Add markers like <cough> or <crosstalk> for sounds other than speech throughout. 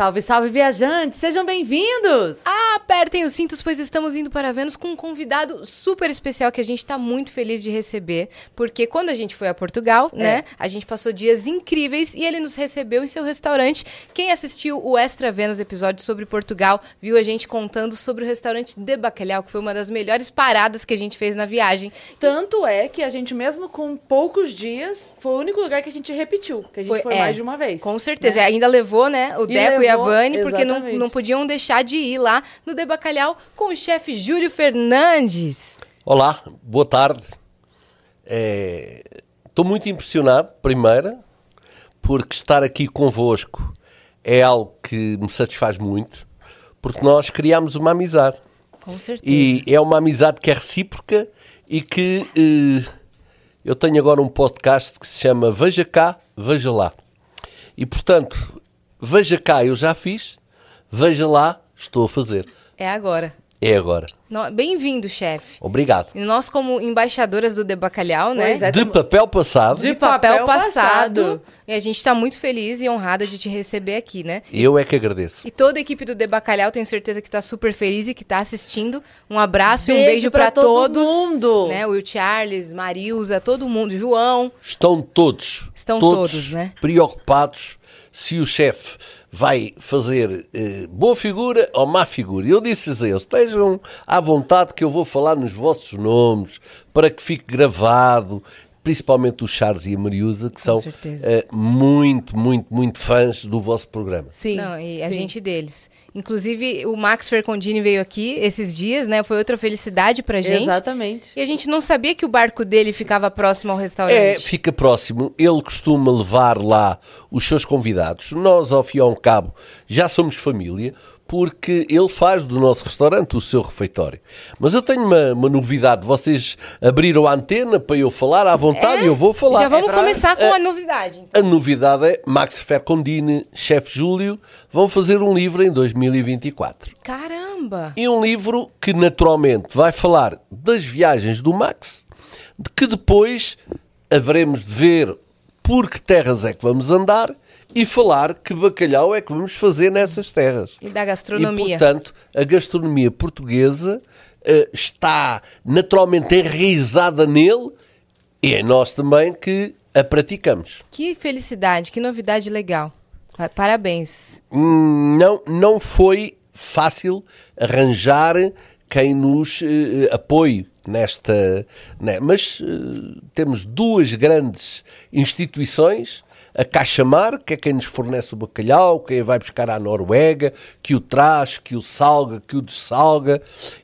Salve, salve, viajantes! Sejam bem-vindos! Apertem os cintos, pois estamos indo para Vênus com um convidado super especial que a gente está muito feliz de receber. Porque quando a gente foi a Portugal, É. né? A gente passou dias incríveis e ele nos recebeu em seu restaurante. Quem assistiu o Extra Vênus episódio sobre Portugal, viu a gente contando sobre o restaurante de Bacalhau, que foi uma das melhores paradas que a gente fez na viagem. Tanto é que a gente, mesmo com poucos dias, foi o único lugar que a gente repetiu, que a gente foi, é, mais de uma vez. Com certeza. Ainda levou, né, o E Deco e a levou, Vani, porque não, não podiam deixar de ir lá no De Bacalhau com o chefe Júlio Fernandes. Olá, boa tarde. Estou muito impressionado, primeira, porque estar aqui convosco é algo que me satisfaz muito, porque nós criámos uma amizade. Com certeza. E é uma amizade que é recíproca e que eh, eu tenho agora um podcast que se chama Veja Cá, Veja Lá. E portanto, veja cá, eu já fiz, veja lá, estou a fazer. É agora. É agora. No- Bem-vindo, chefe. Obrigado. E nós, como embaixadoras do De Bacalhau, né? É. De papel passado, De papel, papel passado. passado. E a gente tá muito feliz e honrada de te receber aqui, né? eu é que agradeço. E toda a equipe do De Bacalhau, tenho certeza que tá super feliz e que tá assistindo. Um abraço e um Beijo beijo pra pra todo todos. mundo. Né? Will Charles, Marilza, todo mundo, João. Estão todos, Estão todos, né? preocupados se o chefe vai fazer eh, boa figura ou má figura. Eu disse-lhes a eles, estejam à vontade que eu vou falar nos vossos nomes para que fique gravado, principalmente o Charles e a Mariusa, que são certeza. eh, muito, muito, muito fãs do vosso programa. Sim. Não, e a sim. gente deles. Inclusive, o Max Fercondini veio aqui esses dias, né? Foi outra felicidade pra gente. Exatamente. E a gente não sabia que o barco dele ficava próximo ao restaurante. É, fica próximo. Ele costuma levar lá os seus convidados. Nós, ao fim e ao cabo, já somos família, porque ele faz do nosso restaurante o seu refeitório. Mas eu tenho uma, uma novidade. Vocês abriram a antena para eu falar à vontade e eu vou falar. Já vamos É começar com a novidade. A novidade é Max Fercondini, chefe Júlio, vão fazer um livro em 2024. Caramba! E um livro que naturalmente vai falar das viagens do Max, de que depois haveremos de ver por que terras é que vamos andar e falar que bacalhau é que vamos fazer nessas terras. E da gastronomia. E, portanto, a gastronomia portuguesa eh, está naturalmente enraizada nele e é nós também que a praticamos. Que felicidade, que novidade legal. Pa- Parabéns. Hum, não, não foi fácil arranjar quem nos eh, apoie nesta. né, Mas eh, temos duas grandes instituições. A Caixa Mar, que é quem nos fornece o bacalhau, quem vai buscar à Noruega, que o traz, que o salga, que o dessalga,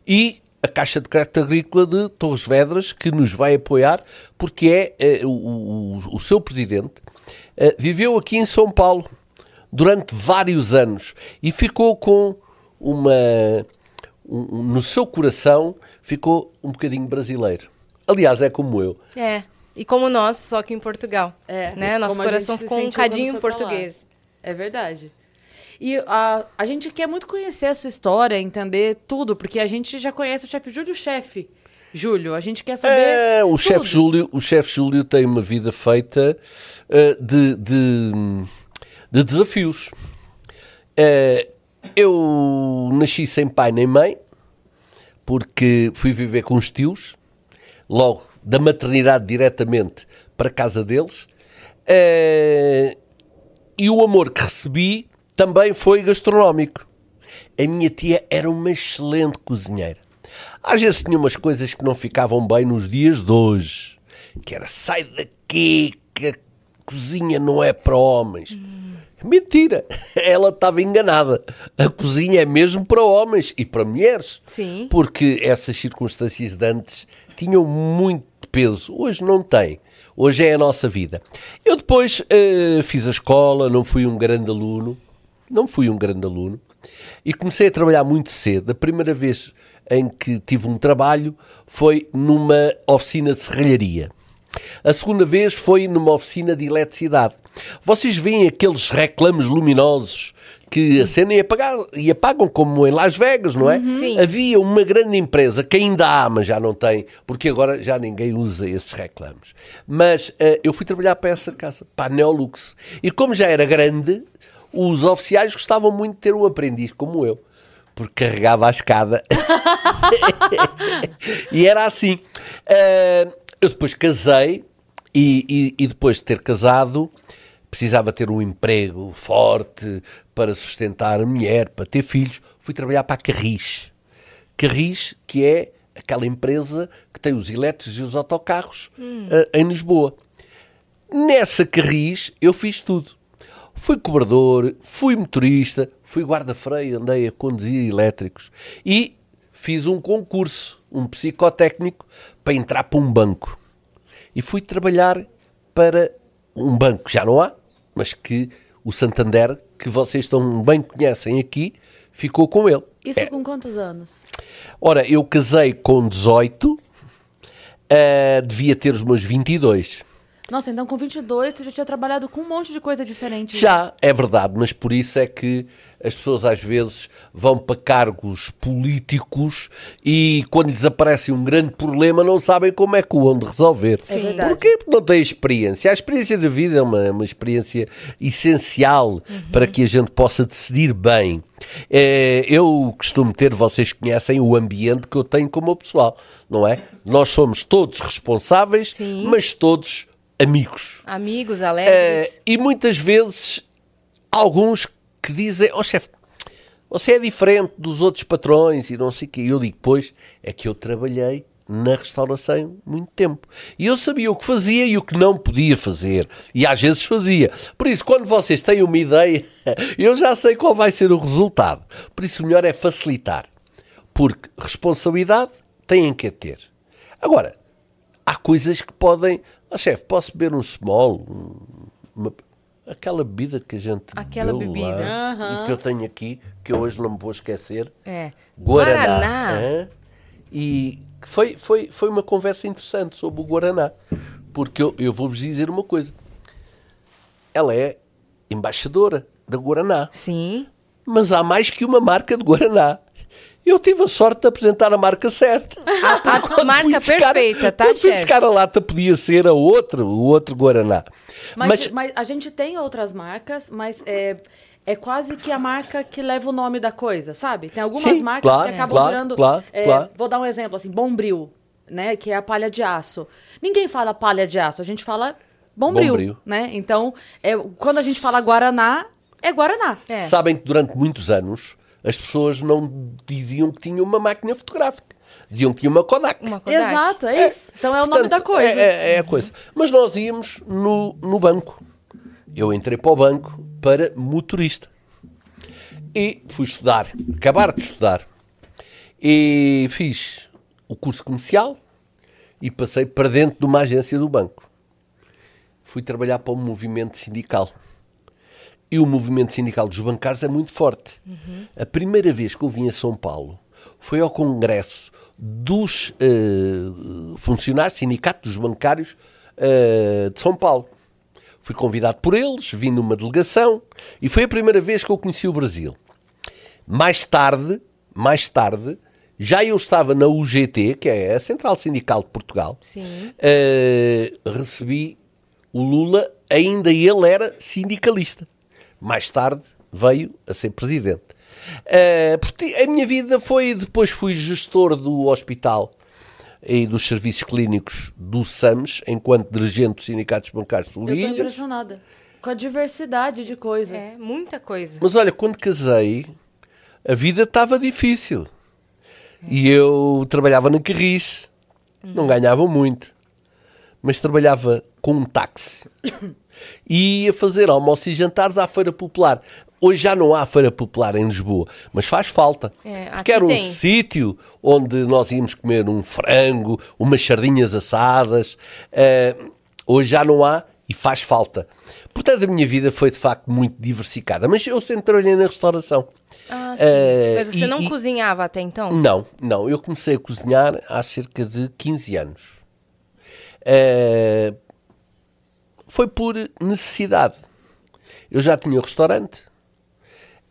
e a Caixa de Crédito Agrícola de Torres Vedras, que nos vai apoiar, porque é eh, o, o- o seu presidente, eh, viveu aqui em São Paulo durante vários anos e ficou com uma. um- um- no seu coração, ficou um bocadinho brasileiro. Aliás, é como eu. É. E como nós, só que em Portugal. É, né? Nosso coração gente se ficou um cadinho português. É verdade. E a, a gente quer muito conhecer a sua história, entender tudo, porque a gente já conhece o chefe Júlio, o chefe. Júlio, a gente quer saber. É, o chefe Júlio, o chefe Júlio tem uma vida feita eh, de, de, de desafios. Eh, eu nasci sem pai nem mãe, porque fui viver com os tios, logo da maternidade diretamente para a casa deles. Eh, e o amor que recebi também foi gastronómico. A minha tia era uma excelente cozinheira. Às vezes tinha umas coisas que não ficavam bem nos dias de hoje. Que era, sai daqui, que a cozinha não é para homens. Mentira, <laughs> ela estava enganada. A cozinha é mesmo para homens e para mulheres. Sim. Porque essas circunstâncias de antes tinham muito peso. Hoje não tem. Hoje é a nossa vida. Eu depois eh, fiz a escola, não fui um grande aluno. Não fui um grande aluno. E comecei a trabalhar muito cedo. A primeira vez em que tive um trabalho foi numa oficina de serralharia. A segunda vez foi numa oficina de eletricidade. Vocês veem aqueles reclames luminosos que acendem e apagam, e apagam como em Las Vegas, não é? Sim. Havia uma grande empresa que ainda há, mas já não tem, porque agora já ninguém usa esses reclames. Mas eh, eu fui trabalhar para essa casa, para a Neolux. E como já era grande, os oficiais gostavam muito de ter um aprendiz como eu, porque carregava a escada. <laughs> e era assim. Uh, eu depois casei e, e, e, depois de ter casado precisava ter um emprego forte para sustentar a mulher, para ter filhos. Fui trabalhar para a Carris. Carris, que é aquela empresa que tem os elétricos e os autocarros hum. uh, em Lisboa. Nessa Carris eu fiz tudo. Fui cobrador, fui motorista, fui guarda-freio, andei a conduzir elétricos e fiz um concurso, um psicotécnico, para entrar para um banco. E fui trabalhar para um banco que já não há, mas que o Santander, que vocês tão bem conhecem aqui, ficou com ele. Isso é. com quantos anos? Ora, eu casei com 18, uh, eh, devia ter os meus 22. Nossa, então com 22 você já tinha trabalhado com um monte de coisa diferente. Já, é verdade, mas por isso é que as pessoas às vezes vão para cargos políticos e quando lhes aparece um grande problema não sabem como é que o vão de resolver. É verdade. Porquê? Porque não têm experiência. A experiência da vida é uma, uma experiência essencial uhum. para que a gente possa decidir bem. É, eu costumo ter, vocês conhecem o ambiente que eu tenho como pessoal, não é? Nós somos todos responsáveis, Sim. mas todos amigos. Amigos, alegres. Uh, e muitas vezes, alguns que dizem, ó oh, chefe, você é diferente dos outros patrões e não sei o quê. E eu digo, pois, é que eu trabalhei na restauração muito tempo. E eu sabia o que fazia e o que não podia fazer. E às vezes fazia. Por isso, quando vocês têm uma ideia, <laughs> eu já sei qual vai ser o resultado. Por isso, o melhor é facilitar. Porque responsabilidade têm que ter. Agora, há coisas que podem oh, chefe, posso beber um small? Uma, aquela bebida que a gente Aquela bebida. Lá, e que eu tenho aqui, que eu hoje não me vou esquecer. É. Guaraná. Guaraná. E foi, foi, foi uma conversa interessante sobre o Guaraná. Porque eu, eu vou-vos dizer uma coisa. Ela é embaixadora da Guaraná. Sim. Mas há mais que uma marca de Guaraná. Eu tive a sorte de apresentar a marca certa. <laughs> A, a marca buscar, perfeita, tá, chefe? buscar a lata podia ser a outra, o outro Guaraná. Mas, mas, mas a gente tem outras marcas, mas é, é quase que a marca que leva o nome da coisa, sabe? Tem algumas Sim, marcas claro, que acabam claro, virando... Claro, é, claro. Vou dar um exemplo, assim, Bombril, né? Que é a palha de aço. Ninguém fala palha de aço, a gente fala Bombril, Bombril. né? Então, é, quando a gente fala Guaraná, é Guaraná. É. Sabem que durante muitos anos as pessoas não diziam que tinham uma máquina fotográfica. Diziam que tinha uma Kodak. Uma Kodak. Exato, é, é isso. Então é o Portanto, nome da coisa. É, é, é, a coisa. Mas nós íamos no, no banco. Eu entrei para o banco para motorista. E fui estudar, acabar de estudar. E fiz o curso comercial e passei para dentro de uma agência do banco. Fui trabalhar para um movimento sindical e o movimento sindical dos bancários é muito forte. Uhum. A primeira vez que eu vim a São Paulo foi ao congresso dos uh, funcionários, sindicatos dos bancários uh, de São Paulo. Fui convidado por eles, vim numa delegação e foi a primeira vez que eu conheci o Brasil. Mais tarde, mais tarde, já eu estava na UGT, que é a Central Sindical de Portugal, uh, recebi o Lula, ainda ele era sindicalista mais tarde veio a ser presidente. Uh, a minha vida foi, depois fui gestor do hospital e dos serviços clínicos do SAMS, enquanto dirigente dos sindicatos bancários sul Eu estou impressionada com a diversidade de coisas. É, muita coisa. Mas olha, quando casei, a vida estava difícil. É. E eu trabalhava na Carris, uhum. não ganhava muito, mas trabalhava com um táxi. <coughs> e ia fazer almoços e jantares à Feira Popular. Hoje já não há Feira Popular em Lisboa, mas faz falta. É, porque era um sítio onde nós íamos comer um frango, umas sardinhas assadas. Uh, hoje já não há e faz falta. Portanto, a minha vida foi de facto muito diversificada. Mas eu sempre trabalhei na restauração. Ah, sim. Uh, mas você e, não e... cozinhava até então? Não, não. Eu comecei a cozinhar há cerca de 15 anos. Uh, foi por necessidade. Eu já tinha um restaurante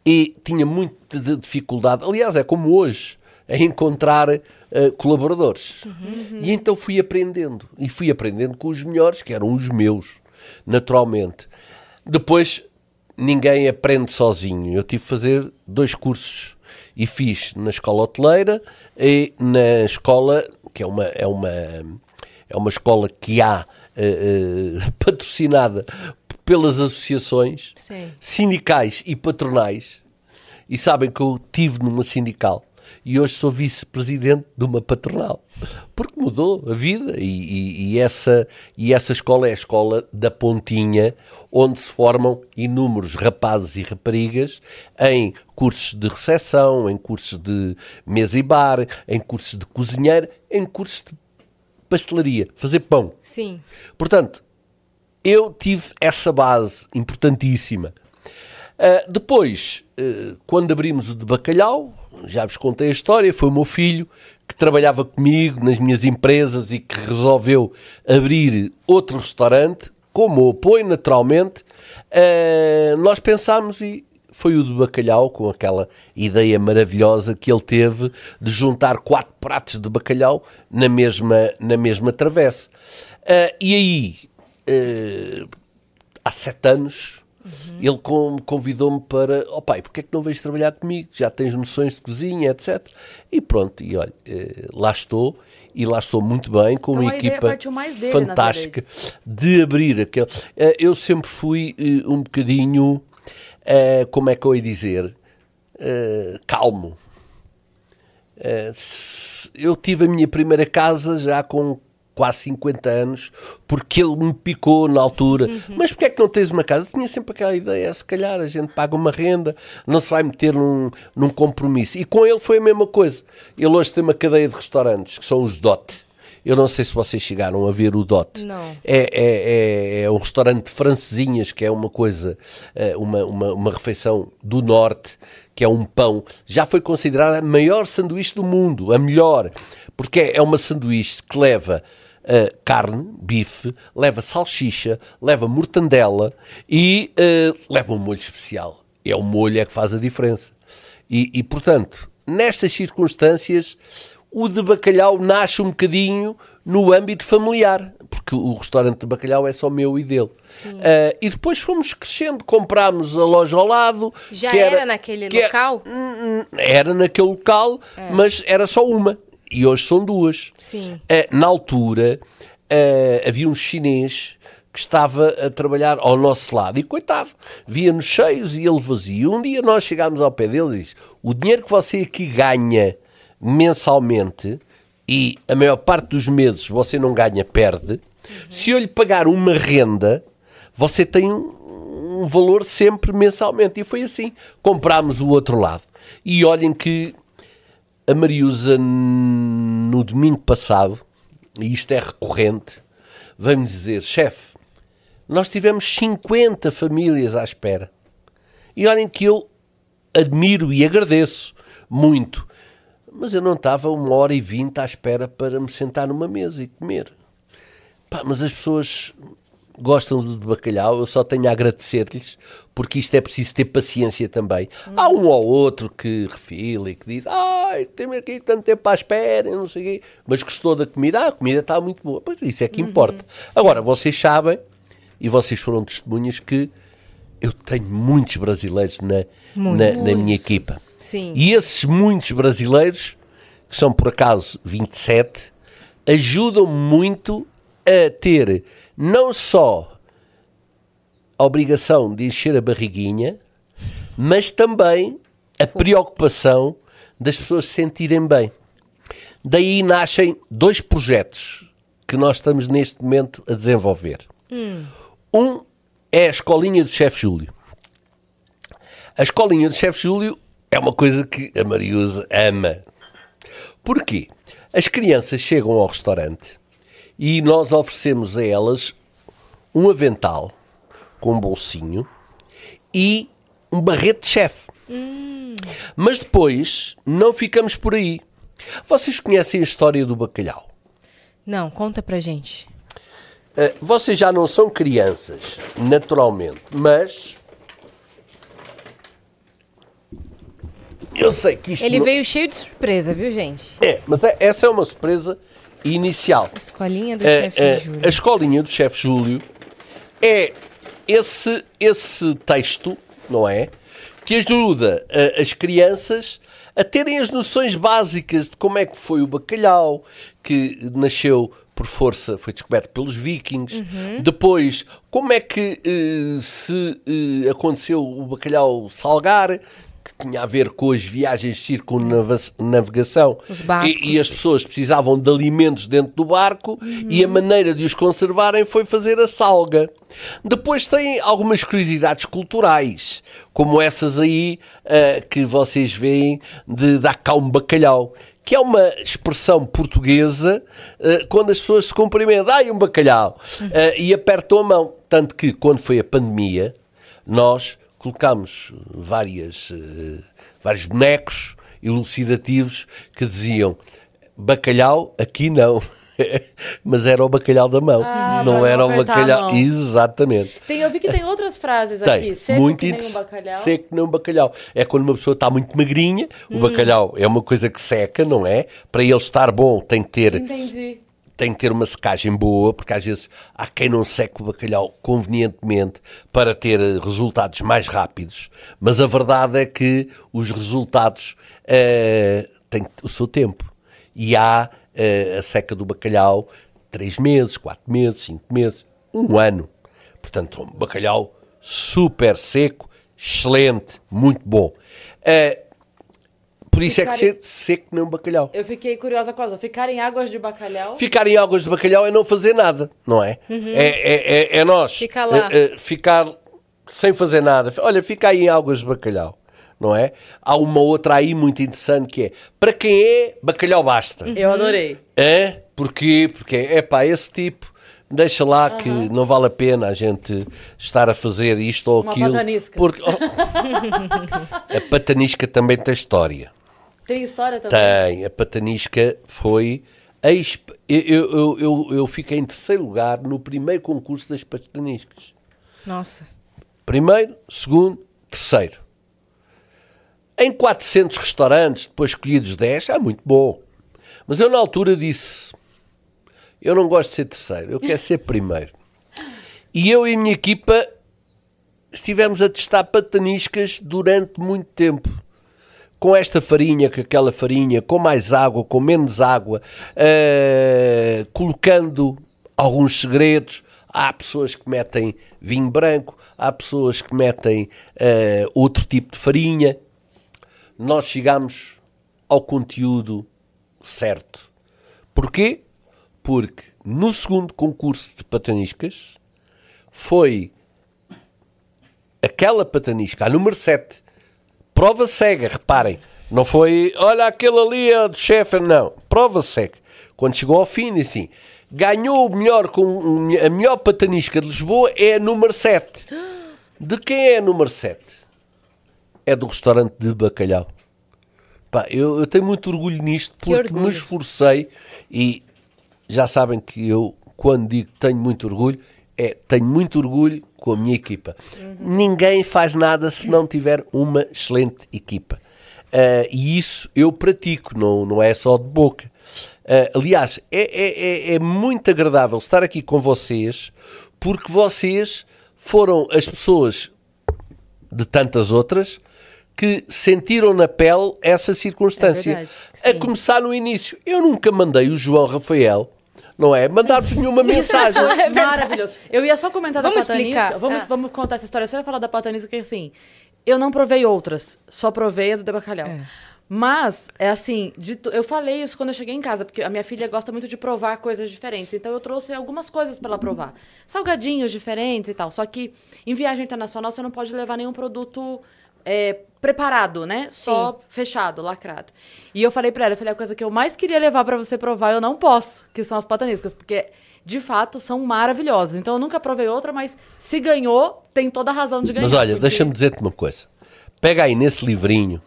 e tinha muita dificuldade, aliás, é como hoje, a encontrar uh, colaboradores. Uhum. E então fui aprendendo. E fui aprendendo com os melhores, que eram os meus, naturalmente. Depois ninguém aprende sozinho. Eu tive que fazer dois cursos e fiz na escola hoteleira e na escola, que é uma, é uma, é uma escola que há uh, <laughs> patrocinada pelas associações Sim. sindicais e patronais. E sabem que eu tive numa sindical e hoje sou vice-presidente de uma patronal. Porque mudou a vida e, e, e, essa, e essa escola é a escola da Pontinha, onde se formam inúmeros rapazes e raparigas em cursos de recepção, em cursos de mesa e bar, em cursos de cozinheiro, em cursos de pastelaria, fazer pão. Sim. Portanto, eu tive essa base importantíssima. Uh, depois, uh, quando abrimos o de bacalhau, já vos contei a história, foi o meu filho que trabalhava comigo nas minhas empresas e que resolveu abrir outro restaurante, como o apoio, naturalmente. Uh, nós pensámos e foi o de bacalhau, com aquela ideia maravilhosa que ele teve de juntar quatro pratos de bacalhau na mesma, na mesma travessa. Uh, e aí, uh, há sete anos, Uhum. Ele convidou-me para, ó oh, pai, porque é que não vens trabalhar comigo? Já tens noções de cozinha, etc. E pronto, e olha, eh, lá estou, e lá estou muito bem, com então, uma equipa dele, fantástica de abrir aquele. Eu sempre fui um bocadinho, como é que eu ia dizer, calmo. eu tive a minha primeira casa já com quase 50 anos, porque ele me picou na altura. Uhum. Mas porquê é que não tens uma casa? Eu tinha sempre aquela ideia, se calhar a gente paga uma renda, não se vai meter num, num compromisso. E com ele foi a mesma coisa. Ele hoje tem uma cadeia de restaurantes, que são os DOT. Eu não sei se vocês chegaram a ver o DOT. Não. É, é, é, é um restaurante de francesinhas, que é uma coisa, eh, uma, uma, uma refeição do norte, que é um pão. Já foi considerada a maior sanduíche do mundo, a melhor. Porque é uma sanduíche que leva uh, carne, bife, leva salsicha, leva mortandela e uh, leva um molho especial. É o molho é que faz a diferença. E, e, portanto, nestas circunstâncias, o de bacalhau nasce um bocadinho no âmbito familiar, porque o restaurante de bacalhau é só meu e dele. Uh, e depois fomos crescendo, comprámos a loja ao lado. Já era, era, naquele local? Era, era naquele local, é. mas era só uma e hoje são duas. Sim. Uh, na altura, uh, havia um chinês que estava a trabalhar ao nosso lado e coitado, via-nos cheios e ele vazio. Um dia nós chegámos ao pé dele e disse: O dinheiro que você aqui ganha mensalmente e a maior parte dos meses você não ganha, perde. Uhum. Se eu lhe pagar uma renda, você tem um, um valor sempre mensalmente. E foi assim. Comprámos o outro lado. E olhem que a Mariusa, no domingo passado, e isto é recorrente, veio-me dizer: chefe, nós tivemos 50 famílias à espera. E olhem que eu admiro e agradeço muito, mas eu não estava uma hora e vinte à espera para me sentar numa mesa e comer. Pá, mas as pessoas gostam do bacalhau, eu só tenho a agradecer-lhes, porque isto é preciso ter paciência também. Hum. Há um ou outro que refila e que diz, ai, temos aqui tanto tempo à espera, não sei o quê, mas gostou da comida, ah, a comida está muito boa. Pois isso é que uhum. importa. Agora, vocês sabem, e vocês foram testemunhas, que eu tenho muitos brasileiros na, na, na, minha equipa. Sim. E esses muitos brasileiros, que são por acaso 27, ajudam muito a ter não só a obrigação de encher a barriguinha, mas também a preocupação das pessoas se sentirem bem. Daí nascem dois projetos que nós estamos neste momento a desenvolver. Hum. Um é a Escolinha do Chefe Júlio. A Escolinha do Chefe Júlio é uma coisa que a Mariusa ama. Porquê? As crianças chegam ao restaurante e nós oferecemos a elas um avental com um bolsinho e um barrete de chefe. Hum. Mas depois não ficamos por aí. Vocês conhecem a história do bacalhau? Não, conta pra gente. Uh, vocês já não são crianças, naturalmente, mas. Eu sei que isto. Ele não... veio cheio de surpresa, viu, gente? É, mas é, essa é uma surpresa inicial. A escolinha do é, chefe é, Júlio. A escolinha do chefe Júlio é esse, esse texto não é? Que ajuda a, as crianças a terem as noções básicas de como é que foi o bacalhau, que nasceu por força, foi descoberto pelos vikings. Uhum. Depois, como é que uh, se uh, aconteceu o bacalhau salgar, que tinha a ver com as viagens de circunnavegação e, e, as pessoas precisavam de alimentos dentro do barco uhum. e a maneira de os conservarem foi fazer a salga. Depois tem algumas curiosidades culturais, como essas aí uh, que vocês veem de dar cá um bacalhau que é uma expressão portuguesa uh, quando as pessoas se cumprimentam, ai um bacalhau, uh, e apertam a mão. Tanto que quando foi a pandemia, nós colocámos várias, uh, vários bonecos elucidativos que diziam bacalhau, aqui não. <laughs> mas era o bacalhau da mão, ah, não era o bacalhau. Exatamente. Tem, eu vi que tem outras frases tem, aqui. Seco muito que nem um bacalhau. Seco que nem um bacalhau. É quando uma pessoa está muito magrinha, hum. o bacalhau é uma coisa que seca, não é? Para ele estar bom tem que ter. Entendi tem que ter uma secagem boa, porque às vezes há quem não seque o bacalhau convenientemente para ter resultados mais rápidos, mas a verdade é que os resultados uh, têm o seu tempo. E há a seca do bacalhau 3 meses, 4 meses, 5 meses, um ano. Portanto, um bacalhau super seco, excelente, muito bom. Uh, por isso ficar é que ser seco nem um bacalhau. Eu fiquei curiosa com a Ficar em águas de bacalhau? Ficar em águas de bacalhau é não fazer nada, não é? Uhum. É, é, é, é, nós. Ficar lá. Uh, uh, ficar sem fazer nada. Olha, fica aí em águas de bacalhau não é? Há uma outra aí muito interessante que é para quem é, bacalhau basta. Eu adorei. É? Porquê? Porque é pá, esse tipo deixa lá uhum. que não vale a pena a gente estar a fazer isto ou Uma aquilo. Patanisca. Porque oh, <laughs> a patanisca também tem história. Tem história também? Tem. A patanisca foi. Eu, eu, eu, eu fiquei em terceiro lugar no primeiro concurso das pataniscas. Nossa. Primeiro, segundo, terceiro. Em 400 restaurantes, depois escolhidos 10, é muito bom. Mas eu na altura disse: eu não gosto de ser terceiro, eu quero ser primeiro. E eu e a minha equipa estivemos a testar pataniscas durante muito tempo. Com esta farinha, com aquela farinha, com mais água, com menos água, uh, colocando alguns segredos. Há pessoas que metem vinho branco, há pessoas que metem uh, outro tipo de farinha nós chegamos ao conteúdo certo. Porquê? Porque no segundo concurso de pataniscas foi aquela patanisca, a número 7, prova cega, reparem, não foi, olha aquele ali é do chefe, não, prova cega. Quando chegou ao fim, assim, ganhou o melhor, com a melhor patanisca de Lisboa é a número 7. De quem é a número 7? é do restaurante de bacalhau. Pá, eu, eu, tenho muito orgulho nisto porque me esforcei e já sabem que eu, quando digo tenho muito orgulho, é tenho muito orgulho com a minha equipa. Uhum. Ninguém faz nada se não tiver uma excelente equipa. Uh, e isso eu pratico, não, não é só de boca. Uh, aliás, é, é, é, é muito agradável estar aqui com vocês porque vocês foram as pessoas de tantas outras que sentiram na pele essa circunstância. É a começar no início. Eu nunca mandei o João Rafael não é? Mandar-vos nenhuma <laughs> mensagem. é Maravilhoso. Eu ia só comentar vamos da Patanisca. Vamos, ah. vamos contar essa história. Só ia falar da Patanisca, que assim, eu não provei outras. Só provei a do de bacalhau. É. Mas, é assim, de, eu falei isso quando eu cheguei em casa, porque a minha filha gosta muito de provar coisas diferentes. Então eu trouxe algumas coisas para ela provar. Salgadinhos diferentes e tal. Só que em viagem internacional você não pode levar nenhum produto é, preparado, né? Só Sim. fechado, lacrado. E eu falei para ela, eu falei, a coisa que eu mais queria levar para você provar, eu não posso, que são as pataniscas, porque de fato são maravilhosas. Então eu nunca provei outra, mas se ganhou, tem toda a razão de ganhar. Mas olha, porque... deixa-me dizer-te uma coisa. Pega aí nesse livrinho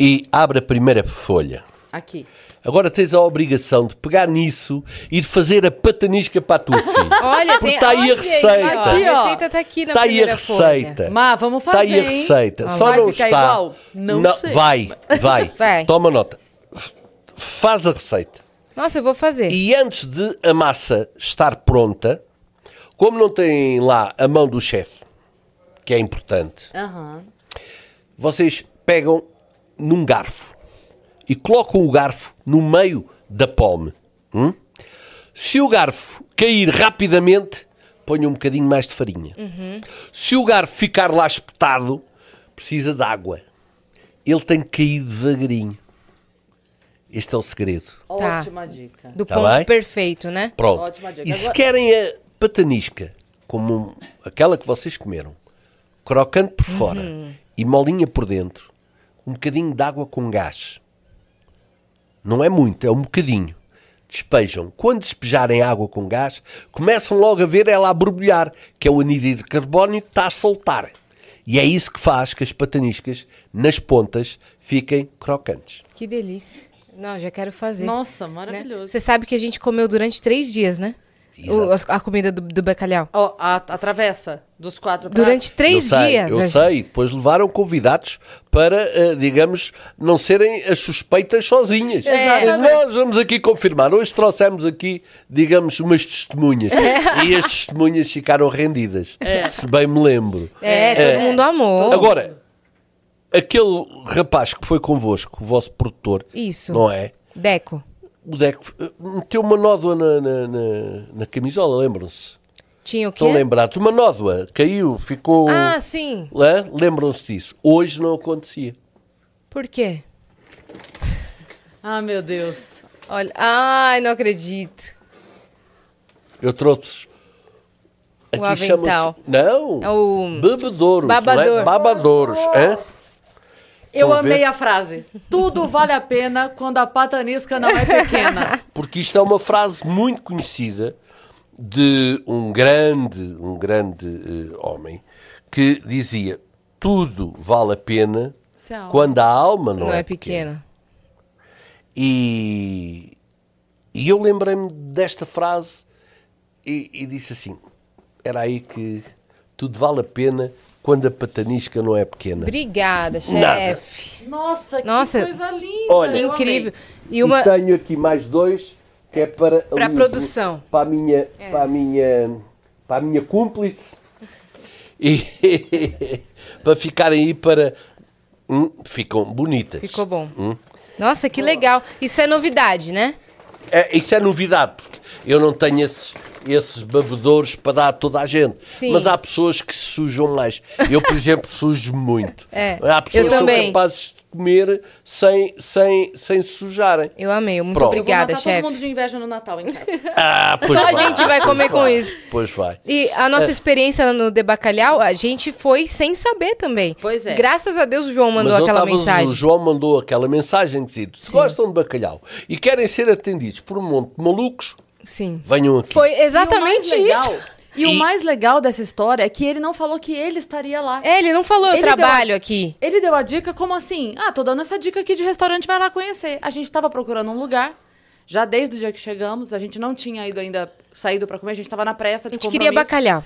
e abre a primeira folha. Aqui. Agora tens a obrigação de pegar nisso e de fazer a patanisca para a tua <laughs> filha. Olha, Porque está aí a receita. Aqui, a receita está aqui na Está aí a receita. Mas vamos fazer. Está aí a receita. Hein? Só vai não está. Igual? Não, não sei. Vai, vai, <laughs> vai. Toma nota. Faz a receita. Nossa, eu vou fazer. E antes de a massa estar pronta, como não tem lá a mão do chefe, que é importante. Uhum. Vocês pegam num garfo e colocam o garfo no meio da pome. Hum? Se o garfo cair rapidamente, ponham um bocadinho mais de farinha. Uhum. Se o garfo ficar lá espetado, precisa de água. Ele tem que cair devagarinho. Este é o segredo. Tá. Ótima dica. Do tá ponto bem? perfeito, né? Pronto. Ótima dica. E se querem a patanisca, como aquela que vocês comeram, crocante por fora uhum. e molinha por dentro, um bocadinho de água com gás. Não é muito, é um bocadinho. Despejam. Quando despejarem água com gás, começam logo a ver ela a borbulhar, que é o anidrido de carbono que está a soltar. E é isso que faz que as pataniscas, nas pontas, fiquem crocantes. Que delícia. Não, já quero fazer. Nossa, maravilhoso. Né? Você sabe que a gente comeu durante três dias, né? O, a comida do, do bacalhau. Oh, a, a travessa dos quatro Durante três eu dias. Sei, eu sei. Depois levaram convidados para, uh, digamos, não serem as suspeitas sozinhas. É. Nós vamos aqui confirmar. Hoje trouxemos aqui, digamos, umas testemunhas. É. E as testemunhas ficaram rendidas. É. Se bem me lembro. É, todo é. mundo amou. Agora, aquele rapaz que foi convosco, o vosso produtor. Isso. Não é? Deco o Deco eh, meteu uma nódoa na, na, na, na camisola, lembram-se? Tinha o quê? Estão lembrados? Uma nódoa, caiu, ficou... Ah, sim. Lembram-se disso? Hoje não acontecia. Por quê? Ah, meu Deus. Olha, ai, não acredito. Eu trouxe Aqui o avental. Não, é o... bebedouros. Babador. Babadouros, oh. é? Eu amei ver? a frase. Tudo vale a pena quando a patanisca não é pequena. <laughs> Porque isto é uma frase muito conhecida de um grande, um grande uh, homem que dizia: tudo vale a pena a quando a alma não, não é, é pequena. pequena. E, e eu lembrei-me desta frase e, e disse assim: era aí que tudo vale a pena quando a patanisca não é pequena. Obrigada, chefe. Nossa, Nossa, que coisa linda. Olha, incrível. E, uma... E tenho aqui mais dois que é para para a produção. Para a minha, é. para a minha, para a minha cúmplice. E <laughs> para ficarem aí para hum, ficam bonitas. Ficou bom. Hum. Nossa, que legal. Isso é novidade, né? É, isso é novidade, porque eu não tenho esses, esses bebedouros para dar a toda a gente. Sim. Mas há pessoas que se sujam mais. Eu, por exemplo, <laughs> sujo muito. É, há pessoas que são capazes de comer sem, sem, sem se sujarem. Eu amei, muito Pronto. obrigada, chefe. todo mundo de inveja no Natal em casa. <laughs> Ah, pois Só vai. a gente vai comer com isso. Pois vai. E a nossa é. experiência no de bacalhau, a gente foi sem saber também. Pois é. Graças a Deus o João mandou Mas aquela mensagem. O João mandou aquela mensagem que dizia, se gostam de bacalhau e querem ser atendidos por um monte de malucos, Sim. Venham aqui. Foi exatamente e isso. E, e, o mais legal dessa história é que ele não falou que ele estaria lá. É, ele não falou, eu ele trabalho a, aqui. Ele deu a dica como assim? Ah, tô dando essa dica aqui de restaurante, vai lá conhecer. A gente tava procurando um lugar, já desde o dia que chegamos, a gente não tinha ido ainda, saído para comer, a gente tava na pressa de A gente queria bacalhau.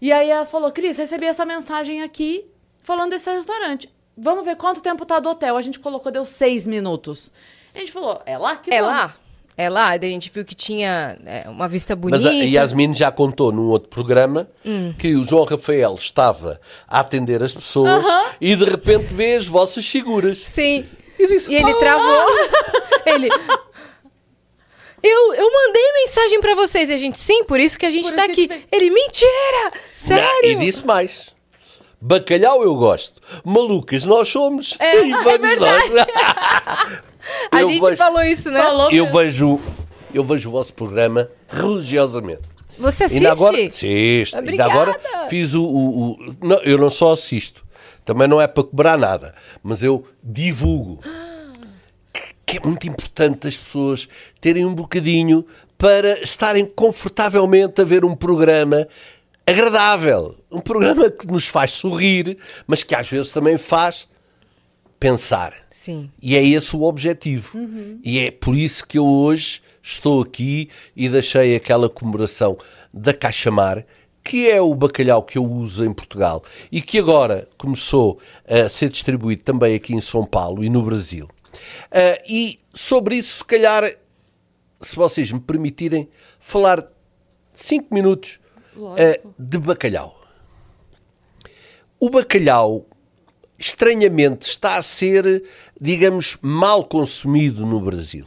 E aí ela falou, Cris, recebi essa mensagem aqui, falando desse restaurante. Vamos ver quanto tempo tá do hotel. A gente colocou, deu seis minutos. A gente falou, é lá que é vamos. É lá? É lá, a gente viu que tinha é, uma vista bonita. Mas a Yasmin já contou num outro programa hum. que o João Rafael estava a atender as pessoas uh -huh. e de repente vê as vossas figuras. Sim. E, disse, e ele travou. <laughs> ele. Eu, eu mandei mensagem para vocês. E a gente, sim, por isso que a gente por tá aqui. Gente... Ele, mentira! Sério? Não, e disse mais. Bacalhau eu gosto. Malucas nós somos. É, e vamos é verdade. <laughs> A eu gente vejo, falou isso, né? Falou eu vejo, eu vejo o vosso programa religiosamente. Você assiste? Ainda agora, assisto. Ainda agora fiz o, o, o não, eu não só assisto. Também não é para cobrar nada, mas eu divulgo. Que, que é muito importante as pessoas terem um bocadinho para estarem confortavelmente a ver um programa agradável. Um programa que nos faz sorrir, mas que às vezes também faz pensar. Sim. E é esse o objetivo. Uhum. E é por isso que eu hoje estou aqui e deixei aquela comemoração da Caixa Mar, que é o bacalhau que eu uso em Portugal e que agora começou a ser distribuído também aqui em São Paulo e no Brasil. Uh, e sobre isso, se calhar, se vocês me permitirem, falar cinco minutos uh, de bacalhau. o bacalhau, estranhamente, está a ser, digamos, mal consumido no Brasil.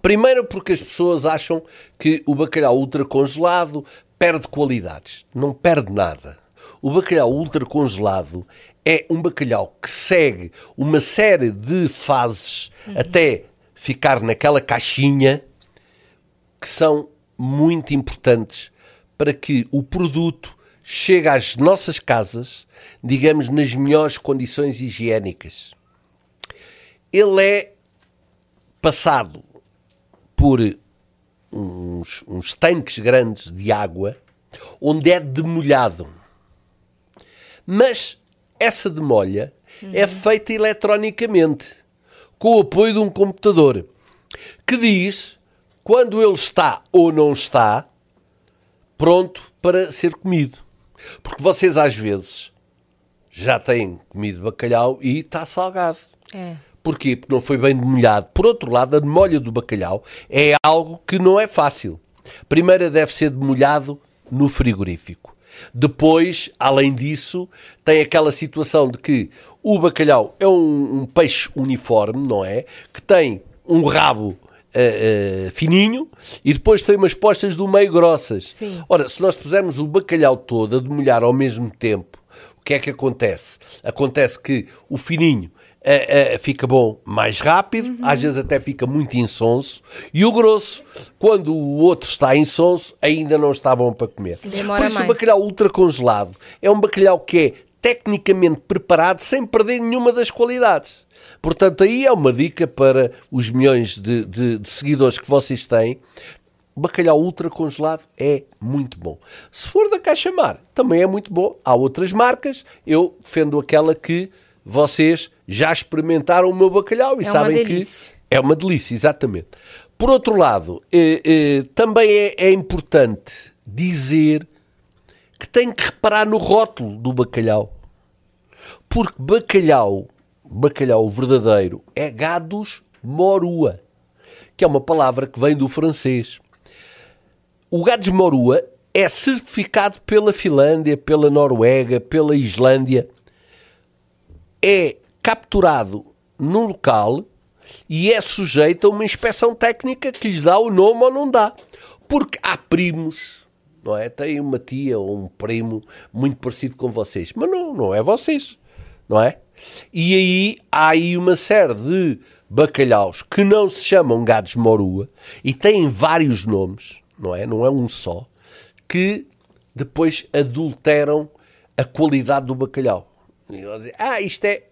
Primeiro porque as pessoas acham que o bacalhau ultracongelado perde qualidades. Não perde nada. O bacalhau ultracongelado é um bacalhau que segue uma série de fases uhum. até ficar naquela caixinha que são muito importantes para que o produto chegue às nossas casas, digamos, nas melhores condições higiênicas. Ele é passado por uns, uns tanques grandes de água onde é demolhado. Mas essa demolha uhum. é feita eletronicamente com o apoio de um computador que diz quando ele está ou não está pronto para ser comido. Porque vocês às vezes já têm comido bacalhau e está salgado. É. Porquê? Porque não foi bem demolhado. Por outro lado, a demolha do bacalhau é algo que não é fácil. Primeiro deve ser demolhado no frigorífico. Depois, além disso, tem aquela situação de que o bacalhau é um, um peixe uniforme, não é? Que tem um rabo uh, uh, fininho e depois tem umas postas do meio grossas. Sim. Ora, se nós pusermos o bacalhau todo a demolhar ao mesmo tempo, o que é que acontece? Acontece que o fininho é, é, fica bom mais rápido, uhum. às vezes até fica muito insonso, e o grosso, quando o outro está insonso, ainda não está bom para comer. Demora Por isso mais. o bacalhau ultra congelado é um bacalhau que é tecnicamente preparado sem perder nenhuma das qualidades. Portanto, aí é uma dica para os milhões de, de, de seguidores que vocês têm. Bacalhau ultra congelado é muito bom. Se for da Caixa Mar, também é muito bom. Há outras marcas. Eu defendo aquela que vocês já experimentaram o meu bacalhau e é sabem que é uma delícia, exatamente. Por outro lado, eh, eh, também é, é, importante dizer que tem que reparar no rótulo do bacalhau. Porque bacalhau, bacalhau verdadeiro, é gados morua, que é uma palavra que vem do francês. O gados morua é certificado pela Finlândia, pela Noruega, pela Islândia é capturado num local e é sujeito a uma inspeção técnica que lhe dá o nome ou não dá. Porque há primos, não é? Tem uma tia ou um primo muito parecido com vocês, mas não, não é vocês, não é? E aí há aí uma série de bacalhaus que não se chamam gados morua e têm vários nomes, não é? Não é um só, que depois adulteram a qualidade do bacalhau. Dizer, ah, isto é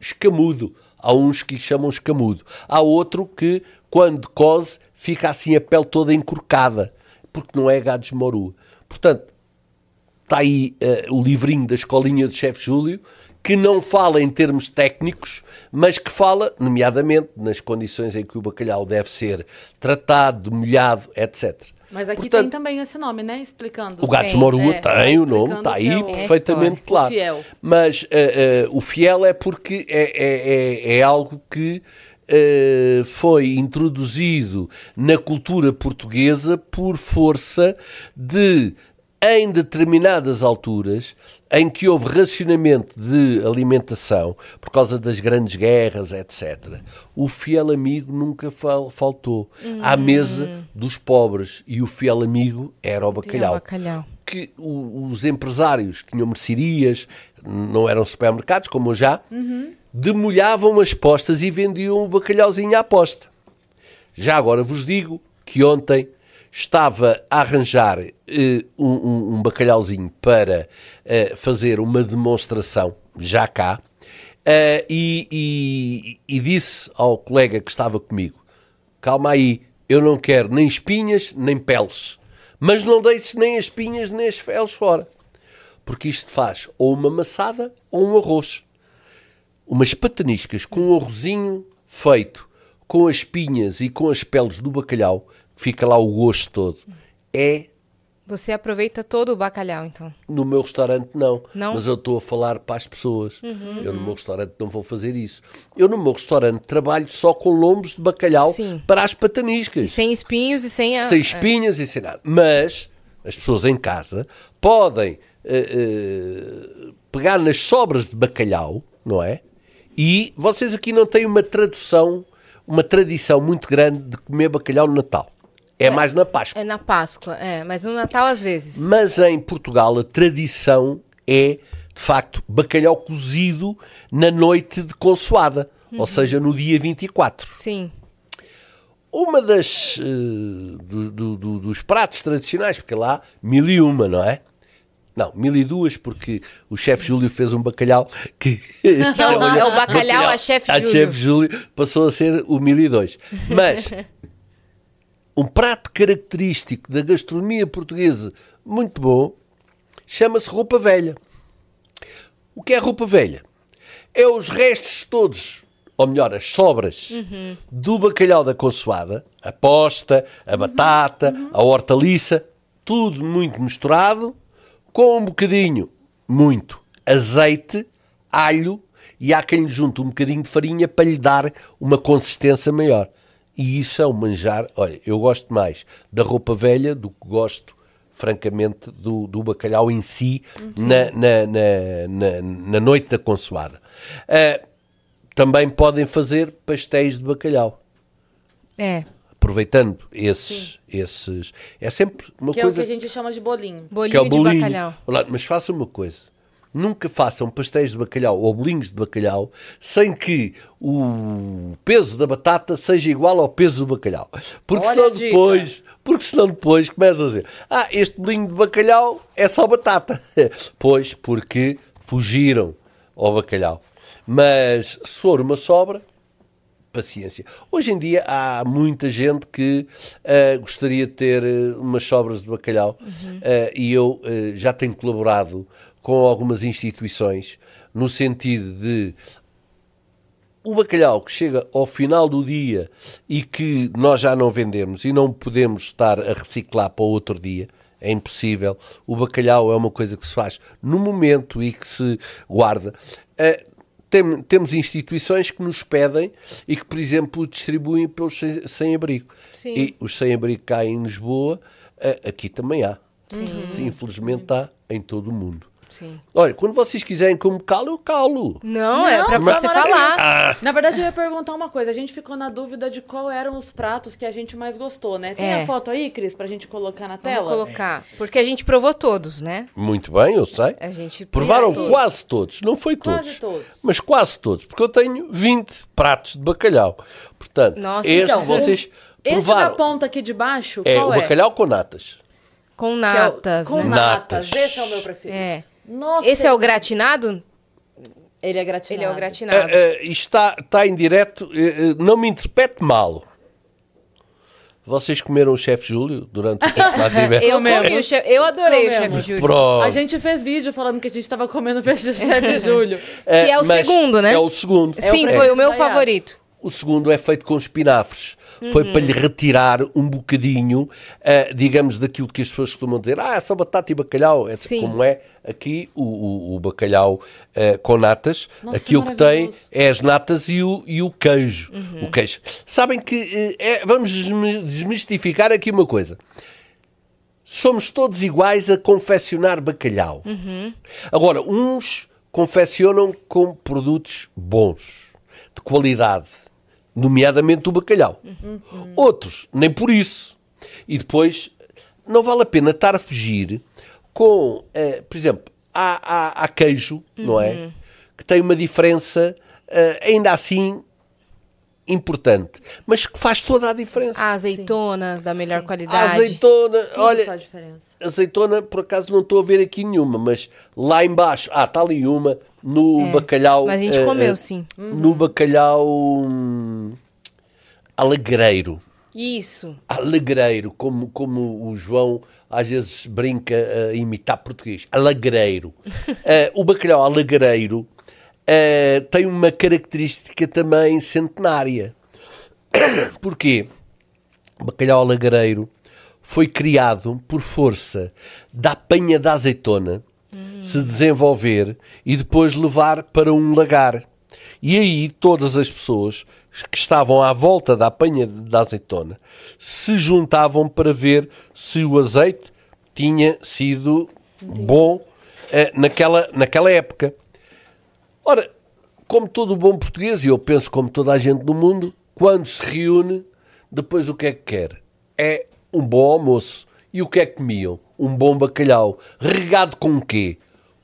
escamudo. Há uns que lhe chamam escamudo. Há outro que, quando cose, fica assim a pele toda encurcada, porque não é gados moru. Portanto, está aí uh, o livrinho da escolinha de chefe Júlio, que não fala em termos técnicos, mas que fala, nomeadamente, nas condições em que o bacalhau deve ser tratado, molhado, etc. Mas aqui Portanto, tem também esse nome, né? Explicando. O Gato de Morua é, tem o nome, está aí é perfeitamente claro. O fiel. Mas uh, uh, o fiel é porque é, é, é, é algo que uh, foi introduzido na cultura portuguesa por força de em determinadas alturas em que houve racionamento de alimentação por causa das grandes guerras, etc., o fiel amigo nunca fal faltou hum. à mesa dos pobres e o fiel amigo era o bacalhau. bacalhau. Que o, os empresários tinham mercearias, não eram supermercados como já, uhum. demolhavam as postas e vendiam o bacalhauzinho à posta. Já agora vos digo que ontem estava a arranjar uh, um, um, bacalhauzinho para uh, fazer uma demonstração, já cá, uh, e, e, e, disse ao colega que estava comigo: Calma aí, eu não quero nem espinhas nem peles, mas não deixes nem as espinhas nem as peles fora, porque isto faz ou uma maçada ou um arroz. Umas pataniscas com um arrozinho feito com as espinhas e com as peles do bacalhau fica lá o gosto todo. É. Você aproveita todo o bacalhau, então? No meu restaurante, não. não? Mas eu estou a falar para as pessoas. Uhum, eu no meu restaurante não vou fazer isso. Eu no meu restaurante trabalho só com lombos de bacalhau Sim. para as pataniscas. E sem espinhos e sem... A... Sem espinhas é. e sem nada. Mas as pessoas em casa podem uh, uh, pegar nas sobras de bacalhau, não é? E vocês aqui não têm uma tradução, uma tradição muito grande de comer bacalhau no Natal. É, é, mais na Páscoa. É na Páscoa, é, mas no Natal às vezes. Mas em Portugal a tradição é, de facto, bacalhau cozido na noite de consoada, uhum. ou seja, no dia 24. Sim. Uma das uh, do, do, do, dos pratos tradicionais, porque lá mil e uma, não é? Não, mil e duas, porque o chefe Júlio fez um bacalhau que. <laughs> Não, é o bacalhau a chefe Júlio. A chefe Júlio passou a ser o mil e dois. Mas <laughs> um prato característico da gastronomia portuguesa muito bom chama-se roupa velha. O que é roupa velha? É os restos todos, ou melhor, as sobras uhum. do bacalhau da consoada, a posta, a uhum. batata, uhum. a hortaliça, tudo muito misturado, com um bocadinho, muito, azeite, alho e há quem lhe junte um bocadinho de farinha para lhe dar uma consistência maior. E isso é um manjar. Olha, eu gosto mais da roupa velha do que gosto, francamente, do, do bacalhau em si na, na, na, na, noite da consoada. Uh, também podem fazer pastéis de bacalhau. É. Aproveitando esses, esses. É sempre uma que coisa. Que é o que a gente chama de bolinho. Bolinho, é de bolinho. bacalhau. Mas faça uma coisa nunca façam pastéis de bacalhau ou bolinhos de bacalhau sem que o peso da batata seja igual ao peso do bacalhau. Porque Olha senão depois, porque senão depois começa a dizer, ah, este bolinho de bacalhau é só batata. <laughs> pois, porque fugiram ao bacalhau. Mas se for uma sobra, paciência. Hoje em dia há muita gente que uh, gostaria de ter uh, umas sobras de bacalhau uhum. uh, e eu já tenho colaborado com algumas instituições, no sentido de o bacalhau que chega ao final do dia e que nós já não vendemos e não podemos estar a reciclar para o outro dia, é impossível. O bacalhau é uma coisa que se faz no momento e que se guarda. Uh, tem, temos instituições que nos pedem e que, por exemplo, distribuem pelos sem-abrigo. e os sem-abrigo cá em Lisboa, uh, aqui também há. Sim. Sim, infelizmente há em todo o mundo. Sim. Olha, quando vocês quiserem como calo, eu calo. Não, é não é pra você falar. Ah. Na verdade, eu ia perguntar uma coisa. A gente ficou na dúvida de qual eram os pratos que a gente mais gostou, né? Tem é. a foto aí, Cris, pra gente colocar na tela? Vamos colocar. Porque a gente provou todos, né? Muito bem, eu sei. A gente Provaram todos. quase todos. Não foi todos. Quase todos. Mas quase todos. Porque eu tenho 20 pratos de bacalhau. Portanto, Nossa, este então, vocês provaram. Esse da ponta aqui de baixo, é o bacalhau com natas. Com natas, é o, com né? natas. Esse é o meu preferido. É. Nossa. Esse é o gratinado? Ele é gratinado. Ele é o gratinado. Uh, uh, está, está em direto. Uh, não me interprete mal. Vocês comeram o chefe Júlio durante o de <laughs> Eu comi o chefe. Eu adorei o chefe Júlio. Pronto. A gente fez vídeo falando que a gente estava comendo o chefe <laughs> Júlio. que é o segundo, né? É o segundo. Sim, é. foi o meu favorito. O segundo é feito com espinafres. Uhum. Foi para lhe retirar um bocadinho, uh, digamos, daquilo que as pessoas costumam dizer. Ah, é só batata e bacalhau. É como é aqui o, o, o bacalhau uh, com natas. Nossa, aquilo que tem é as natas e o, e o queijo. Uhum. O queijo. Sabem que, uh, é, vamos desmistificar aqui uma coisa somos todos iguais a confeccionar bacalhau. Uhum. Agora, uns confeccionam com produtos bons, de qualidade nomeadamente o bacalhau. Uhum. Outros, nem por isso. E depois, não vale a pena estar a fugir com, uh, por exemplo, há, há, há queijo, uhum. não é? Que tem uma diferença, uh, ainda assim, importante, mas que faz toda a diferença. A azeitona Sim. da melhor qualidade. A azeitona, Tudo olha, faz diferença. azeitona por acaso não estou a ver aqui nenhuma, mas lá embaixo, ah, está ali uma no é, bacalhau. Mas a gente uh, comeu, sim. No bacalhau hum, alegreiro. Isso. Alegreiro, como, como o João às vezes brinca a imitar português. Alegreiro. uh, <laughs> o bacalhau alegreiro uh, tem uma característica também centenária. <coughs> Porquê? O bacalhau alagareiro foi criado por força da apanha da azeitona se desenvolver e depois levar para um lagar. E aí todas as pessoas que estavam à volta da apanha da azeitona se juntavam para ver se o azeite tinha sido bom naquela, naquela época. Ora, como todo bom português, e eu penso como toda a gente do mundo, quando se reúne, depois o que é que quer? É um bom almoço. E o que é que comiam? Um bom bacalhau. Regado com o quê?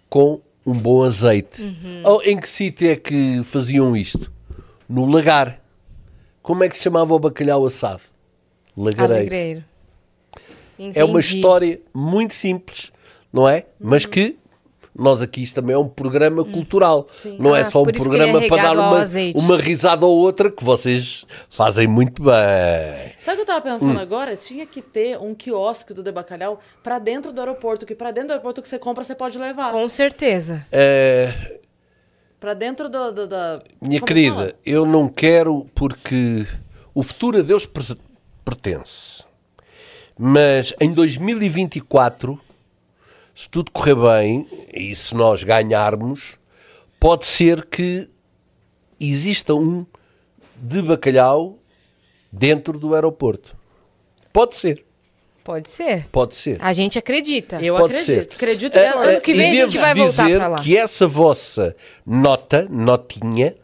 Com um bom azeite. Uhum. Em que sítio é que faziam isto? No lagar. Como é que se chamava o bacalhau assado? Lagareiro. Alegreiro. É uma história muito simples, não é? Uhum. Mas que nós aqui isto também é um programa hum. cultural, Sim. não é ah, é só um programa para dar uma, uma risada ou outra que vocês fazem muito bem. Sabe o que eu estava pensando hum. agora? Tinha que ter um quiosque do De Bacalhau para dentro do aeroporto, que para dentro do aeroporto que você compra você pode levar. Com certeza. É... Para dentro do, do, da. Minha Como querida, fala? eu não quero porque o futuro a Deus pertence. Mas em 2024 se tudo correr bem e se nós ganharmos, pode ser que exista um de bacalhau dentro do aeroporto. Pode ser. Pode ser. Pode ser. A gente acredita. Eu Pode acredito. Ser. Acredito que uh, ano que vem a gente vai voltar para lá. que essa vossa nota, notinha,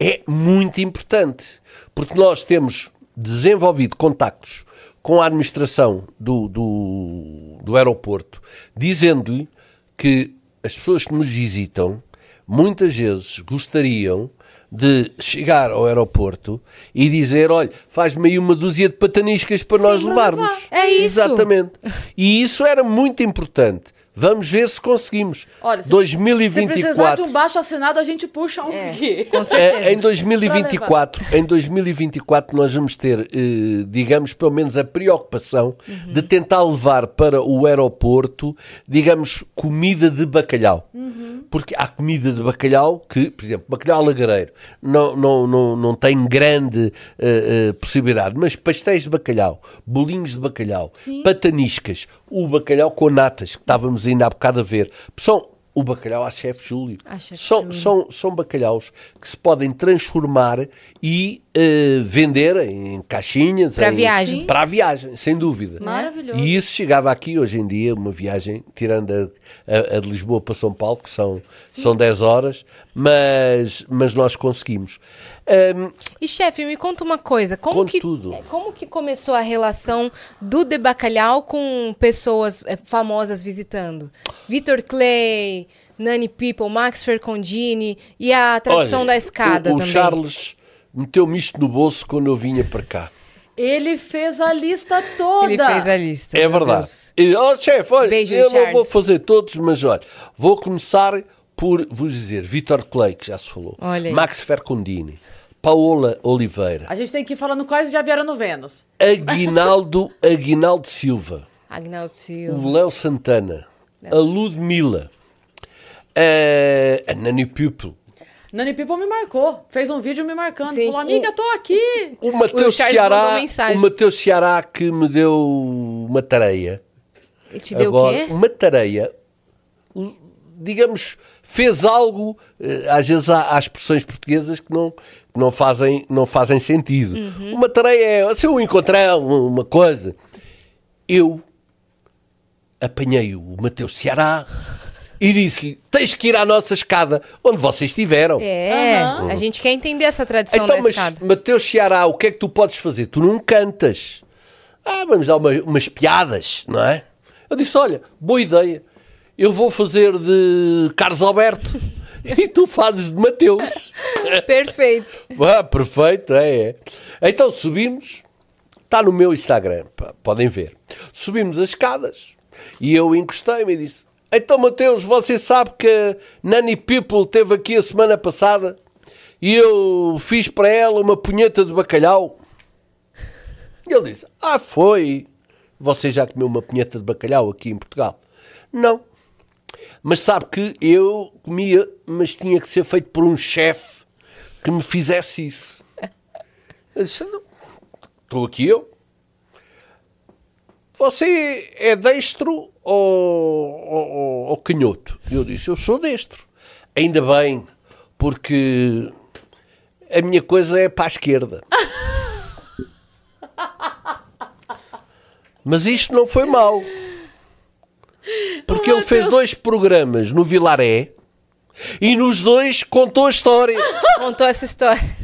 é muito importante. Porque nós temos desenvolvido contactos com a administração do, do, do aeroporto, dizendo-lhe que as pessoas que nos visitam muitas vezes gostariam de chegar ao aeroporto e dizer: olha, faz-me aí uma dúzia de pataniscas para Sim, nós levarmos. É isso. Exatamente. E isso era muito importante. Vamos ver se conseguimos. Olha, se, 2024. Se precisar de um baixo assinado, a gente puxa um é, aqui. Com certeza. É, em 2024, em 2024 nós vamos ter, eh, digamos, pelo menos a preocupação uhum. de tentar levar para o aeroporto, digamos, comida de bacalhau. Uhum. Porque há comida de bacalhau que, por exemplo, bacalhau lagareiro não, não, não, não tem grande uh, uh, possibilidade, mas pastéis de bacalhau, bolinhos de bacalhau, Sim. pataniscas, o bacalhau com natas que estávamos ainda há bocado a ver. São o bacalhau à chefe Júlio. Chef são, Júlio. São, são bacalhaus que se podem transformar e uh, vender em caixinhas. Para a viagem. Para a viagem, sem dúvida. Maravilhoso. E isso chegava aqui hoje em dia, uma viagem, tirando a, a, a de Lisboa para São Paulo, que são, são 10 horas, mas, mas nós conseguimos. Um, e chefe, me conta uma coisa, como que, tudo. É, como que começou a relação do De Bacalhau com pessoas é, famosas visitando? Vitor Clay, Nani People, Max Fercondini e a tradição Olha, da escada o, o também. Charles meteu-me isto no bolso quando eu vinha para cá. Ele fez a lista toda. Ele fez a lista. É verdade. E, oh, chefe, olha, Beijo, eu Charles. não vou fazer todos, mas olha, vou começar por vos dizer Vitor Clay, que já se falou, olha Max Fercondini, Paola Oliveira. A gente tem que ir falando quais já vieram no Vênus. Aguinaldo, Aguinaldo Silva. Aguinaldo Silva. O Léo Santana. Léo. A Ludmilla. A, a Nani Pupil. Nani People me marcou. Fez um vídeo me marcando. Sim. Falou, amiga, tô aqui. O Matheus Ceará. O Matheus Ceará que me deu uma tareia. E te deu Agora, o quê? Uma tareia. Digamos, fez algo. Eh, às vezes há, há expressões portuguesas que não, não fazem, não fazem sentido. Uhum. Uma tarefa é, se eu encontrar uma coisa, eu apanhei o Mateus Ceará e disse-lhe: tens que ir à nossa escada, onde vocês estiveram. É, uhum. a gente quer entender essa tradição então, da mas, escada. Mateus Ceará, o que é que tu podes fazer? Tu não cantas. Ah, vamos dar uma, umas piadas, não é? Eu disse: olha, boa ideia. Eu vou fazer de Carlos Alberto. E tu fazes de Mateus. <laughs> Perfeito. Ah, perfeito, é, é. Então subimos, está no meu Instagram, podem ver. Subimos as escadas e eu encostei-me e disse: Então, Mateus, você sabe que a Nani People esteve aqui a semana passada e eu fiz para ela uma punheta de bacalhau? E ele disse: Ah, foi. Você já comeu uma punheta de bacalhau aqui em Portugal? Não. Mas sabe que eu comia, mas tinha que ser feito por um chefe que me fizesse isso. Estou aqui eu. Você é destro ou, ou, ou canhoto? Eu disse, eu sou destro. Ainda bem, porque a minha coisa é para a esquerda. <laughs> Mas isto não foi mal. Porque porque ele fez dois programas no Vilaré e nos dois contou a história. <laughs> Contou essa história. <laughs>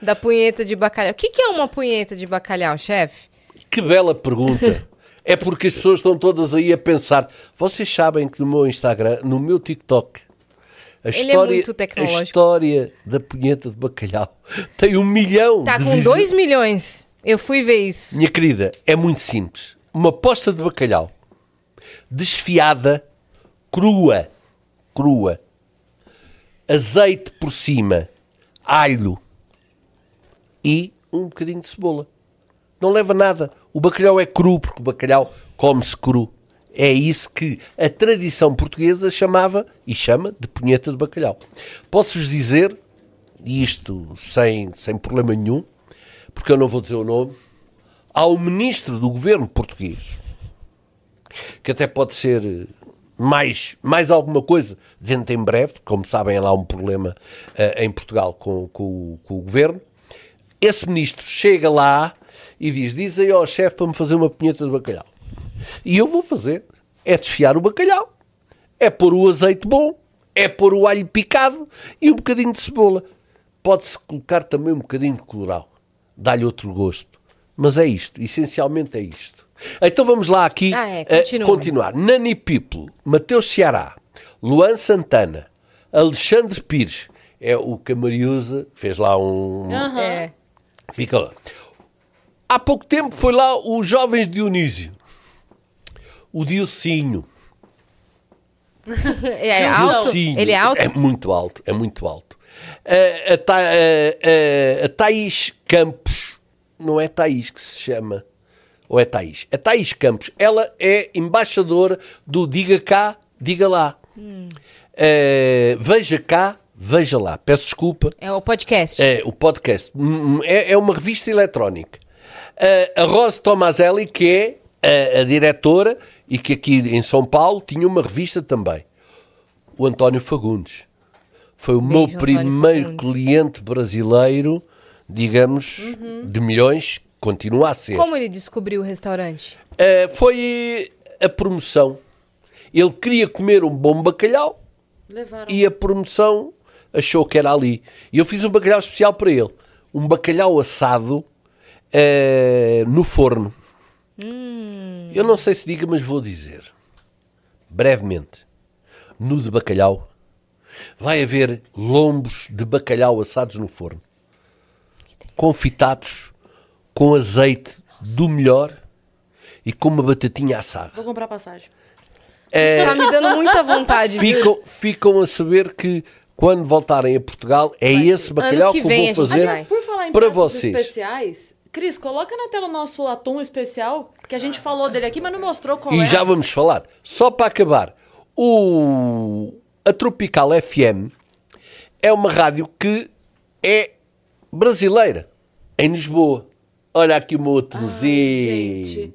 Da punheta de bacalhau. O que, que é uma punheta de bacalhau, chefe? Que bela pergunta. é porque as pessoas estão todas aí a pensar. Vocês sabem que no meu Instagram, no meu TikTok, a Ele é história, é muito tecnológico. A história da punheta de bacalhau <laughs> tem um milhão Está com dois milhões. Eu fui ver isso. Minha querida, é muito simples. Uma posta de bacalhau desfiada, crua, crua, azeite por cima, alho e um bocadinho de cebola. Não leva nada. O bacalhau é cru, porque o bacalhau come-se cru. É isso que a tradição portuguesa chamava e chama de punheta de bacalhau. Posso-vos dizer, isto sem, sem problema nenhum, porque eu não vou dizer o nome, ao ministro do governo português, que até pode ser mais, mais alguma coisa dentro em breve, como sabem, há lá um problema uh, em Portugal com, com, com, o governo. Esse ministro chega lá e diz: Diz aí ao chefe para me fazer uma punheta de bacalhau. E eu vou fazer. É desfiar o bacalhau. É pôr o azeite bom. É pôr o alho picado e um bocadinho de cebola. Pode-se colocar também um bocadinho de colorau. Dá-lhe outro gosto. Mas é isto. Essencialmente é isto. Então vamos lá aqui ah, é, uh, continuar. Nani People, Mateus Ceará, Luan Santana, Alexandre Pires. É o Camariusa, fez lá um... Uhum. É. Fica lá. Há pouco tempo foi lá os Jovens Dionísio o Diocinho. <laughs> é, é alto? Ele é alto? É muito alto, é muito alto. A, a, a, a Thaís Campos, não é Thaís que se chama, ou é Thaís? A Thaís Campos, ela é embaixadora do Diga Cá, Diga Lá. Hum. Uh, veja cá, veja lá. Peço desculpa. É o podcast. É o podcast. Hum, hum, é, é uma revista eletrónica. Uh, a Rose Tomazelli, que é a, a diretora e que aqui em São Paulo tinha uma revista também. O António Fagundes. Foi o Beijo, meu primeiro cliente brasileiro, digamos, uhum. de milhões, continua a ser. Como ele descobriu o restaurante? Uh, foi a promoção. Ele queria comer um bom bacalhau Levaram. e a promoção achou que era ali. E eu fiz um bacalhau especial para ele. Um bacalhau assado uh, no forno. Hum. Eu não sei se diga, mas vou dizer. Brevemente. No de bacalhau. Vai haver lombos de bacalhau assados no forno. Confitados com azeite do melhor e com uma batatinha assada. Vou comprar passagem. É, Está me dando muita vontade. Ficam, ficam a saber que quando voltarem a Portugal é Vai. esse bacalhau que, que eu vou fazer Aliás, para vocês. especiais, Cris, coloca na tela o nosso atum especial, que a gente falou dele aqui, mas não mostrou qual e é. E já vamos falar. Só para acabar, o... a Tropical FM é uma rádio que é brasileira, em Lisboa. Olha aqui o outrozinho.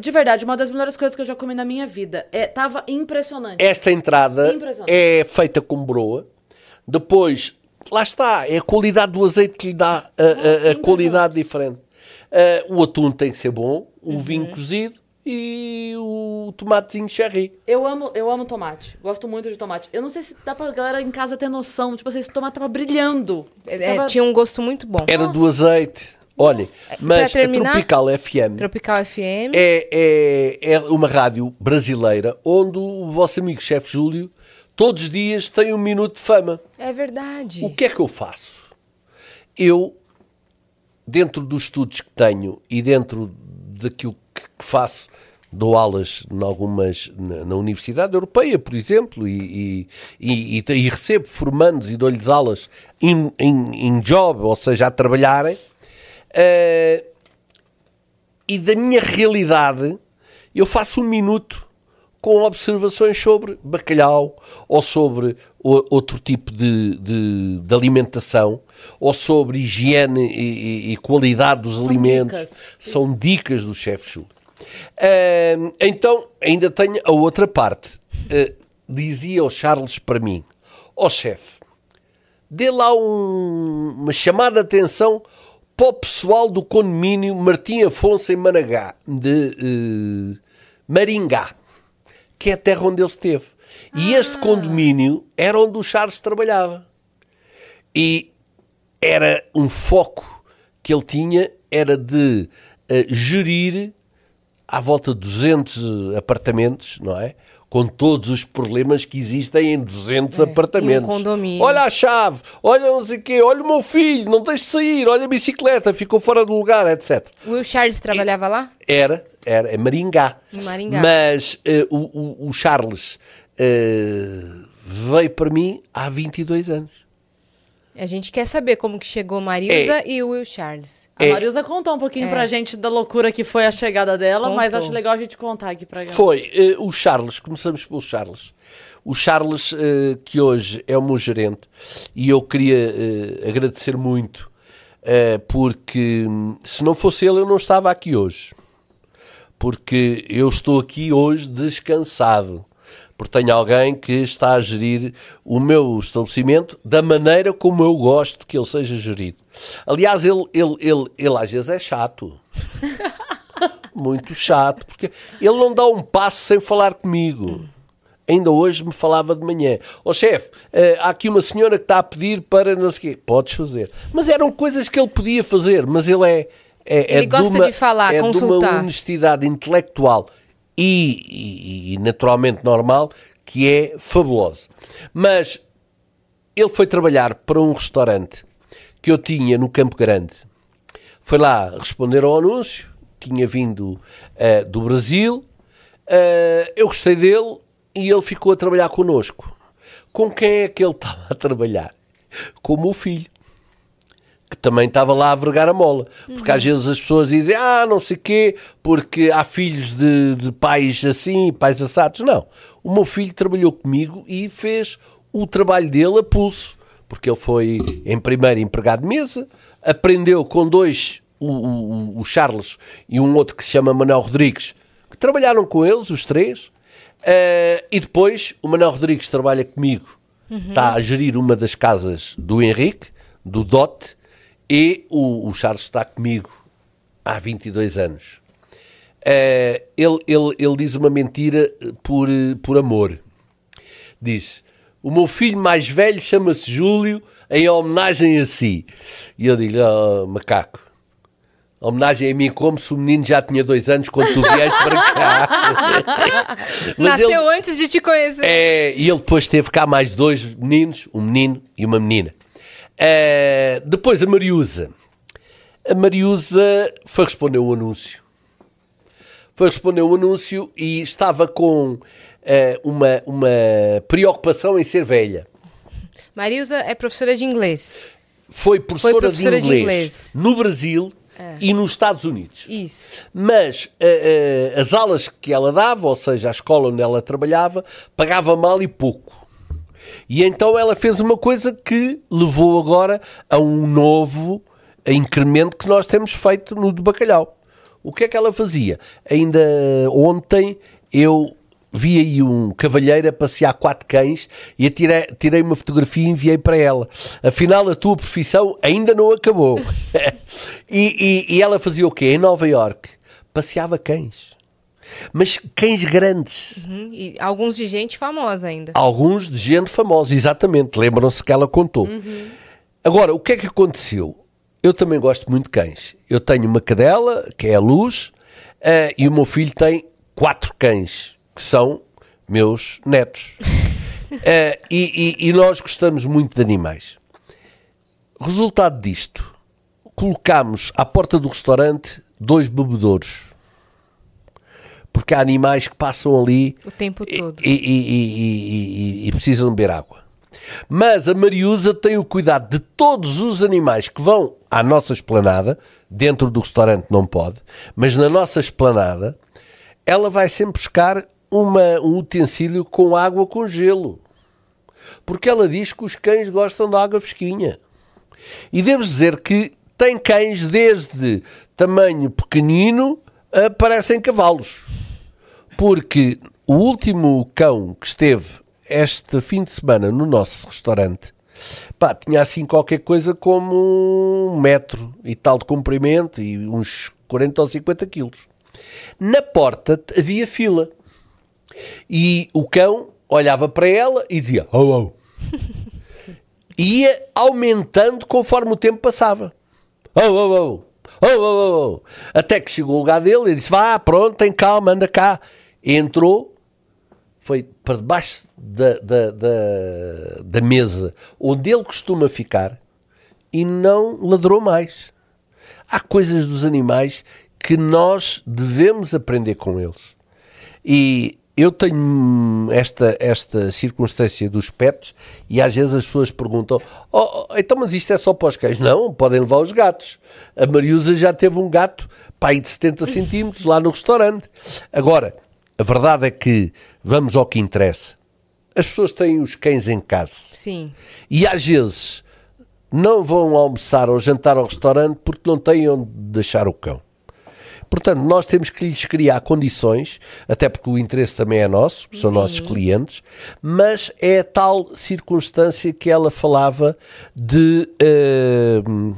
de verdade, uma das melhores coisas que eu já comi na minha vida. É, tava impressionante. Esta entrada impressionante. é feita com broa. Depois lá está, é a qualidade do azeite que lhe dá a, a, a qualidade diferente. Uh, o atum tem que ser bom, o uhum. vinho cozido e o tomatezinho cherry. Eu amo, eu amo tomate. Gosto muito de tomate. Eu não sei se dá pra galera em casa ter noção. Tipo assim, esse tomate tava brilhando. É, tava... Tinha um gosto muito bom. Era Nossa. do azeite. Olhem, mas terminar, a Tropical FM, Tropical FM. É, é, é uma rádio brasileira onde o vosso amigo chefe Júlio todos os dias tem um minuto de fama. É verdade. O que é que eu faço? Eu, dentro dos estudos que tenho e dentro daquilo que faço, dou aulas em algumas, na, na, Universidade Europeia, por exemplo, e, e, e, e recebo formandos e dou-lhes aulas em, job, ou seja, a trabalharem. Uh, e da minha realidade, eu faço um minuto com observações sobre bacalhau ou sobre outro tipo de, de, de alimentação ou sobre higiene e, e qualidade dos São alimentos. Dicas. São dicas do chefe Júlio. Uh, então, ainda tenho a outra parte. Uh, dizia o Charles para mim: Ó oh, chefe, dê lá um, uma chamada de atenção para o pessoal do condomínio Martim Afonso em Managá, de uh, Maringá que é a terra onde ele esteve. E ah. este condomínio era onde o Charles trabalhava. E era um foco que ele tinha, era de uh, gerir à volta de 200 apartamentos, não é? Com todos os problemas que existem em 200 é, apartamentos. Um. Olha a chave, olha não sei o quê, olha o meu filho, não deixe sair, olha a bicicleta, ficou fora do lugar, etc. O Will Charles trabalhava e, lá? Era, era, é Maringá. Maringá. Mas uh, o, o, o, Charles uh, veio para mim há 22 anos. A gente quer saber como que chegou Marilza é. e o Will Charles. A é. Marilza contou um pouquinho é. pra gente da loucura que foi a chegada dela, Contou. mas acho legal a gente contar aqui pra galera. Foi. Uh, o Charles, começamos pelo Charles. O Charles, uh, que hoje é o meu gerente, e eu queria uh, agradecer muito, porque hum, se não fosse ele, eu não estava aqui hoje. Porque eu estou aqui hoje descansado porque tenho alguém que está a gerir o meu estabelecimento da maneira como eu gosto que ele seja gerido. Aliás, ele, ele, ele, ele às vezes é chato. <laughs> Muito chato, porque ele não dá um passo sem falar comigo. Ainda hoje me falava de manhã: Ó oh, chefe, uh, há aqui uma senhora que está a pedir para não sei o quê. Podes fazer. Mas eram coisas que ele podia fazer, mas ele é. é ele é gosta de, uma, de falar, é consultar. de uma honestidade intelectual e, e, naturalmente normal, que é fabuloso. Mas ele foi trabalhar para um restaurante que eu tinha no Campo Grande. Foi lá responder ao anúncio, tinha vindo uh, do Brasil. Uh, eu gostei dele e ele ficou a trabalhar connosco. Com quem é que ele <laughs> estava a trabalhar? Com o meu filho que também estava lá a vergar a mola. Porque uhum. às vezes as pessoas dizem, ah, não sei quê, porque há filhos de, de pais assim, pais assados. Não. O meu filho trabalhou comigo e fez o trabalho dele a pulso. Porque ele foi, em primeiro, empregado de mesa, aprendeu com dois, o, o, o Charles e um outro que se chama Manuel Rodrigues, que trabalharam com eles, os três. Uh, e depois o Manuel Rodrigues trabalha comigo, uhum. está a gerir uma das casas do Henrique, do Dote, e o, o Charles está comigo há 22 anos. Uh, ele, ele, ele diz uma mentira por, por amor. Diz: O meu filho mais velho chama-se Júlio em homenagem a si. E eu digo: oh, macaco. Homenagem a mim, como se o menino já tinha dois anos quando tu vieste para cá. <laughs> Nasceu ele, antes de te conhecer. É, e ele depois teve cá mais dois meninos, um menino e uma menina. Uh, depois a Mariusa. A Mariusa foi responder o anúncio. Foi responder o anúncio e estava com uh, uma, uma preocupação em ser velha. Mariusa é professora de inglês. Foi professora, Foi professora de, inglês de, inglês no Brasil é. e nos Estados Unidos. Isso. Mas uh, as aulas que ela dava, ou seja, a escola onde ela trabalhava, pagava mal e pouco. E então ela fez uma coisa que levou agora a um novo incremento que nós temos feito no de bacalhau. O que é que ela fazia? Ainda ontem eu vi aí um cavalheiro a passear quatro cães e tirei, tirei uma fotografia e enviei para ela. Afinal, a tua profissão ainda não acabou. <laughs> e, e, e ela fazia o quê? Em Nova York passeava cães. Mas cães grandes. Uhum. E alguns de gente famosa ainda. Alguns de gente famosa, exatamente. Lembram-se que ela contou. Uhum. Agora, o que é que aconteceu? Eu também gosto muito de cães. Eu tenho uma cadela, que é a Luz, uh, e o meu filho tem quatro cães, que são meus netos. uh, <laughs> e, e, e nós gostamos muito de animais. Resultado disto, colocámos à porta do restaurante dois bebedouros porque há animais que passam ali o tempo todo e, e, e, e precisam beber água. Mas a Mariusa tem o cuidado de todos os animais que vão à nossa esplanada, dentro do restaurante não pode, mas na nossa esplanada, ela vai sempre buscar uma, um utensílio com água com gelo. Porque ela diz que os cães gostam de água fresquinha. E devo dizer que tem cães desde tamanho pequenino a parecem cavalos porque o último cão que esteve este fim de semana no nosso restaurante pá, tinha assim qualquer coisa como um metro e tal de comprimento e uns 40 ou 50 quilos. Na porta havia fila. E o cão olhava para ela e dizia: Oh, <laughs> oh. Ia aumentando conforme o tempo passava. Oh, oh, oh. Oh, oh, oh, oh. Até que chegou o lugar dele e disse: Vá, pronto, tem calma, anda cá. Entrou, foi para debaixo da, da, da, da mesa onde ele costuma ficar e não ladrou mais. Há coisas dos animais que nós devemos aprender com eles. E eu tenho esta, esta circunstância dos pets e às vezes as pessoas perguntam: oh, oh, então, mas isto é só para os cães? Não, podem levar os gatos. A Mariusa já teve um gato, pai de 70 centímetros, lá no restaurante. Agora, a verdade é que, vamos ao que interessa, as pessoas têm os cães em casa. Sim. E às vezes não vão almoçar ou jantar ao restaurante porque não têm onde deixar o cão. Portanto, nós temos que lhes criar condições, até porque o interesse também é nosso, são Sim. nossos clientes, mas é tal circunstância que ela falava de uh,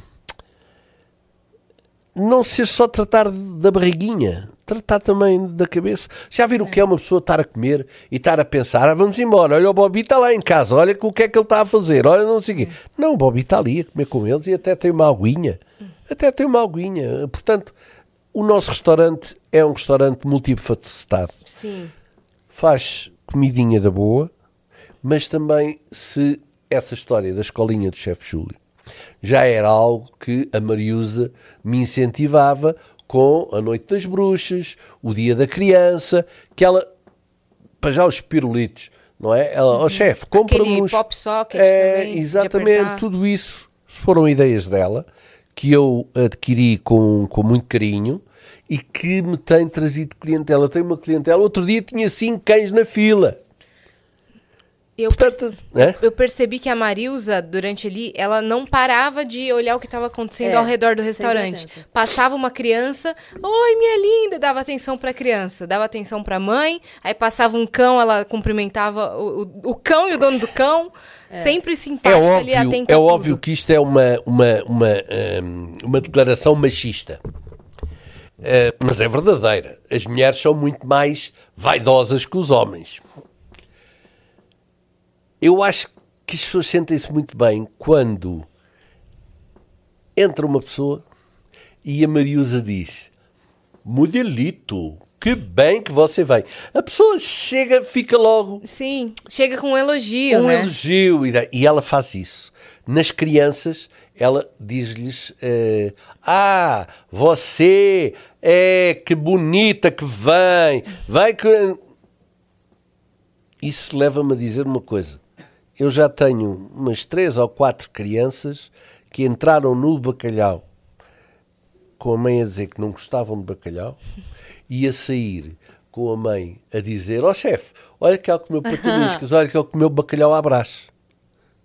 não ser só tratar da barriguinha, tratar também da cabeça. Já viram o que é uma pessoa estar a comer e estar a pensar, ah, vamos embora, olha o Bobby está lá em casa, olha o que é que ele está a fazer, olha não sei o quê. Não, o Bobby está ali a comer com eles e até tem uma aguinha. Até tem uma aguinha. Portanto, o nosso restaurante é um restaurante multifacetado. Sim. Faz comidinha da boa, mas também se essa história da escolinha do chefe Júlio já era algo que a Mariusa me incentivava com a Noite das Bruxas, o Dia da Criança, que ela, para já os pirulitos, não é? Ela, ó uhum. oh, chefe, compra-nos... pop sockets é, também, Exatamente, tudo isso foram ideias dela, que eu adquiri com, com muito carinho e que me tem trazido clientela. Tenho uma clientela, outro dia tinha cinco cães na fila. Eu, Portanto, é? eu percebi que a Marilza, durante ali, ela não parava de olhar o que estava acontecendo é, ao redor do restaurante. Passava uma criança, oi, minha linda, dava atenção para a criança, dava atenção para a mãe, aí passava um cão, ela cumprimentava o, o, o cão e o dono do cão. É. Sempre simpática é óbvio, ali, É óbvio que isto é uma, uma, uma, hum, uma declaração machista. Uh, mas é verdadeira. As mulheres são muito mais vaidosas que os homens eu acho que as pessoas sentem-se muito bem quando entra uma pessoa e a Mariusa diz: Modelito, que bem que você vem. A pessoa chega, fica logo. Sim, chega com um elogio. Um né? elogio. E ela faz isso. Nas crianças, ela diz-lhes: uh, Ah, você é que bonita que vem. Vai que. Isso leva-me a dizer uma coisa eu já tenho umas três ou quatro crianças que entraram no bacalhau com a mãe a dizer que não gostavam de bacalhau e a sair com a mãe a dizer: Ó oh, chefe, olha que ela comeu pataniscas, olha que ela comeu bacalhau à brás.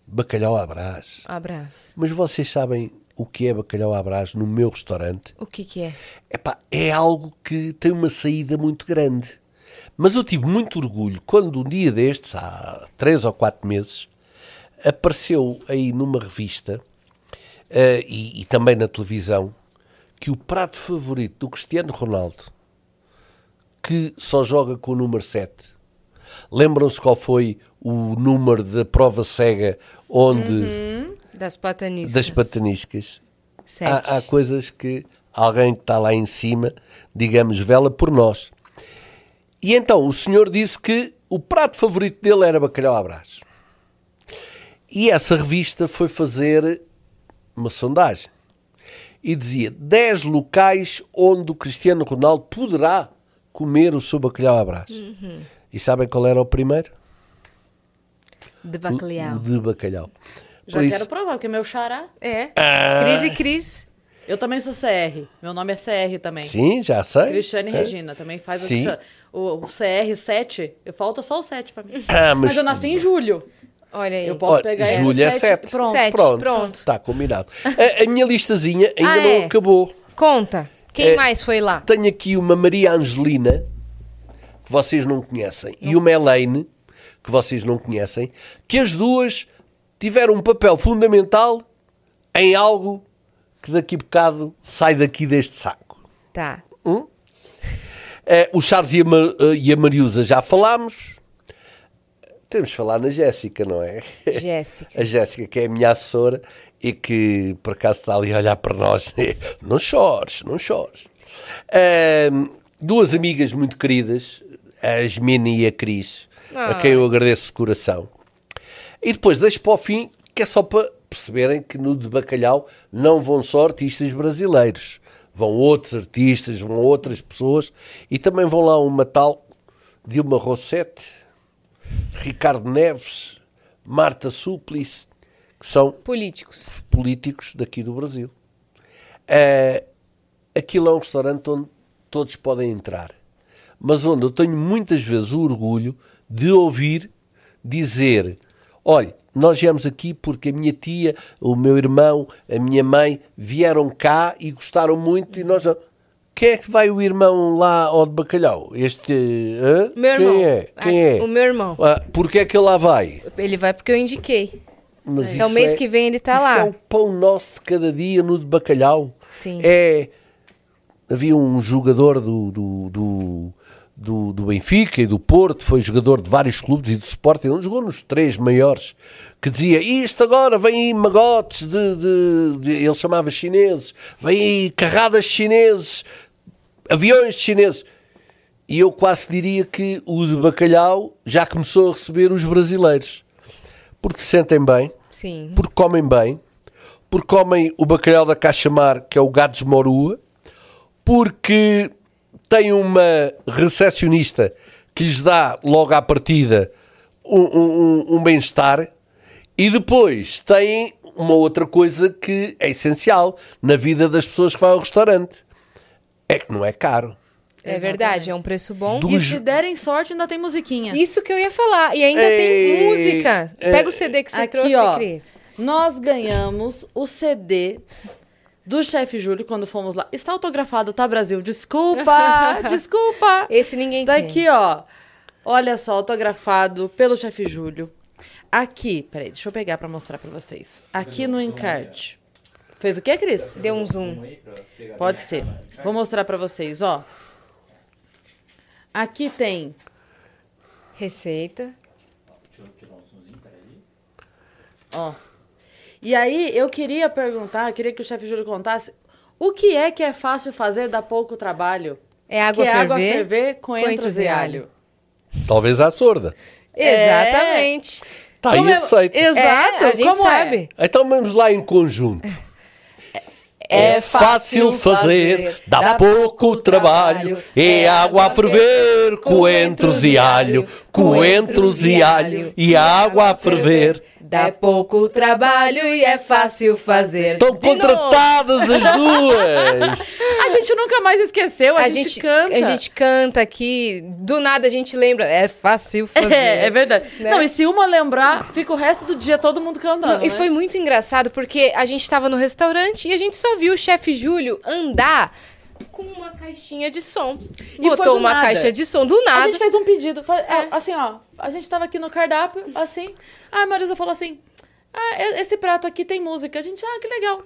Bacalhau à brás. À brás. Mas vocês sabem o que é bacalhau à brás no meu restaurante? O que, que é? Epá, é algo que tem uma saída muito grande. Mas eu tive muito orgulho quando um dia destes, há três ou quatro meses, apareceu aí numa revista uh, e, e, também na televisão que o prato favorito do Cristiano Ronaldo, que só joga com o número 7, lembram-se qual foi o número da prova cega onde. Uhum, das pataniscas. Das pataniscas. Há, há coisas que alguém que está lá em cima, digamos, vela por nós. E então o senhor disse que o prato favorito dele era bacalhau à brás. E essa revista foi fazer uma sondagem e dizia 10 locais onde o Cristiano Ronaldo poderá comer o seu bacalhau à brás. Uhum. E sabem qual era o primeiro? De bacalhau. De bacalhau. Já Por quero isso... provar, porque é meu xará. É. Ah. Cris e Cris. Eu também sou CR. Meu nome é CR também. Sim, já sei. Cristiane é. Regina também faz Sim. o, o CR 7. Falta só o 7 para mim. Ah, mas... mas... eu nasci em julho. Olha aí. Eu posso Olha, pegar Julho é 7. Pronto. Sete. Pronto. Pronto. Está combinado. A, a, minha listazinha ainda ah, não é? acabou. Conta. Quem é, mais foi lá? Tenho aqui uma Maria Angelina, que vocês não conhecem, não. e uma Elaine, que vocês não conhecem, que as duas tiveram um papel fundamental em algo que daqui a bocado sai daqui deste saco. Tá. Hum? Uh, o Charles e a, Mar, uh, e a Mariusa já falámos. Temos de falar na Jéssica, não é? Jéssica. <laughs> a Jéssica, que é a minha assessora e que por acaso está ali a olhar para nós. <laughs> não chores, não chores. Duas amigas muito queridas, a Asmina e a Cris, ah. a quem eu agradeço de coração. E depois deixo para o fim, que é só para perceberem que no de bacalhau não vão só artistas brasileiros vão outros artistas, vão outras pessoas e também vão lá uma tal Dilma Rossetti, Ricardo Neves, Marta Suplicy, que são políticos, políticos daqui do Brasil. Uh, aquilo é um restaurante onde todos podem entrar, mas onde eu tenho muitas vezes o orgulho de ouvir dizer: olha, nós viemos aqui porque a minha tia, o meu irmão, a minha mãe vieram cá e gostaram muito e nós. Quem é que vai o irmão lá ao de bacalhau? Este. Hã? Meu Quem irmão. é? Quem é? O meu irmão. Ah, porquê é que ele lá vai? Ele vai porque eu indiquei. Mas é o mês é, que vem ele está lá. é o pão nosso de cada dia no de bacalhau. Sim. É. Havia um jogador do, do, do do, do Benfica e do Porto, foi jogador de vários clubes e do Sporting, ele jogou nos três maiores, que dizia, isto agora vem aí magotes de, de, de ele chamava chineses, vem aí carradas chineses, aviões chineses. E eu quase diria que o de bacalhau já começou a receber os brasileiros. Porque se sentem bem, Sim. porque comem bem, porque comem o bacalhau da Caixa Mar, que é o gato de morua, porque tem uma recepcionista que lhes dá logo à partida um, um, um bem-estar e depois tem uma outra coisa que é essencial na vida das pessoas que vão ao restaurante. É que não é caro. É verdade, é um preço bom. E se derem sorte, ainda tem musiquinha. Isso que eu ia falar. E ainda é... tem música. Pega o CD que você Aqui, trouxe, ó, Cris. Nós ganhamos o CD do chefe Júlio quando fomos lá. Está autografado, tá, Brasil? Desculpa, <laughs> desculpa. Esse ninguém tá tem. Daqui, ó. Olha só, autografado pelo chefe Júlio. Aqui, peraí, deixa eu pegar para mostrar para vocês. Aqui no encarte. Fez o que, Cris? Deu um zoom. Pode ser. Vou mostrar para vocês, ó. Aqui tem receita. Ó. E aí eu queria perguntar, queria que o chefe Júlio contasse o que é que é fácil fazer, dá pouco trabalho. É água que ferver, é água ferver com coentros e alho. Talvez a sorda. Exatamente. Tá aí é... aceito. Exato, é, a gente Como é? sabe. É? Então vamos lá em conjunto. É, é fácil fazer, dá pouco trabalho. É água a ferver, coentros e alho, coentros e alho, e água a ferver. Dá pouco trabalho e é fácil fazer. Estão contratadas as duas! <laughs> a gente nunca mais esqueceu, a, a gente, gente, canta. A gente canta aqui, do nada a gente lembra. É fácil <laughs> fazer. É, é verdade. Né? Não, e se uma lembrar, fica o resto do dia todo mundo cantando. Não, né? E foi muito engraçado porque a gente estava no restaurante e a gente só viu o chefe Júlio andar com uma caixinha de som. E Botou uma nada. caixa de som do nada. A gente fez um pedido. É. Assim, ó. A gente tava aqui no cardápio, assim. a Marisa falou assim: Ah, esse prato aqui tem música. A gente, ah, que legal.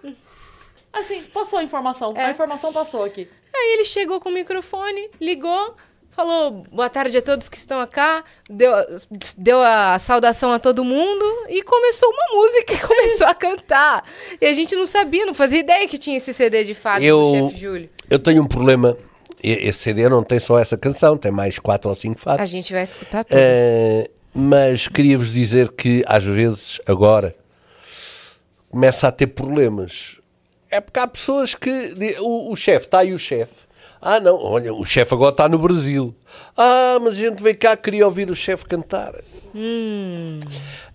Assim, passou a informação. É. A informação passou aqui. Aí ele chegou com o microfone, ligou, falou boa tarde a todos que estão aqui, deu, deu a saudação a todo mundo e começou uma música e <laughs> começou a cantar. E a gente não sabia, não fazia ideia que tinha esse CD de fato eu, do chefe Júlio. Eu tenho um problema esse CD não tem só essa canção, tem mais quatro ou cinco fatos. A gente vai escutar todas. Uh, mas queria-vos dizer que às vezes agora começa a ter problemas. É porque há pessoas que. O, o chefe, está aí o chefe. Ah, não, olha, o chefe agora está no Brasil. Ah, mas a gente veio cá, queria ouvir o chefe cantar. Hum.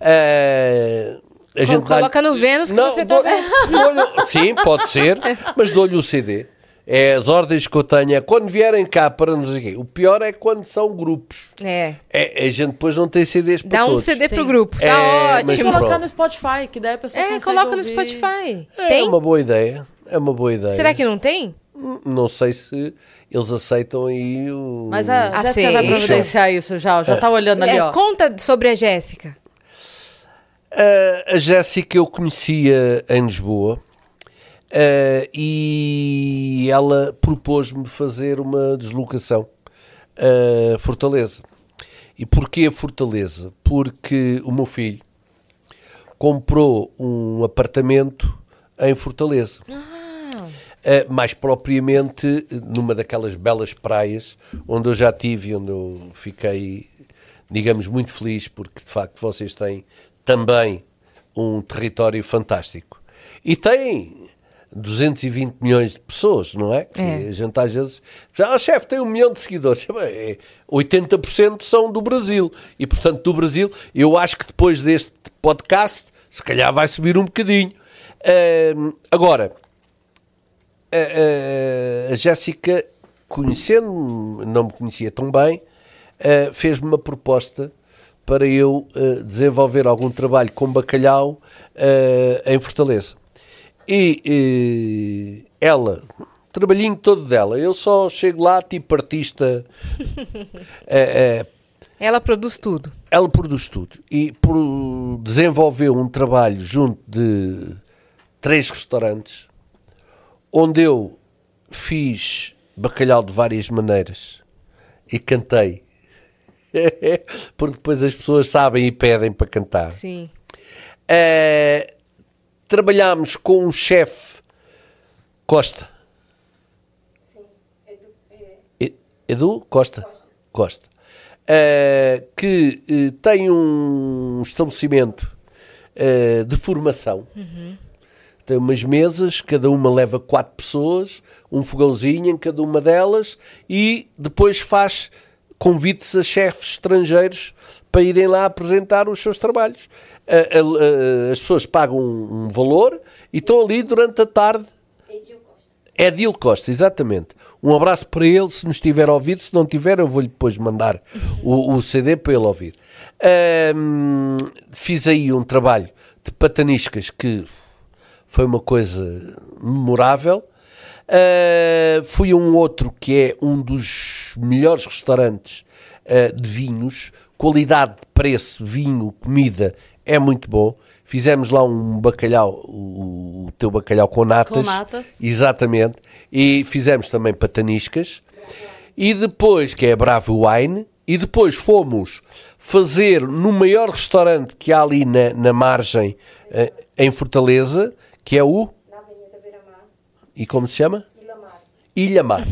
Uh, a gente Coloca dá... no Vênus que não, você está. Sim, pode ser, <laughs> mas dou-lhe o CD. É as ordens que eu tenho. É quando vierem cá para nos aqui. O pior é quando são grupos. É. é a gente depois não tem CDs para Dá todos. um CD Sim. pro grupo. Tá é, ótimo. colocar no Spotify, que daí a pessoa É, coloca ouvir. no Spotify. É tem? uma boa ideia. É uma boa ideia. Será que não tem? Hum, não sei se eles aceitam aí o. Mas a, a Jéssica vai providenciar isso já. Já está olhando ali, é, ó. Conta sobre a Jéssica. Uh, a Jéssica eu conhecia em Lisboa. Uh, e ela propôs-me fazer uma deslocação uh, Fortaleza. E porquê Fortaleza? Porque o meu filho comprou um apartamento em Fortaleza. Ah. Uh, mais propriamente numa daquelas belas praias onde eu já tive, onde eu fiquei, digamos, muito feliz, porque de facto vocês têm também um território fantástico. E têm 220 milhões de pessoas, não é? é. a gente às vezes. Já, ah, chefe, tem um milhão de seguidores. 80% é, são do Brasil. E, portanto, do Brasil, eu acho que depois deste podcast, se calhar vai subir um bocadinho. Uh, agora, a, a, a Jéssica, conhecendo-me, não me conhecia tão bem, uh, fez-me uma proposta para eu uh, desenvolver algum trabalho com bacalhau em Fortaleza. E, e ela, trabalhinho todo dela, eu só chego lá tipo artista. é, <laughs> é, ela produz tudo. Ela produz tudo. E por, desenvolveu um trabalho junto de três restaurantes onde eu fiz bacalhau de várias maneiras e cantei. <laughs> Porque depois as pessoas sabem e pedem para cantar. Sim. É, trabalhámos com um chefe Costa. Sim, Edu, é... Edu Costa. Costa. Costa. Uh, que uh, tem um estabelecimento uh, de formação. Uhum. Tem umas mesas, cada uma leva quatro pessoas, um fogãozinho em cada uma delas e depois faz convites a chefes estrangeiros para irem lá apresentar os seus trabalhos as pessoas pagam um, valor e estão ali durante a tarde. É Dil Costa, exatamente. Um abraço para ele, se nos tiver a ouvir. Se não tiver, eu vou-lhe depois mandar o, o, CD para ele ouvir. Um, fiz aí um trabalho de pataniscas que foi uma coisa memorável. Uh, fui a um outro que é um dos melhores restaurantes uh, de vinhos, qualidade, preço, vinho, comida é muito bom. Fizemos lá um bacalhau, o, o teu bacalhau com natas. Com nata. Exatamente. E fizemos também pataniscas. E depois, que é Bravo Wine, e depois fomos fazer no maior restaurante que há ali na, na margem, uh, em Fortaleza, que é o... Na Avenida Beira-Mar. E como se chama? Ilhamar. Ilhamar.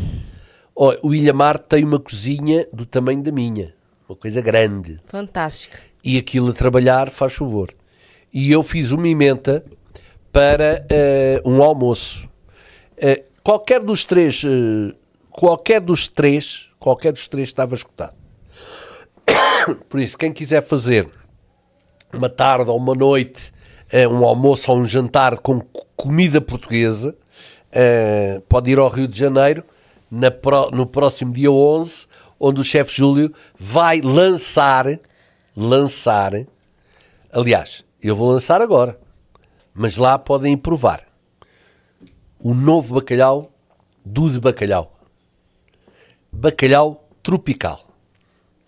Oh, o Ilhamar tem uma cozinha do tamanho da minha. Uma coisa grande. Fantástico e aquilo a trabalhar, faz favor. E eu fiz uma emenda para uh, um almoço. Uh, qualquer dos três, uh, qualquer dos três, qualquer dos três estava escutado. <coughs> Por isso, quem quiser fazer uma tarde ou uma noite, um almoço ou um jantar com comida portuguesa, pode ir ao Rio de Janeiro no próximo dia 11, onde o chefe Júlio vai lançar lançar. Aliás, eu vou lançar agora, mas lá podem provar o novo bacalhau do de bacalhau. Bacalhau tropical.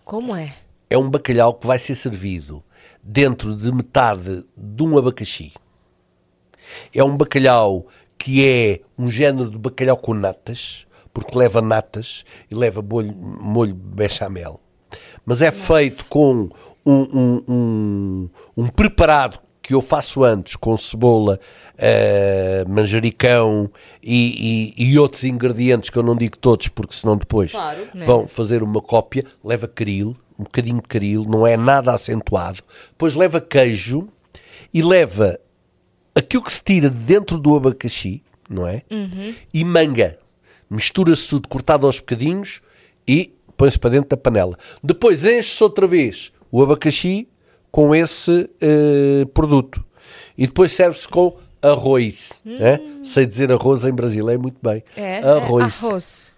Como é? É um bacalhau que vai ser servido dentro de metade de um abacaxi. É um bacalhau que é um género de bacalhau com natas, porque leva natas e leva molho, molho bechamel. Mas é Nossa. feito com um, um, um, um preparado que eu faço antes com cebola, uh, manjericão e, e, e, outros ingredientes que eu não digo todos porque senão depois claro, vão fazer uma cópia, leva caril, um bocadinho de caril, não é nada acentuado, depois leva queijo e leva aquilo que se tira de dentro do abacaxi, não é? Uhum. E manga. Mistura-se tudo cortado aos bocadinhos e põe-se para dentro da panela. Depois enche-se outra vez o abacaxi com esse uh, produto. E depois serve-se com arroz. Hum. Né? Sei dizer arroz em brasileiro muito bem. É, arroz. É arroz.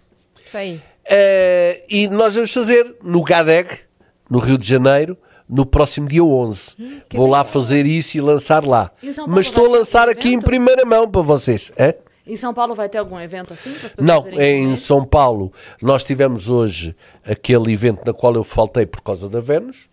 Isso aí. Uh, e nós vamos fazer no GADEG, no Rio de Janeiro, no próximo dia 11. Hum, Vou lá fazer isso e lançar lá. Mas estou a lançar aqui em primeira mão para vocês. É? Em São Paulo vai ter algum evento assim? Não, em São Paulo nós tivemos hoje aquele evento na qual eu faltei por causa da Vênus.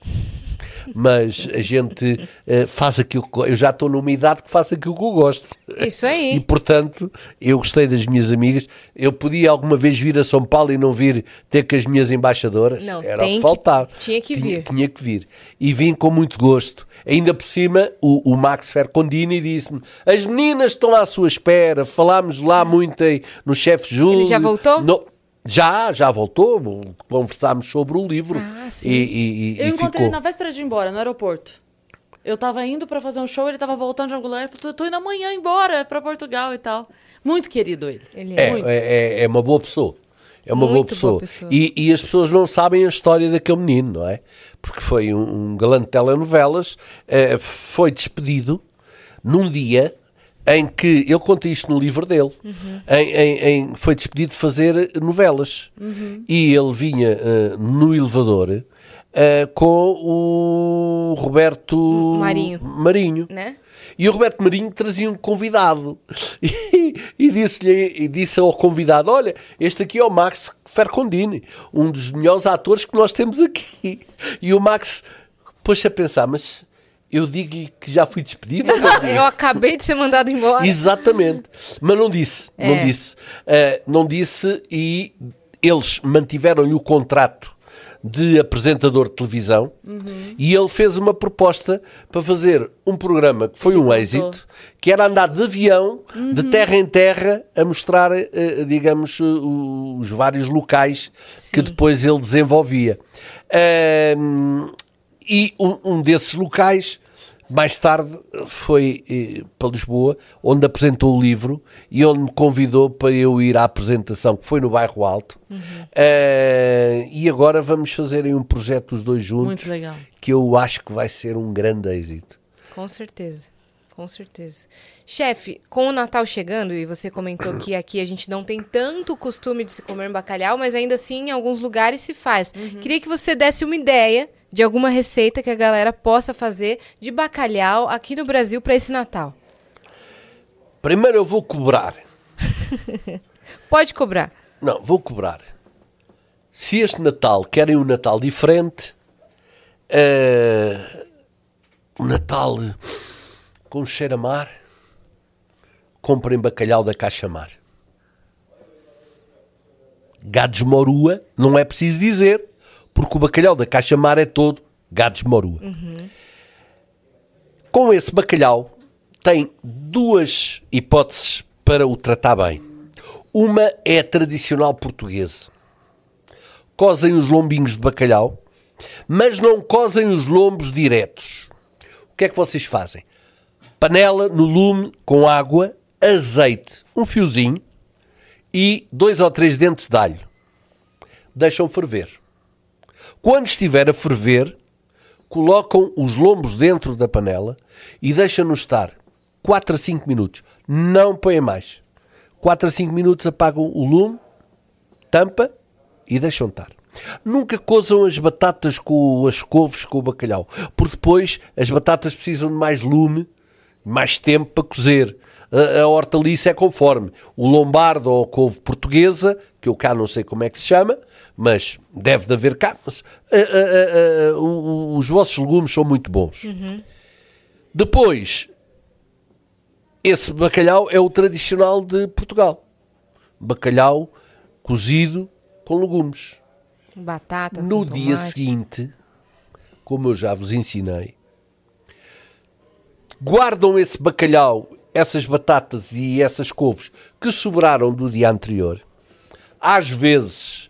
Mas a gente uh, faz aquilo que eu já estou numa idade que faço aquilo que eu gosto. Isso aí. E portanto, eu gostei das minhas amigas. Eu podia alguma vez vir a São Paulo e não vir ter com as minhas embaixadoras. Não, Era o que faltava. Tinha que tinha, vir. Tinha que vir. E vim com muito gosto. Ainda por cima, o, o Max Fercondini disse-me: as meninas estão à sua espera. Falámos lá muito aí no chefe Júlio. Ele já voltou? No, já, já voltou. Conversámos sobre o livro. Ah, sim. E, e, e, eu e encontrei ficou. ele na véspera de ir embora, no aeroporto. Eu tava indo pra fazer um show, ele tava voltando de algum lugar. Ele falou, tô indo amanhã embora pra Portugal e tal. Muito querido ele. Ele é. É, Muito. é, é- é uma boa pessoa. É uma boa pessoa. boa pessoa. E, e as pessoas não sabem a história daquele menino, não é? Porque foi um, um galã de telenovelas, eh, foi despedido num dia em que, ele conta isto no livro dele, Uhum. em, em- em- foi despedido de fazer novelas. Uhum. E ele vinha eh, no elevador eh, com o Roberto Marinho. Marinho. Né? E o Roberto Marinho trazia um convidado <laughs> e, e disse-lhe e disse ao convidado: Olha, este aqui é o Max Fercondini, um dos melhores atores que nós temos aqui. E o Max pôs-se a pensar: Mas eu digo-lhe que já fui despedido? <laughs> digo?" Eu acabei de ser mandado embora. Exatamente. Mas não disse, É. não disse. Ah, não disse e eles mantiveram-lhe o contrato de apresentador de televisão e ele fez uma proposta para fazer um programa que foi um êxito, que era andar de avião, de terra em terra, a mostrar, eh, digamos, eh, os vários locais que Sim. depois ele desenvolvia. Ahm, e um, um desses locais, mais tarde, foi eh, para Lisboa, onde apresentou o livro e onde me convidou para eu ir à apresentação, que foi no Bairro Alto. Eh, e agora vamos fazer aí um projeto os dois juntos, Muito legal. que eu acho que vai ser um grande êxito. Com certeza. Com certeza. Chefe, com o Natal chegando, e você comentou que <coughs> aqui a gente não tem tanto costume de se comer bacalhau, mas ainda assim em alguns lugares se faz. Queria que você desse uma ideia de alguma receita que a galera possa fazer de bacalhau aqui no Brasil para esse Natal. Primeiro eu vou cobrar. <laughs> Pode cobrar. Não, vou cobrar. Se este Natal querem um Natal diferente, eh, um Natal com cheiro a mar, comprem bacalhau da Caixa Mar. Gados Morua, não é preciso dizer, porque o bacalhau da Caixa Mar é todo Gados Morua. Com esse bacalhau, tem duas hipóteses para o tratar bem. Uma é tradicional portuguesa. Cozem os lombinhos de bacalhau, mas não cozem os lombos diretos. O que é que vocês fazem? Panela no lume com água, azeite, um fiozinho e dois ou três dentes de alho. Deixam ferver. Quando estiver a ferver, colocam os lombos dentro da panela e deixam-nos estar 4 a 5 minutos. Não põem mais. 4 a 5 minutos apagam o lume, tampa e deixam estar. Nunca cozam as batatas com as couves com o bacalhau, porque depois as batatas precisam de mais lume, mais tempo para cozer. A, a hortaliça é conforme. O lombardo ou a couve portuguesa, que eu cá não sei como é que se chama, mas deve de haver cá. Mas, o- o- os vossos legumes são muito bons. Depois, esse bacalhau é o tradicional de Portugal. Bacalhau cozido com legumes. Batata. No dia tomate. seguinte, como eu já vos ensinei, guardam esse bacalhau, essas batatas e essas couves que sobraram do dia anterior. Às vezes,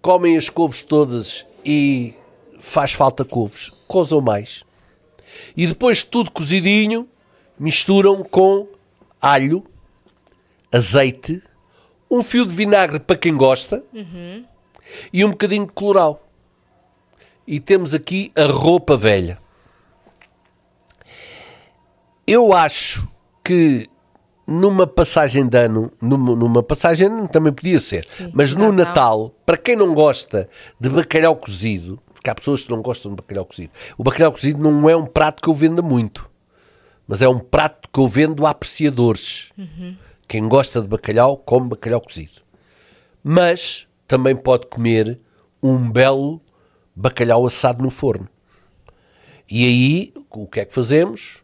comem as couves todas e faz falta couves, cozam mais. E depois tudo cozidinho, misturam com alho, azeite, um fio de vinagre para quem gosta e um bocadinho de coloral. E temos aqui a roupa velha. Eu acho que numa passagem de ano, numa, numa passagem de ano também podia ser, mas no Natal. Natal, para quem não gosta de bacalhau cozido, porque há pessoas que não gostam de bacalhau cozido, o bacalhau cozido não é um prato que eu venda muito, mas é um prato que eu vendo a apreciadores. Quem gosta de bacalhau, come bacalhau cozido. Mas também pode comer um belo bacalhau assado no forno. E aí, o que é que fazemos?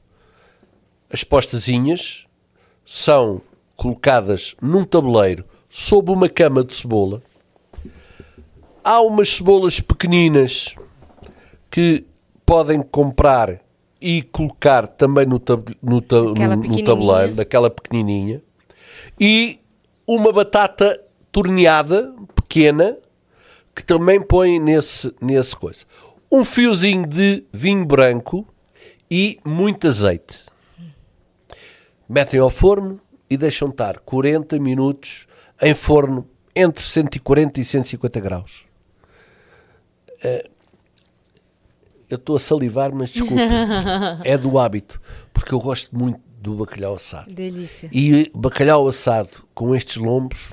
As postazinhas são colocadas num tabuleiro sob uma cama de cebola. Há umas cebolas pequeninas que podem comprar e colocar também no, tab no, ta no, tabuleiro, daquela pequenininha. E uma batata torneada, pequena, que também põe nesse, nesse coisa. Um fiozinho de vinho branco e muito azeite. Metem ao forno e deixam estar 40 minutos em forno entre 140 e 150 graus. Uh, eu estou a salivar, mas desculpa, <laughs> é do hábito, porque eu gosto muito do bacalhau assado. Delícia. E bacalhau assado com estes lombos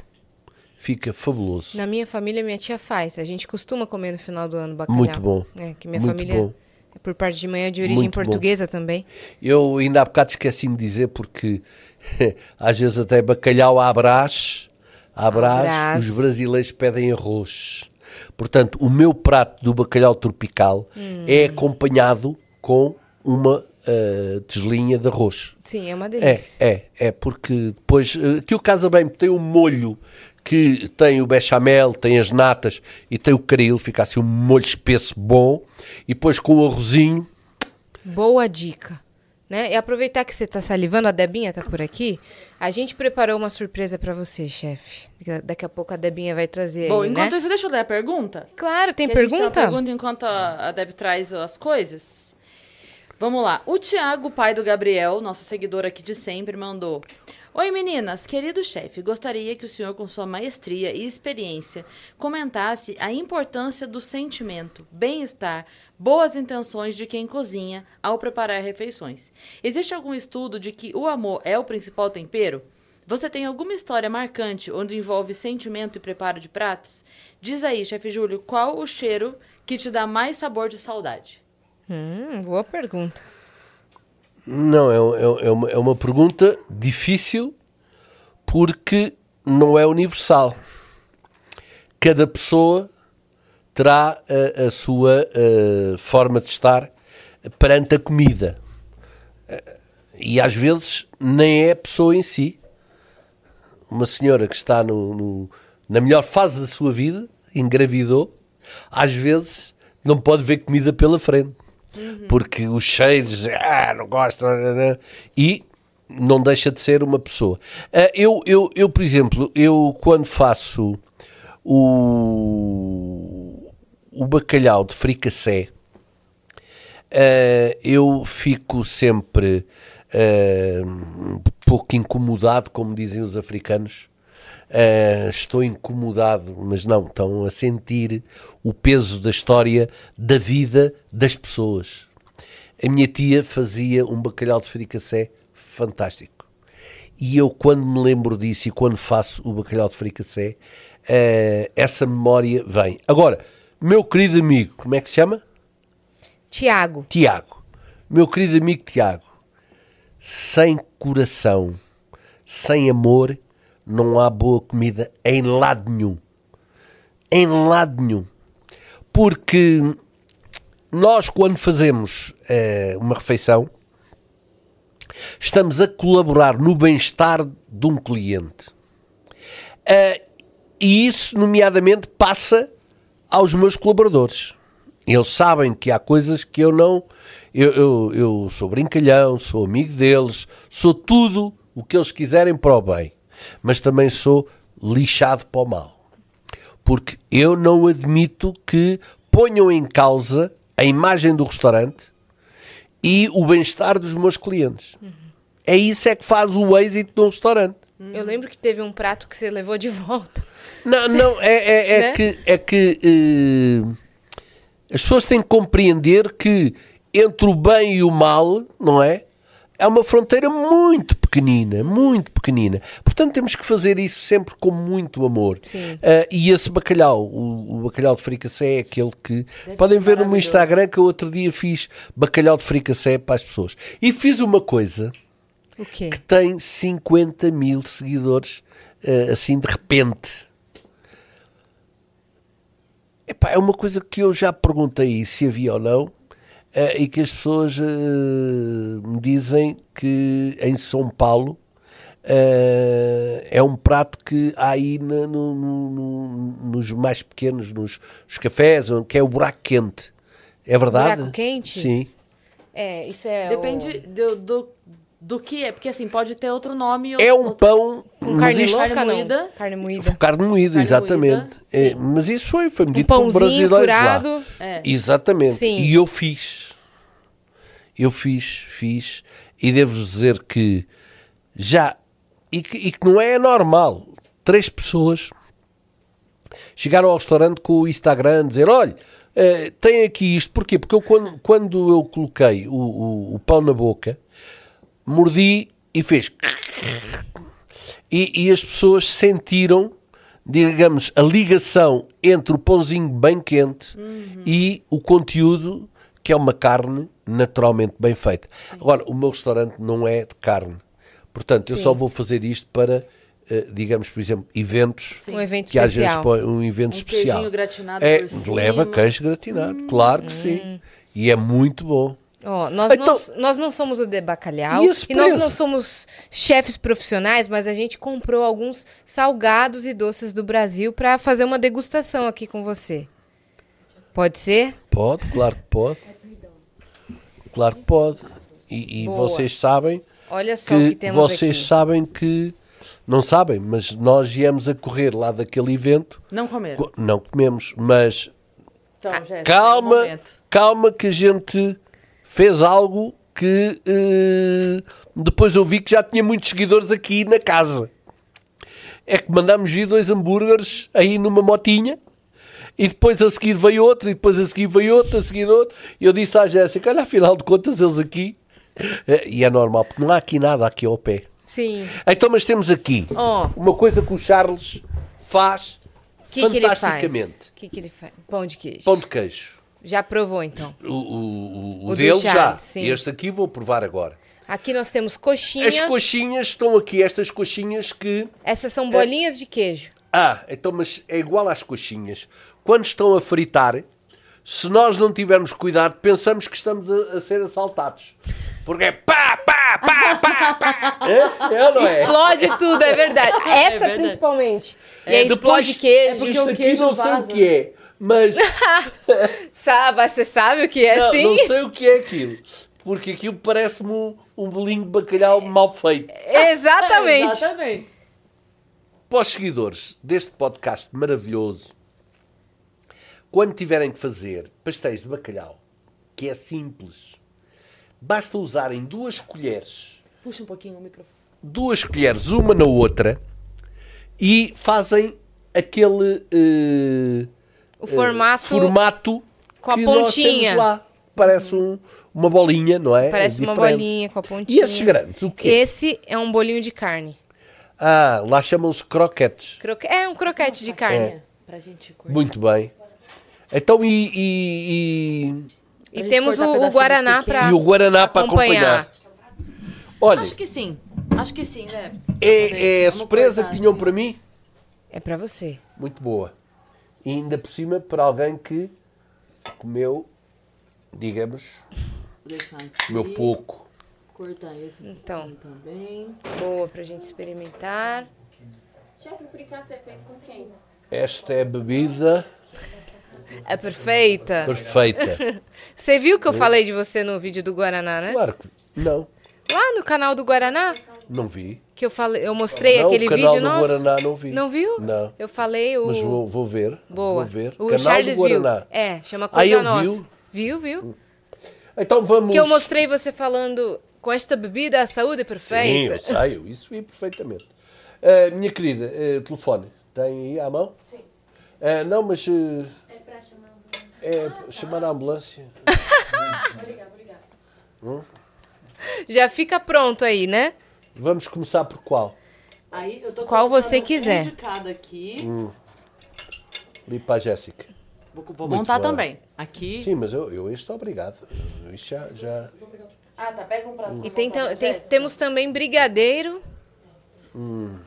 fica fabuloso. Na minha família, minha tia faz. A gente costuma comer no final do ano bacalhau. Muito bom. É, que minha muito família bom. É por parte de manhã de origem muito portuguesa bom. também. Eu ainda há bocado esqueci-me de dizer, porque <laughs> às vezes até bacalhau à brás, à brás, os brasileiros pedem arroz. Portanto, o meu prato do bacalhau tropical hum. é acompanhado com uma uh, deslinha de arroz. Sim, é uma delícia. É, é, é porque depois, uh, que o casa bem tem um molho que tem o bechamel, tem as natas e tem o caril, fica assim um molho espesso bom, e depois com o arrozinho. Boa dica. Né? E aproveitar que você está salivando, a Debinha está por aqui. A gente preparou uma surpresa para você, chefe. Daqui a pouco a Debinha vai trazer. Bom, aí, enquanto né? isso, deixa eu ler a pergunta. Claro, tem que pergunta? Tem pergunta enquanto a, a Deb traz as coisas. Vamos lá. O Tiago, pai do Gabriel, nosso seguidor aqui de sempre, mandou. Oi meninas, querido chefe, gostaria que o senhor, com sua maestria e experiência, comentasse a importância do sentimento, bem-estar, boas intenções de quem cozinha ao preparar refeições. Existe algum estudo de que o amor é o principal tempero? Você tem alguma história marcante onde envolve sentimento e preparo de pratos? Diz aí, chefe Júlio, qual o cheiro que te dá mais sabor de saudade? Hum, boa pergunta. Não, é, é, é, uma, é uma pergunta difícil porque não é universal. Cada pessoa terá a, a sua a, forma de estar perante a comida. E às vezes nem é a pessoa em si. Uma senhora que está no, no, na melhor fase da sua vida, engravidou, às vezes não pode ver comida pela frente uhum. porque os cheiros, ah, não gosto, e não deixa de ser uma pessoa. Uh, eu, eu, eu, por exemplo, eu quando faço o, o bacalhau de fricassé, uh, eu fico sempre uh, um pouco incomodado, como dizem os africanos, Uh, estou incomodado, mas não, estão a sentir o peso da história da vida das pessoas. A minha tia fazia um bacalhau de fricassé fantástico. E eu, quando me lembro disso e quando faço o bacalhau de fricassé, uh, essa memória vem. Agora, meu querido amigo, como é que se chama? Tiago. Tiago. Meu querido amigo Tiago, sem coração, sem amor, não há boa comida em lado nenhum. Em lado nenhum. Porque nós, quando fazemos uh, uma refeição, estamos a colaborar no bem-estar de um cliente. Uh, e isso, nomeadamente, passa aos meus colaboradores. Eles sabem que há coisas que eu não. Eu, eu, eu sou brincalhão, sou amigo deles, sou tudo o que eles quiserem para o bem mas também sou lixado para o mal. Porque eu não admito que ponham em causa a imagem do restaurante e o bem-estar dos meus clientes. Uhum. É isso é que faz o êxito de um restaurante. Eu lembro que teve um prato que você levou de volta. Não, não, é, é, é né? que, é que uh, as pessoas têm que compreender que entre o bem e o mal, não é? É uma fronteira muito pequenina, muito pequenina. Portanto, temos que fazer isso sempre com muito amor. Uh, e esse bacalhau, o, o, bacalhau de fricassé é aquele que Deve podem ver no meu Instagram que eu outro dia fiz bacalhau de fricassé para as pessoas. E fiz uma coisa que tem 50 mil seguidores uh, assim de repente. Epá, é uma coisa que eu já perguntei se havia ou não. Uh, e que as pessoas uh, me dizem que em São Paulo Uh, é um prato que há aí no, no, no, nos mais pequenos, nos, nos, cafés, que é o buraco quente. É verdade? Buraco quente? Sim. É, isso é. Depende o... do, do, do, que é, porque assim, pode ter outro nome. É um pão. Com carne louca, carne moída. Carne moída. Carne moída, carne exatamente. Moída, é, mas isso foi, foi medido um por brasileiros furado. lá. É. Exatamente. Sim. E eu fiz. Eu fiz, fiz. E devo-vos dizer que já e que, e que não é normal. Três pessoas chegaram ao restaurante com o Instagram dizer: olha, uh, tem aqui isto. Porquê? Porque eu, quando, quando eu coloquei o, o, o pão na boca, mordi e fez. E, e, as pessoas sentiram, digamos, a ligação entre o pãozinho bem quente uhum. e o conteúdo, que é uma carne naturalmente bem feita. Agora, o meu restaurante não é de carne. Portanto, eu só vou fazer isto para, uh, digamos, por exemplo, eventos. Sim. Um evento que especial. às vezes um evento um especial. gratinado é, leva queijo gratinado, hum. claro que sim. Hum. E é muito bom. Oh, nós, então, não, nós não somos o de bacalhau e, e, nós não somos chefes profissionais, mas a gente comprou alguns salgados e doces do Brasil para fazer uma degustação aqui com você. Pode ser? Pode, claro que pode. Claro que pode. E, e vocês sabem Olha só que, que vocês aqui. sabem que não sabem, mas nós viemos a correr lá daquele evento. Não comer. Não comemos, mas então, é calma, é calma que a gente fez algo que uh, depois eu vi que já tinha muitos seguidores aqui na casa. É que mandámos vir dois hambúrgueres aí numa motinha e depois a seguir veio outro, e depois a seguir veio outro, a seguir outro. E eu disse à Jéssica: Olha, afinal de contas, eles aqui é, e é normal, porque não há aqui nada aqui ao pé. Sim. Então, mas temos aqui oh. uma coisa que o Charles faz que fantasticamente. O que, que ele faz? Pão de queijo. Pão de queijo. Já provou, então? O, o, o, o dele já. Sim. Este aqui vou provar agora. Aqui nós temos coxinha. As coxinhas estão aqui, estas coxinhas que... Essas são bolinhas é... de queijo. Ah, então, mas é igual às coxinhas. Quando estão a fritar, se nós não tivermos cuidado, pensamos que estamos a, a ser assaltados. Porque é pá, pá, pá, pá, pá. <laughs> É? É não é? Explode tudo, é verdade. É Essa é verdade. principalmente. E aí explode queijo. É porque o queijo não vaza. sei o que é, mas... <laughs> sabe, você sabe o que é, não, sim? Não sei o que é aquilo. Porque aquilo parece-me um, um bolinho de bacalhau mal feito. Exatamente. <laughs> exatamente. Para os seguidores deste podcast maravilhoso, quando tiverem que fazer pastéis de bacalhau, que é simples, basta usarem duas colheres. Puxa um pouquinho o microfone. Duas colheres, uma na outra, e fazem aquele uh, o formato, formato com a pontinha. lá. Parece um, uma bolinha, não é? Parece é uma bolinha com a pontinha. E esses grandes, o quê? Esse é um bolinho de carne. Ah, lá chamam-se croquetes. Croque... É um croquete de carne. É. Pra gente Muito bem. Então, e. E, e... e temos o, o Guaraná para E o Guaraná para acompanhar. acompanhar. Olha. Acho que sim. Acho que sim, né? É, é a surpresa que tinham assim. para mim? É para você. Muito boa. E ainda por cima para alguém que comeu, digamos, comeu pouco. Cortar esse então, também. Boa pra gente experimentar. Chefe, o fricassé fez com quem? Esta é a bebida é perfeita. Perfeita. <laughs> Você viu que eu falei de você no vídeo do Guaraná, né? Claro que não. Lá no canal do Guaraná? Não vi. Que eu falei, eu mostrei não, aquele vídeo nosso. O Guaraná não vi. Não viu? Não. Eu falei o. Mas vou, vou ver. Boa. Vou ver. O canal Charles do Guaraná. viu. É, chama Coisa Nossa. Viu? viu, viu? Então vamos. Que eu mostrei você falando com esta bebida a saúde é perfeita. Sim, eu sei, isso vi perfeitamente. Uh, minha querida, uh, telefone, tem aí à mão? Sim. Uh, não, mas é, chamar a ambulância. obrigado, <laughs> obrigado. Hum? Já fica pronto aí, né? Vamos começar por qual? Aí eu tô qual você quiser. Um de cada aqui. Hum. E para a Jéssica. Vou, vou montar bom. também. Aqui. Sim, mas eu, eu estou obrigado. Eu já, já... Ah, tá. Pega um pra E tem, tem, temos também brigadeiro. Hum.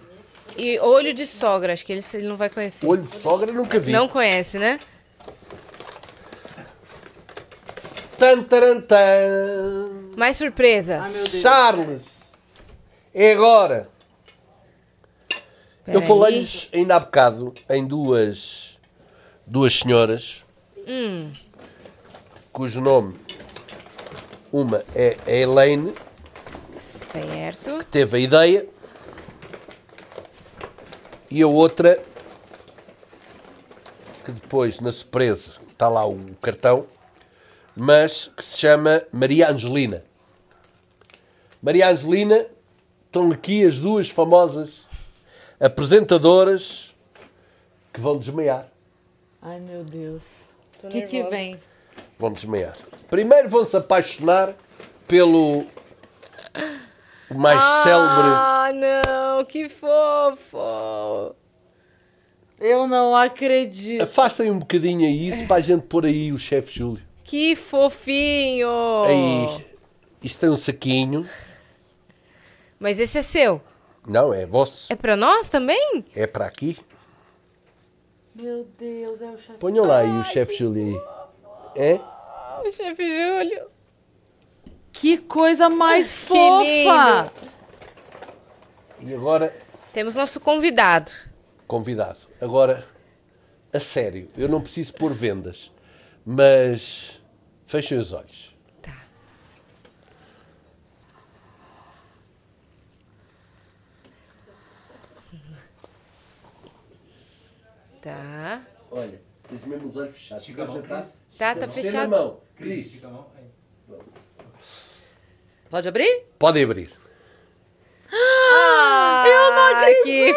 E olho de sogra. Acho que ele, ele não vai conhecer. Olho de sogra nunca vi. Não conhece, né? Tan, taran, tan. Mais surpresas. Ai, Charles, é agora. Pera Eu falei-lhes ainda há bocado em duas, duas senhoras hum. cujo nome uma é a Elaine certo. que teve a ideia e a outra que depois na surpresa está lá o cartão mas que se chama Maria Angelina Maria Angelina estão aqui as duas famosas apresentadoras que vão desmaiar. Ai meu Deus. O que, que vem? Vão desmaiar. Primeiro vão se apaixonar pelo mais ah, célebre. Ah, não, que fofo! Eu não acredito. Afastem um bocadinho aí isso para a gente pôr aí o chefe Júlio. Que fofinho! Aí, isto tem um saquinho. Mas esse é seu? Não, é vosso. É para nós também? É para aqui. Meu Deus, é o chefe. Ponham lá aí o chefe Júlio. É? O chefe Júlio. Que coisa mais fofa! E agora. Temos nosso convidado. Convidado. Agora, a sério, eu não preciso pôr vendas, mas fechem os olhos. Tá. Olha, tens mesmo os olhos fechados. Estica a mão, tá, tá, tá fechado. mão. Cris. Estica a mão. Pode abrir? Pode abrir. Ah, eu não acredito! Que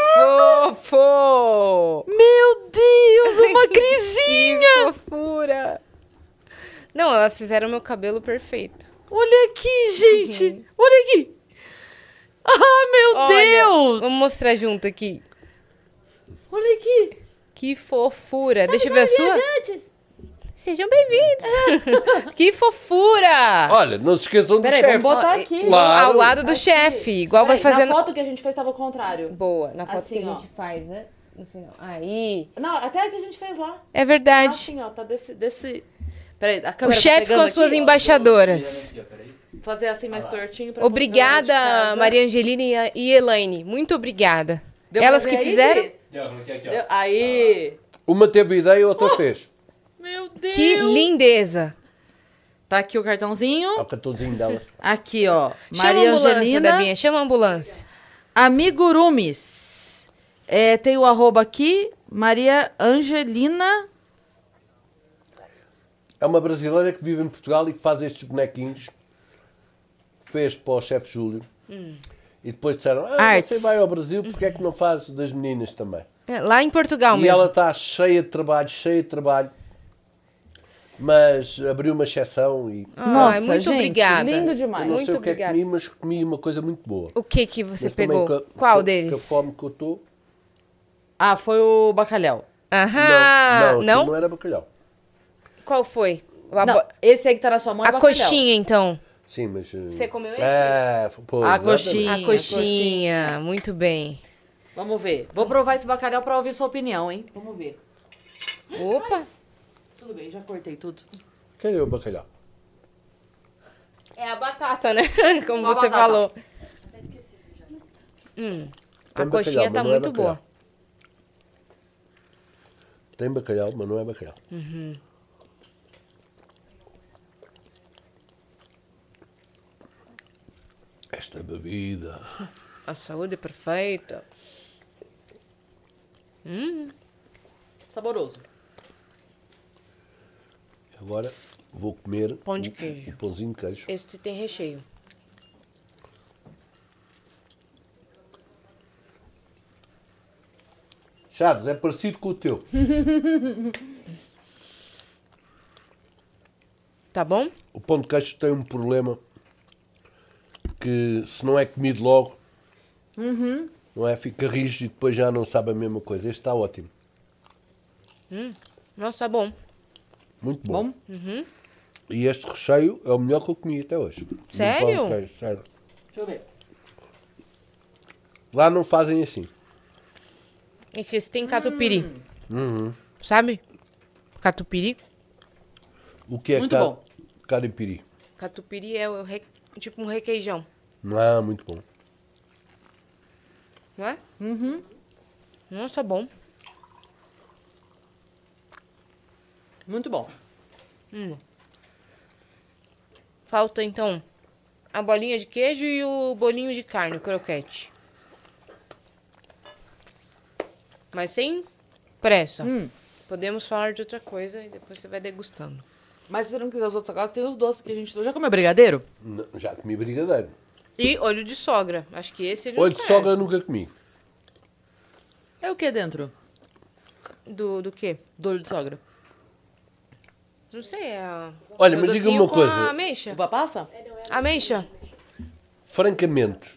fofo! Meu Deus, <laughs> uma crisinha! que fofura! Não, elas fizeram meu cabelo perfeito. Olha aqui, gente! Olha aqui! Ah, meu Olha, Deus! Vamos mostrar junto aqui. Olha aqui! Que fofura. Deixa eu ver a sua. Sejam bem-vindos. <laughs> que fofura! Olha, não se esqueçam do chefe. vamos botar aqui. Claro. Ao lado do aqui. chefe. Igual Peraí, vai fazendo... Na foto que a gente fez estava ao contrário. Boa. Na foto assim, que a ó. gente faz, né? No final. Aí. Não, até a que a gente fez lá. É verdade. Assim, ó. Tá desse... desse... Peraí, a câmera O chefe tá com as suas aqui, embaixadoras. Fazer assim mais tortinho. Pra obrigada, Maria Angelina e Elaine. Muito obrigada. Deu Elas que fizeram? Aí, Deu, aí. Uma teve ideia e outra oh, fez. Meu Deus. Que lindeza. Tá aqui o cartãozinho. o cartãozinho dela. Aqui, ó. Chama Maria a ambulância, Angelina. Debinha, chama a ambulância. Amigurumis. É, tem o arroba aqui. Maria Angelina. É uma brasileira que vive em Portugal e que faz estes bonequinhos. Fez para o chefe Júlio. Hum. E depois disseram, ah, Arts. você vai ao Brasil, porque é que não faz das meninas também? É, lá em Portugal e mesmo. E ela está cheia de trabalho, cheia de trabalho. Mas abriu uma exceção e... Ah, Nossa, muito gente, obrigada. Lindo demais. Eu não muito sei o que obrigada. é que comi, mas comi uma coisa muito boa. O que que você mas pegou? Qual com, deles? Com a fome que eu estou... Ah, foi o bacalhau. Aham. Não, não, não? não era bacalhau. Qual foi? Não, esse aí que tá na sua mão é A bacalhau. coxinha, então. Sim, mas. Uh... Você comeu esse? É, pô, a coxinha. A coxinha, muito bem. Vamos ver. Vou provar esse bacalhau pra ouvir sua opinião, hein? Vamos ver. Opa! Ai, tudo bem, já cortei tudo. Cadê o bacalhau? É a batata, né? <laughs> Como Só você falou. Até esqueci já. Hum, a coxinha tá é muito é boa. Tem bacalhau, mas não é bacalhau. Uhum. Esta bebida. A saúde é perfeita. Hum. Saboroso. Agora vou comer pão de queijo. o pãozinho de queijo. Este tem recheio. Charles, é parecido com o teu. <laughs> tá bom? O pão de queijo tem um problema que se não é comido logo, uhum. não é? Fica rígido e depois já não sabe a mesma coisa. Este está ótimo. Hum. Nossa, está bom. Muito bom. bom? Uhum. E este recheio é o melhor que eu comi até hoje. Sério? Sério. Deixa eu ver. Lá não fazem assim. É que esse tem catupiry. Hum. Uhum. Sabe? Catupiry. O que é Muito bom. Caripiri. Catupiry é o re... tipo um requeijão. Ah, muito bom. Não é? Uhum. Nossa, bom. Muito bom. Hum. Falta, então, a bolinha de queijo e o bolinho de carne, o croquete. Mas sem pressa. Hum. Podemos falar de outra coisa e depois você vai degustando. Mas se você não quiser os outros salgados, tem os doces que a gente... Já comeu brigadeiro? Não, já comi brigadeiro. E olho de sogra. Acho que esse ele Olho não de sogra eu conhece. nunca comi. É o que dentro Do, do quê? do olho de sogra? Não sei, é a... Olha, é o mas diga-me docinho uma com coisa. a ameixa. Uva passa? Ameixa? Francamente,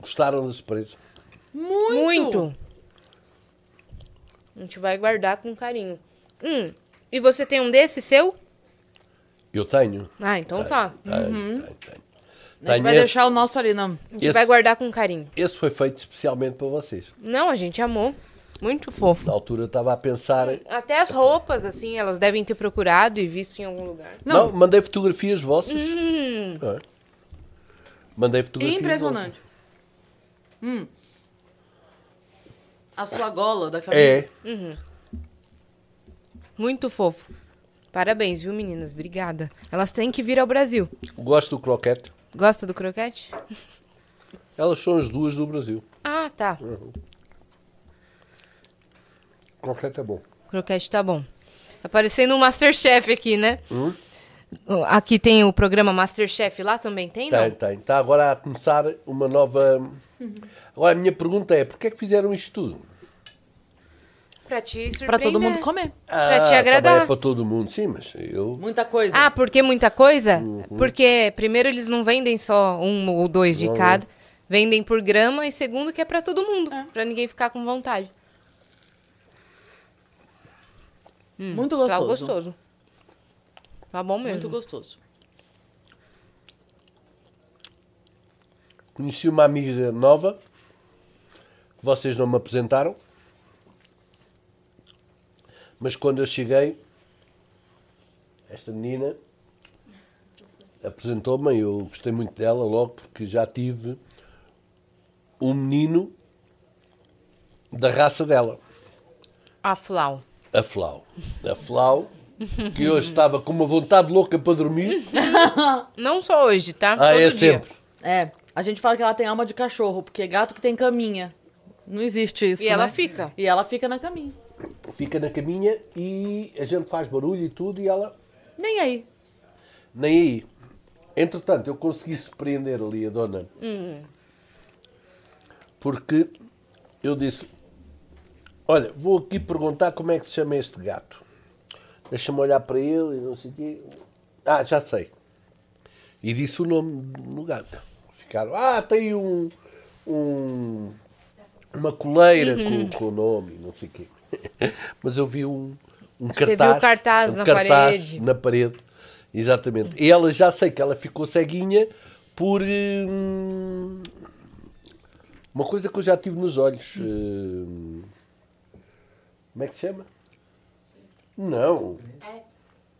gostaram da surpresa? Muito! Muito. A gente vai guardar com carinho. Hum, e você tem um desse seu? Eu tenho. Ah, então tá. Tenho, tenho, tenho. A gente vai esse, deixar o nosso ali, não. A gente Esse- vai guardar com carinho. esse foi feito especialmente para vocês. Não, a gente amou. Muito fofo. Na altura eu estava a pensar. Até as roupas, assim, elas devem ter procurado e visto em algum lugar. Não, mandei fotografias vossas. Hum, É. Mandei fotografias. Impressionante. Hum. A sua gola da. É. muito fofo. Parabéns, viu, meninas? Obrigada. Elas têm que vir ao Brasil. Gosto do croquete. Gosta do croquete? <laughs> Elas são as duas do Brasil. Ah, tá. Croquete é bom. Croquete tá bom. Tá parecendo um Masterchef aqui, né? Hum? Aqui tem o programa Masterchef, lá também tem, não? Tem, tem. Está agora a começar uma nova. Agora a minha pergunta é: porquê é que fizeram isto tudo? Pra te surpreender. Pra todo mundo comer. Pra te Ah, agradar. É para todo mundo, sim, mas eu. Muita coisa. Ah, porque muita coisa? Uhum. Porque primeiro eles não vendem só um ou dois de Não, cada, vendem por grama e segundo que é pra todo mundo, pra ninguém ficar com vontade. Muito Tá gostoso. gostoso. Tá bom mesmo. Muito gostoso. Conheci uma amiga nova que vocês não me apresentaram. Mas quando eu cheguei, esta menina apresentou-me e eu gostei muito dela logo porque já tive um menino da raça dela, A Flau. a Flau. A Flau, que hoje estava com uma vontade louca para dormir. <laughs> Não só hoje, tá? Ah, Todo é dia. sempre. É, a gente fala que ela tem alma de cachorro, porque é gato que tem caminha. Não existe isso. E ela né? fica. E ela fica na caminha. Fica na caminha e a gente faz barulho e tudo e ela Nem aí. Nem aí. Entretanto, eu consegui surpreender ali a dona. Porque eu disse: Olha, vou aqui perguntar como é que se chama este gato. Deixa-me olhar para ele e não sei o quê. Ah, já sei. E disse o nome do gato. Ficaram: Ah, tem um. um uma coleira com, com o nome, não sei o quê. <laughs> Mas eu vi um, um Você viu cartaz. o cartaz um na cartaz parede. na parede. Exatamente. E ela já sei que ela ficou ceguinha por hum, uma coisa que eu já tive nos olhos. Hum, como é que se chama? Não.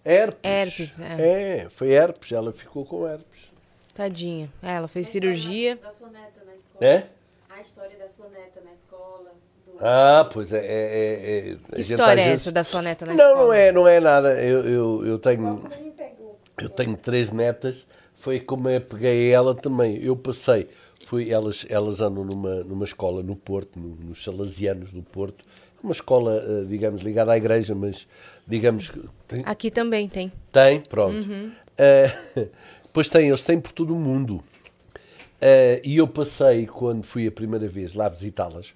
Herpes. Herpes, é. foi herpes. Ela ficou com herpes. Tadinha. É, ela fez cirurgia. Da sua neta na escola. É? A história da sua neta na escola. do- Ah, pois é. é, é, é. Que história é vezes- essa da sua neta na Não, escola? não é, não é nada. Eu, eu, eu tenho. Eu tenho três netas, foi como eu peguei ela também. Eu passei, fui, elas, elas andam numa, numa escola no Porto, no- nos Salesianos do Porto. Uma escola, eh, digamos, ligada à igreja, mas digamos que tem, Aqui também tem. tem, pronto. Eh, <laughs> pois tem, eles têm por todo o mundo. Eh, e eu passei, quando fui a primeira vez lá visitá-las,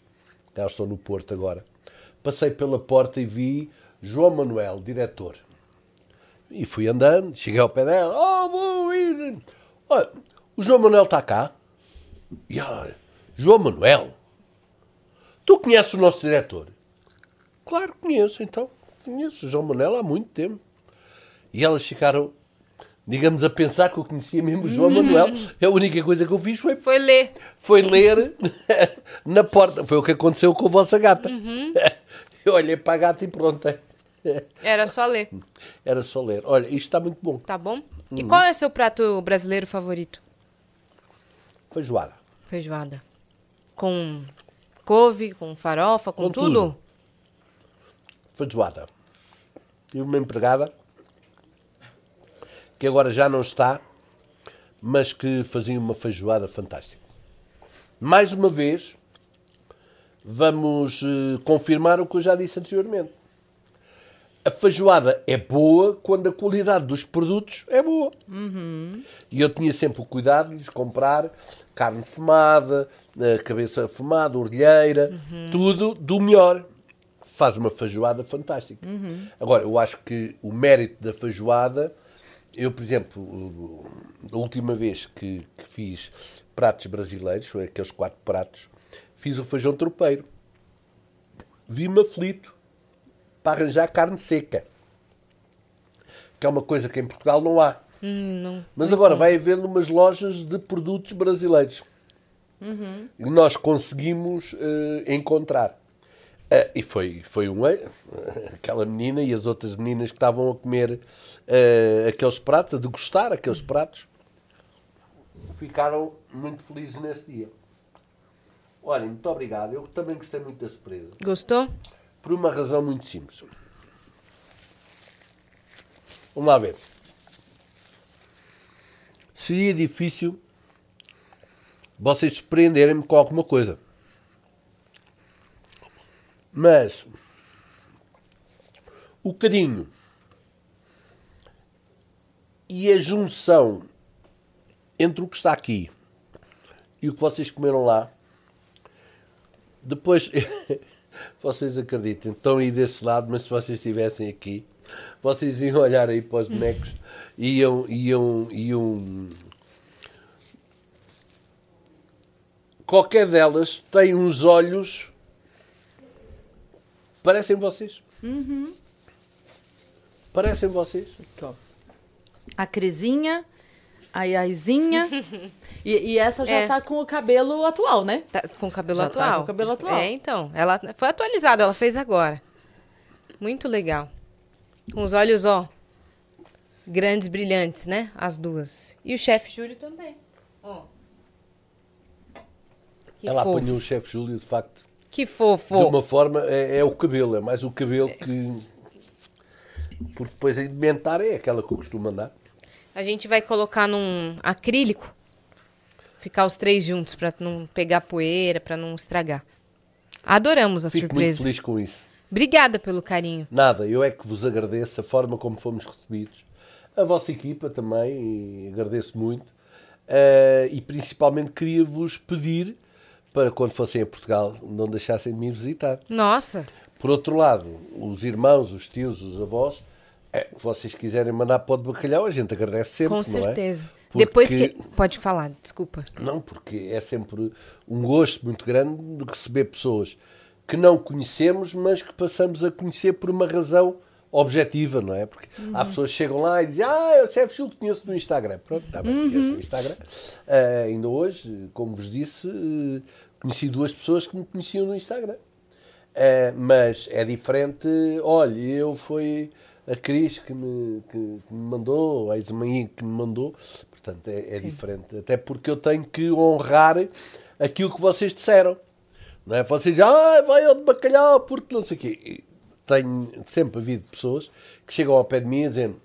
elas estão no Porto agora, passei pela porta e vi João Manuel, diretor. E fui andando, cheguei ao pé dela, oh, vou ir. Olha, o João Manuel está cá. E olha, João Manuel, tu conheces o nosso diretor? Claro que conheço, então. Conheço o João Manuel há muito tempo. E elas ficaram, digamos, a pensar que eu conhecia mesmo o João Manuel. A única coisa que eu fiz foi, Foi ler. foi ler <laughs> na porta. Foi o que aconteceu com a vossa gata. Eu olhei para a gata e pronto. Era só ler. Era só ler. Olha, isto está muito bom. Tá bom? E qual é seu prato brasileiro favorito? Feijoada. Feijoada. Com couve, com farofa, com, com tudo? tudo? Feijoada. Tive uma empregada que agora já não está, mas que fazia uma feijoada fantástica. Mais uma vez, vamos uh, confirmar o que eu já disse anteriormente. A feijoada é boa quando a qualidade dos produtos é boa. Uhum. E eu tinha sempre o cuidado de lhes comprar carne fumada, eh, cabeça fumada, orelheira, uhum. tudo do melhor. Faz uma feijoada fantástica. Uhum. Agora, eu acho que o mérito da feijoada, eu, por exemplo, a última vez que, que fiz pratos brasileiros, foi aqueles quatro pratos, fiz o feijão tropeiro. Vi-me aflito para arranjar carne seca. Que é uma coisa que em Portugal não há. Hum, não, Mas agora vai haver umas lojas de produtos brasileiros. Uhum. E nós conseguimos uh, encontrar. Uh, e foi, foi um <laughs> aquela menina e as outras meninas que estavam a comer uh, aqueles pratos, a degustar aqueles pratos, ficaram muito felizes nesse dia. Olha, muito obrigado. Eu também gostei muito da surpresa. Gostou? Por uma razão muito simples. Vamos lá ver. Seria difícil vocês surpreenderem-me com alguma coisa. Mas o carinho e a junção entre o que está aqui e o que vocês comeram lá, depois <laughs> vocês acreditem, estão aí desse lado, mas se vocês estivessem aqui, vocês iam olhar aí para os bonecos e iam, iam, iam. Qualquer delas tem uns olhos. Parecem vocês. Uhum. Parecem vocês. A Crisinha, a Iaizinha. <laughs> e, e, essa já é. tá com o cabelo atual, né? Tá com o cabelo já atual. Tá com o cabelo atual. É, então. Ela foi atualizada, ela fez agora. Muito legal. Com os olhos, ó. Grandes, brilhantes, né? As duas. E o chefe Júlio também. Ó. Que ela fofo. apanhou o chefe Júlio, de facto. Que fofo. De uma forma, é, é o cabelo, é mais o cabelo que. Porque depois a inventar é aquela que eu costumo mandar. A gente vai colocar num acrílico. Ficar os três juntos para não pegar poeira, para não estragar. Adoramos a Fico surpresa. Muito feliz com isso. Obrigada pelo carinho. Nada, eu é que vos agradeço a forma como fomos recebidos. A vossa equipa também, agradeço muito. Uh, e principalmente queria-vos pedir para quando fossem a Portugal não deixassem de me visitar. Nossa! Por outro lado, os irmãos, os tios, os avós, é, vocês quiserem mandar pó de bacalhau, a gente agradece sempre. Com é? certeza. É? Porque... Depois que. Pode falar, desculpa. Não, porque é sempre um gosto muito grande de receber pessoas que não conhecemos, mas que passamos a conhecer por uma razão objetiva, não é? Porque uhum. há pessoas que chegam lá e dizem, ah, eu chefe Chul conheço no Instagram. Pronto, está bem, uhum. conheço no Instagram. Uh, ainda hoje, como vos disse, uh, conheci duas pessoas que me conheciam no Instagram. Uh, mas é diferente, olha, eu fui a Cris que me, que, que me mandou, a ex-mãe que me mandou, portanto é, é diferente. Até porque eu tenho que honrar aquilo que vocês disseram. Não é? Vocês dizem, ah, vai ao de bacalhau, porque não sei o quê. Tenho sempre havido pessoas que chegam ao pé de mim a dizer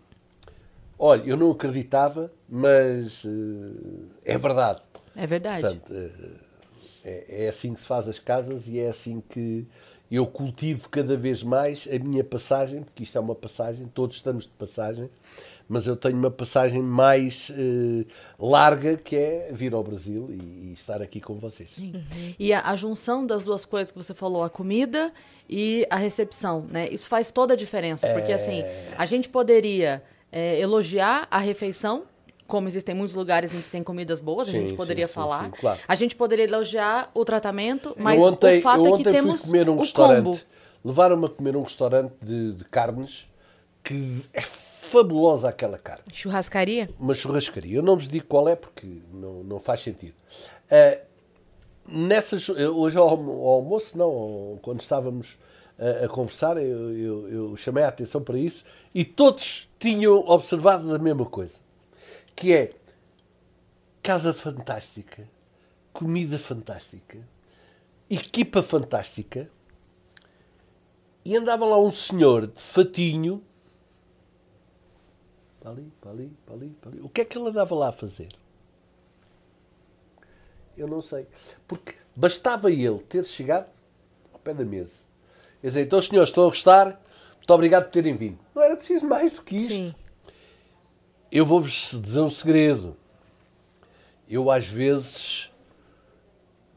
olha, eu não acreditava, mas uh, é verdade. É verdade. Portanto, uh, é, é, assim que se faz as casas e é assim que eu cultivo cada vez mais a minha passagem, porque isto é uma passagem, todos estamos de passagem, mas eu tenho uma passagem mais uh, larga que é vir ao Brasil e, e estar aqui com vocês. Uhum. E a, a, junção das duas coisas que você falou, a comida e a recepção, né? Isso faz toda a diferença, porque é... assim, a gente poderia é, elogiar a refeição, como existem muitos lugares em que tem comidas boas, sim, a gente poderia sim, falar. Sim, claro. A gente poderia elogiar o tratamento, mas ontem, o fato é que temos comer um o restaurante, combo. Levaram-me a comer um restaurante de, de carnes que é fabulosa aquela carne. Churrascaria? Uma churrascaria. Eu não vos digo qual é porque não, não faz sentido. Uh, nessas, hoje ao, ao, almoço, não, quando estávamos a, a conversar, eu, eu, eu, chamei a atenção para isso e todos tinham observado a mesma coisa, que é casa fantástica, comida fantástica, equipa fantástica, e andava lá um senhor de fatinho, para ali, para ali, para ali, para ali. O que é que ele andava lá a fazer? Eu não sei. Porque bastava ele ter chegado ao pé da mesa. Quer dizer, então, senhores, estão a gostar? Muito obrigado por terem vindo. Não era preciso mais do que isto. Sim. Eu vou-vos dizer um segredo. Eu, às vezes,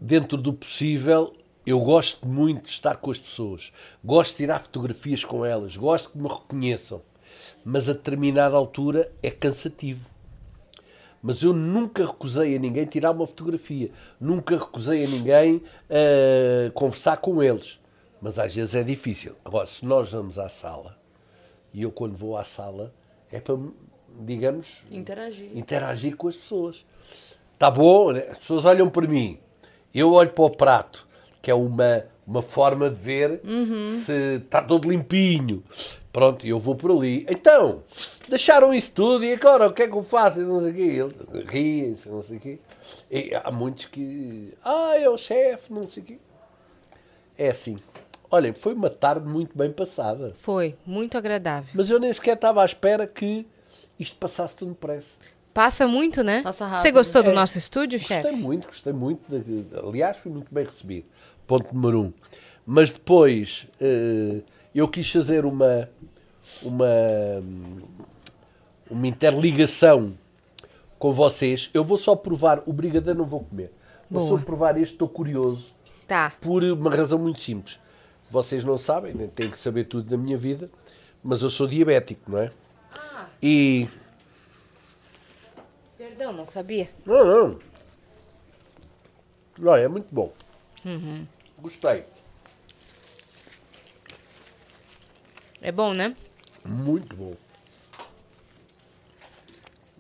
dentro do possível, eu gosto muito de estar com as pessoas. Gosto de tirar fotografias com elas. Gosto que me reconheçam. Mas a determinada altura é cansativo. Mas eu nunca recusei a ninguém tirar uma fotografia. Nunca recusei a ninguém uh, conversar com eles. Mas às vezes é difícil. Agora, se nós vamos à sala, e eu quando vou à sala, é para, digamos, interagir, interagir com as pessoas. Está bom, né? as pessoas olham para mim, eu olho para o prato, que é uma, uma forma de ver uhum. se está todo limpinho. Pronto, eu vou por ali. Então, deixaram isso tudo e agora o que é que eu faço? Não sei o quê. Riem-se, não sei o quê. E há muitos que. Ah, é o chefe, não sei o quê. É assim. Olhem, foi uma tarde muito bem passada. Foi, muito agradável. Mas eu nem sequer estava à espera que isto passasse tão depressa. Passa muito, né? Passa rápido. Você gostou do é, nosso estúdio, chefe? Gostei muito, gostei muito. De, aliás, fui muito bem recebido. Ponto número um. Mas depois uh, eu quis fazer uma, uma, uma interligação com vocês. Eu vou só provar, o brigadeiro não vou comer. Vou só provar este, estou curioso. Tá. Por uma razão muito simples. Vocês não sabem, nem têm que saber tudo da minha vida, mas eu sou diabético, não é? Ah. E. Perdão, não sabia. Não, não. Não, é muito bom. Uhum. Gostei. É bom, né? Muito bom.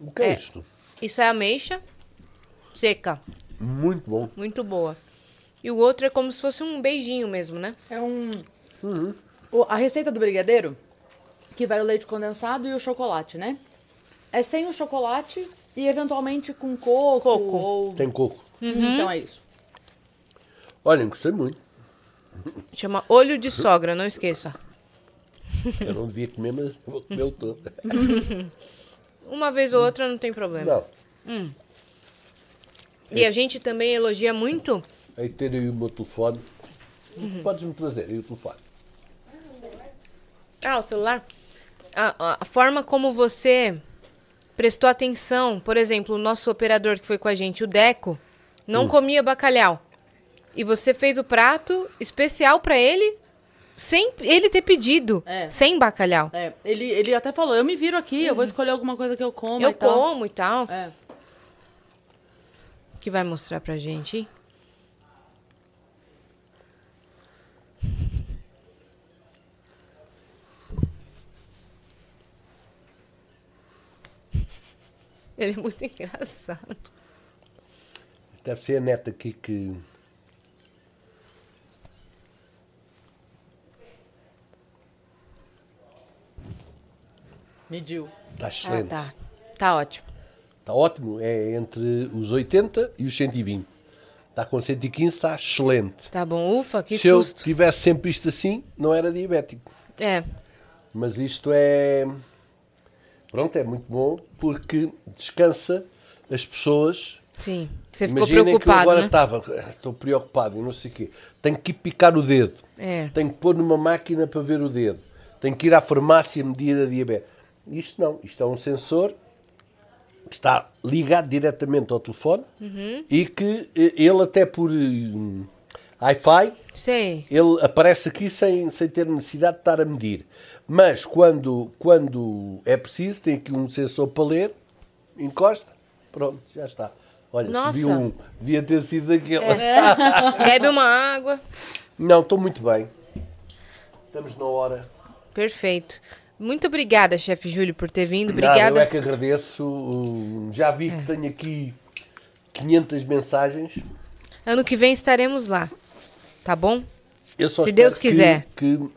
O que é, é isto? Isso é ameixa seca. Muito bom. Muito boa. E o outro é como se fosse um beijinho mesmo, né? É um. Uhum. O, a receita do brigadeiro, que vai o leite condensado e o chocolate, né? É sem o chocolate e eventualmente com coco. Coco. Ou... Tem coco. Uhum. Então é isso. Olha, gostei muito. Chama olho de sogra, não esqueça. Eu não devia comer, mas vou comer o todo. <laughs> Uma vez ou outra não tem problema. Não. Hum. E a gente também elogia muito. Aí ter aí o meu telefone. Uhum. Podes-me trazer aí o telefone. Ah, o celular? A, a, forma como você prestou atenção. Por exemplo, o nosso operador que foi com a gente, o Deco, não hum. comia bacalhau. E você fez o prato especial para ele sem ele ter pedido, é. sem bacalhau. É. Ele, ele até falou, eu me viro aqui, uhum. eu vou uhum. escolher alguma coisa que eu como Eu e como e tal. É. Que vai mostrar pra gente, hein? <laughs> Ele é muito engraçado. Deve ser a neta aqui que Mediu. Está excelente. Ah, tá. Tá ótimo. Está ótimo. É entre os 80 e os 120. Está com 115, está excelente. Tá bom, ufa, que Se susto. Se eu tivesse sempre isto assim, não era diabético. É. Mas isto é. Pronto, é muito bom porque descansa as pessoas. Sim, você ficou Imaginem preocupado, que eu agora né? estava, estou preocupado e não sei o quê. Tenho que ir picar o dedo. É. Tenho que pôr numa máquina para ver o dedo. Tenho que ir à farmácia medir a diabetes. Isto não, isto é um sensor que está ligado diretamente ao telefone uhum. e que eh, ele até por um, Wi-Fi ele aparece aqui sem, sem ter necessidade de estar a medir. Mas quando, quando é preciso, tem aqui um sensor para ler, encosta, pronto, já está. Olha, Nossa. subiu um, devia ter sido aquele. É. <laughs> Bebe uma água. Não, estou muito bem. Estamos na hora. Perfeito. Muito obrigada, chefe Júlio, por ter vindo. Obrigada. Não, eu é que agradeço. Já vi que é. tenho aqui 500 mensagens. Ano que vem estaremos lá. Tá bom? Se Deus quiser. Que, que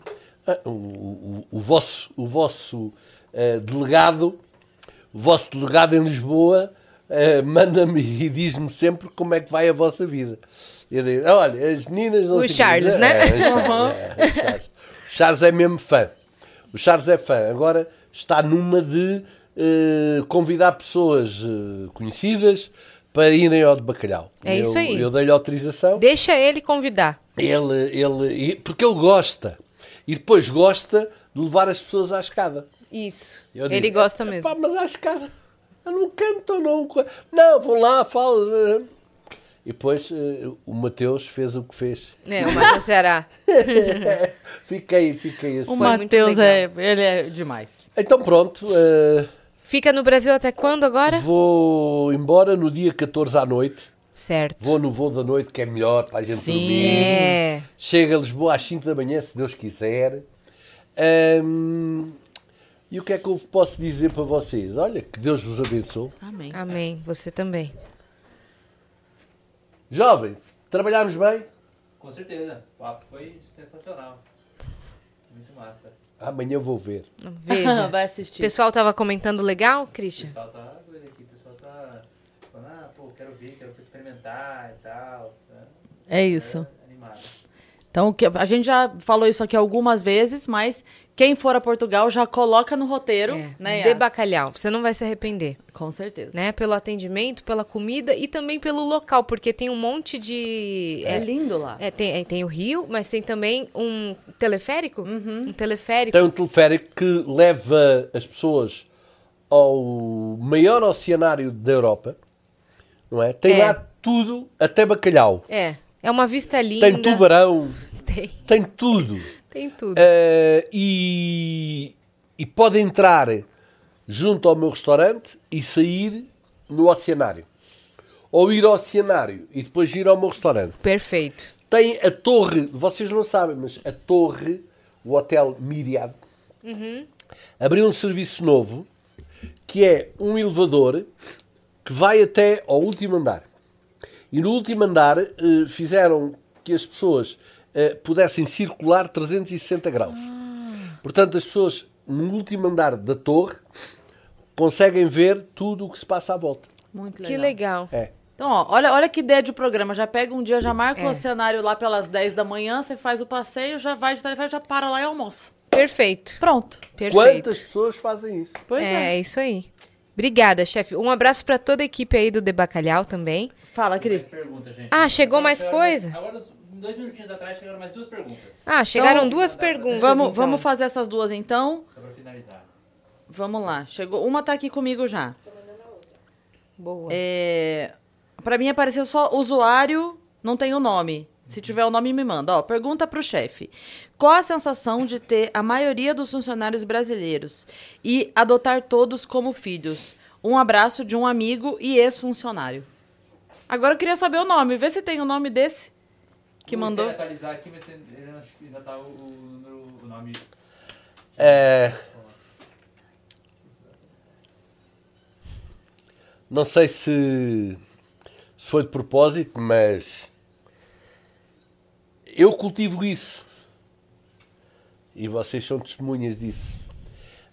ah, o, o, o, vosso, o vosso uh, delegado, o vosso delegado em Lisboa, uh, manda-me e diz-me sempre como é que vai a vossa vida. Eu digo, olha, as meninas não O Charles, né? É, é, é, Charles. Charles é mesmo fã. O Charles é fã. Agora está numa de uh, convidar pessoas uh, conhecidas para irem ao de bacalhau. É eu, isso aí. Eu dei-lhe autorização. Deixa ele convidar. Ele, ele, porque ele gosta. E depois gosta de levar as pessoas à escada. Isso. Digo, ele gosta mesmo. Pá, mas à escada. Eu não canto, não. Não, vão lá, falam. E depois uh, o Mateus fez o que fez. É, o Mateus será. <laughs> fiquei, fiquei assim. O Mateus é, ele é demais. Então pronto. Uh, Fica no Brasil até quando agora? Vou embora no dia 14 à noite. Certo. Vou no voo da noite, que é melhor para a gente Sim. dormir. É. Chega a Lisboa às 5 da manhã, se Deus quiser. Um, e o que é que eu posso dizer para vocês? Olha, que Deus vos abençoe. Amém. Amém. Você também. Jovens, trabalhámos bem? Com certeza. O papo foi sensacional. Muito massa. Amanhã vou ver. Veja. <laughs> Vai assistir. O pessoal tava comentando legal, Christian? O pessoal tá doido aqui. O pessoal tá falando, ah, pô, quero ver, quero experimentar e tal. É isso. É animado. Então, a gente já falou isso aqui algumas vezes, mas quem for a Portugal já coloca no roteiro, é. né? De bacalhau, você não vai se arrepender. Com certeza. Né? Pelo atendimento, pela comida e também pelo local, porque tem um monte de. É, é lindo lá. É, tem, tem o rio, mas tem também um teleférico. Uhum. Um teleférico. Tem um teleférico que leva as pessoas ao maior oceanário da Europa, não é? Tem É. lá tudo, até bacalhau. É. É uma vista linda. Tem tubarão, <laughs> Tem, tem tudo. Tem tudo. Eh, e, e pode entrar junto ao meu restaurante e sair no oceanário. Ou ir ao oceanário e depois ir ao meu restaurante. Perfeito. Tem a torre, vocês não sabem, mas a torre, o Hotel Myriad, abriu um serviço novo que é um elevador que vai até ao último andar. E no último andar eh, fizeram que as pessoas pudessem circular 360 graus. Portanto, as pessoas no último andar da torre conseguem ver tudo o que se passa à volta. Muito legal. Que legal. É. Então, ó, olha, olha que ideia de programa. Já pega um dia, já marca É. o cenário lá pelas 10 da manhã, você faz o passeio, já vai de telefone, já para lá e almoça. Perfeito. Pronto. Perfeito. Quantas pessoas fazem isso? Pois é, é. é isso aí. Obrigada, chefe. Um abraço para toda a equipe aí do De Bacalhau também. Fala, Mais Cris. perguntas, gente. Ah, chegou mais coisa? Agora, dois minutinhos atrás, chegaram mais duas perguntas. Ah, chegaram Então, duas perguntas. Vamos, então. vamos fazer essas duas então. Só pra finalizar. Vamos lá. Chegou. Uma tá aqui comigo já. Boa. É... Pra mim apareceu só usuário, não tem o nome. Se tiver o nome, me manda. Ó, pergunta pro chefe. Qual a sensação de ter a maioria dos funcionários brasileiros e adotar todos como filhos? Um abraço de um amigo e ex-funcionário. Agora eu queria saber o nome. Vê se tem o nome desse que Vou mandou. atualizar aqui, mas ele acho que ainda tá o, o número- o nome. É, não sei se, se foi de propósito, mas eu cultivo isso. E vocês são testemunhas disso.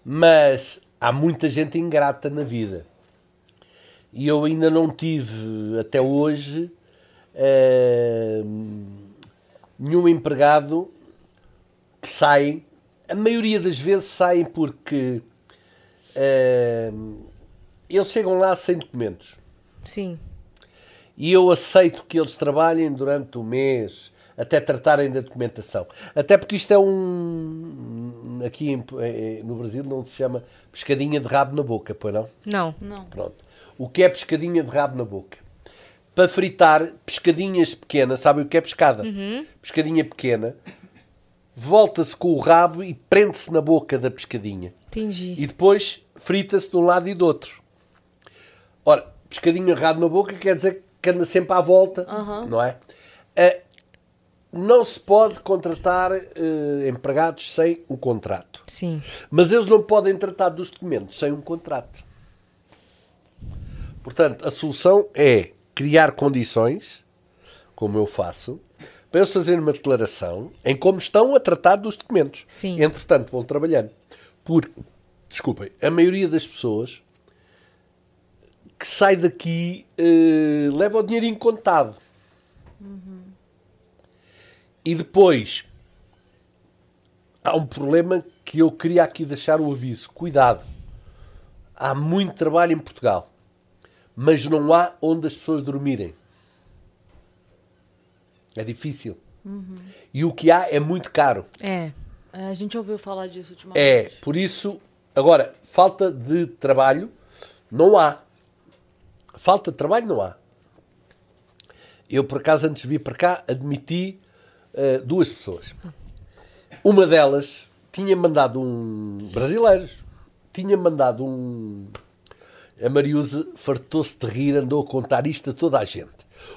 Mas há muita gente ingrata na vida. E eu ainda não tive, até hoje, eh, nenhum empregado que saem, a maioria das vezes saem porque eh, eles chegam lá sem documentos. Sim. E eu aceito que eles trabalhem durante o mês até tratarem da documentação. Até porque isto é um. Aqui em- eh, no Brasil não se chama pescadinha de rabo na boca, pois não? Não. Não. Pronto. O que é pescadinha de rabo na boca? Para fritar pescadinhas pequenas, sabem o que é pescada? Pescadinha pequena, volta-se com o rabo e prende-se na boca da pescadinha. Entendi. E depois frita-se de um lado e do outro. Ora, pescadinho agarrado na boca quer dizer que anda sempre à volta, não é? Eh, não se pode contratar eh, empregados sem um contrato. Sim. Mas eles não podem tratar dos documentos sem um contrato. Portanto, a solução é criar condições, como eu faço, para eles fazerem uma declaração em como estão a tratar dos documentos. Sim. Entretanto, vão trabalhando. Por, desculpem, a maioria das pessoas que sai daqui uh, leva o dinheirinho contado. Uhum. E depois há um problema que eu queria aqui deixar o aviso. Cuidado. Há muito trabalho em Portugal, mas não há onde as pessoas dormirem. É difícil. Uhum. E o que há é muito caro. É. é. A gente ouviu falar disso ultimamente. É, por isso. Agora, falta de trabalho não há. Falta de trabalho não há. Eu, por acaso, antes de vir para cá, admiti uh, duas pessoas. Uma delas tinha mandado um. brasileiros. Tinha mandado um. A Mariuse fartou-se de rir, andou a contar isto a toda a gente.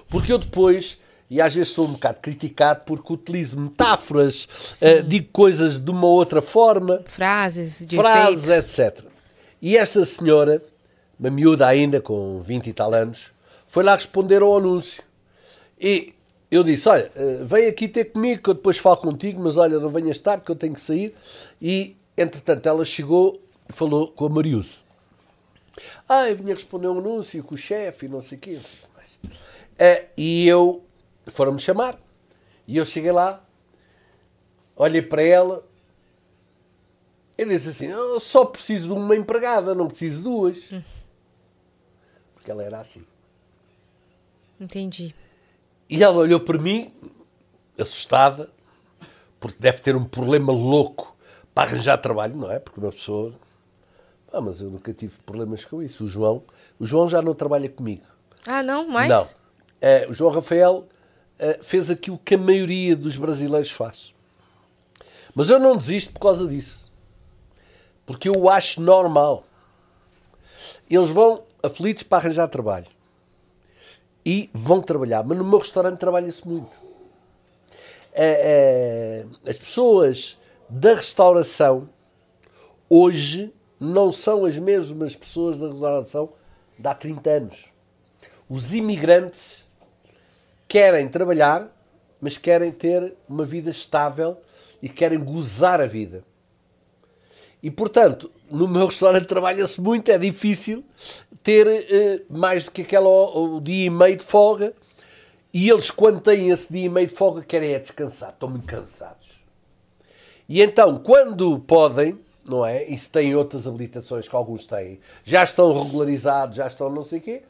Porque eu depois e às vezes sou um bocado criticado porque utilizo metáforas, uh, digo coisas de uma outra forma, frases, de frases, etc. E esta senhora, uma miúda ainda com 20 e tal anos, foi lá responder ao anúncio. E eu disse: Olha, uh, vem aqui ter comigo que eu depois falo contigo, mas olha, não venhas tarde que eu tenho que sair. E entretanto ela chegou e falou com a Mariuso. Ah, eu vinha responder um anúncio com o chefe e não sei o quê. Uh, e eu foram-me chamar. E eu cheguei lá, olhei para ela, e disse assim: Eu só preciso de uma empregada, não preciso de duas. Hum. Porque ela era assim. Entendi. E ela olhou para mim, assustada, porque deve ter um problema louco para arranjar trabalho, não é? Porque uma pessoa. Ah, mas eu nunca tive problemas com isso. O João, o João já não trabalha comigo. Ah, não? Mais? Não. É, o João Rafael eh, fez aquilo que a maioria dos brasileiros faz. Mas eu não desisto por causa disso. Porque eu acho normal. Eles vão aflitos para arranjar trabalho. E vão trabalhar. Mas no meu restaurante trabalha-se muito. Eh, eh, as pessoas da restauração hoje não são as mesmas pessoas da restauração de há 30 anos. Os imigrantes querem trabalhar, mas querem ter uma vida estável e querem gozar a vida. E, portanto, no meu <laughs> restaurante trabalha-se muito, é difícil ter uh, mais do que aquele o, dia e meio de folga. E eles, quando têm esse dia e meio de folga, querem é descansar, estão muito cansados. E então, quando podem, não é? E se têm outras habilitações que alguns têm, já estão regularizados, já estão não sei o quê,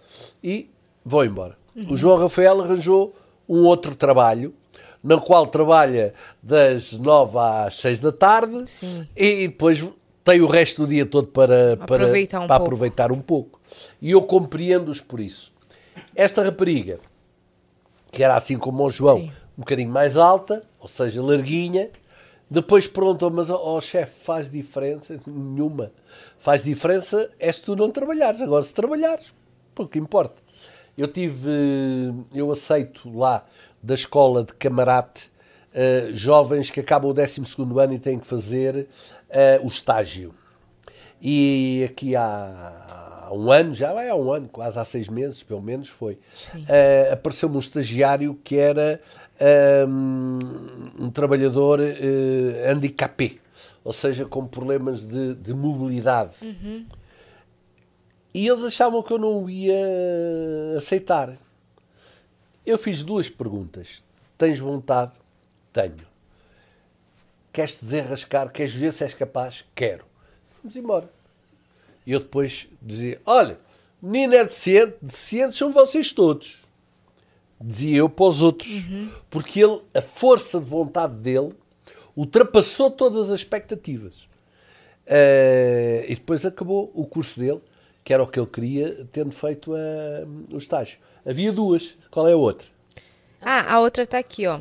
e vão embora. Uhum. O João Rafael arranjou um outro trabalho, no qual trabalha das nove às seis da tarde Sim. e depois tem o resto do dia todo para, para, aproveitar, um para aproveitar um pouco. E eu compreendo-os por isso. Esta rapariga, que era assim como o João, Sim. um bocadinho mais alta, ou seja, larguinha, depois perguntou, mas ó oh, chefe, faz diferença? Nenhuma. Faz diferença é se tu não trabalhares. Agora, se trabalhares, pouco importa. Eu tive, eu aceito lá da escola de camarate uh, jovens que acabam o 12 ano e têm que fazer uh, o estágio. E aqui há, há, um ano, já é há um ano, quase há seis meses, pelo menos foi, uh, apareceu-me um estagiário que era um, um trabalhador uh, handicapé, ou seja, com problemas de, de mobilidade. Uhum. E eles achavam que eu não ia aceitar. Eu fiz duas perguntas. Tens vontade? Tenho. Queres te desenrascar? Queres ver se és capaz? Quero. Vamos embora. E eu depois dizia: Olha, menino é deficiente, deficientes são vocês todos. Dizia eu para os outros. Uhum. Porque ele, a força de vontade dele ultrapassou todas as expectativas. Uh, e depois acabou o curso dele que era o que ele queria, tendo feito uh, o estágio. Havia duas. Qual é a outra? Ah, a outra está aqui, ó.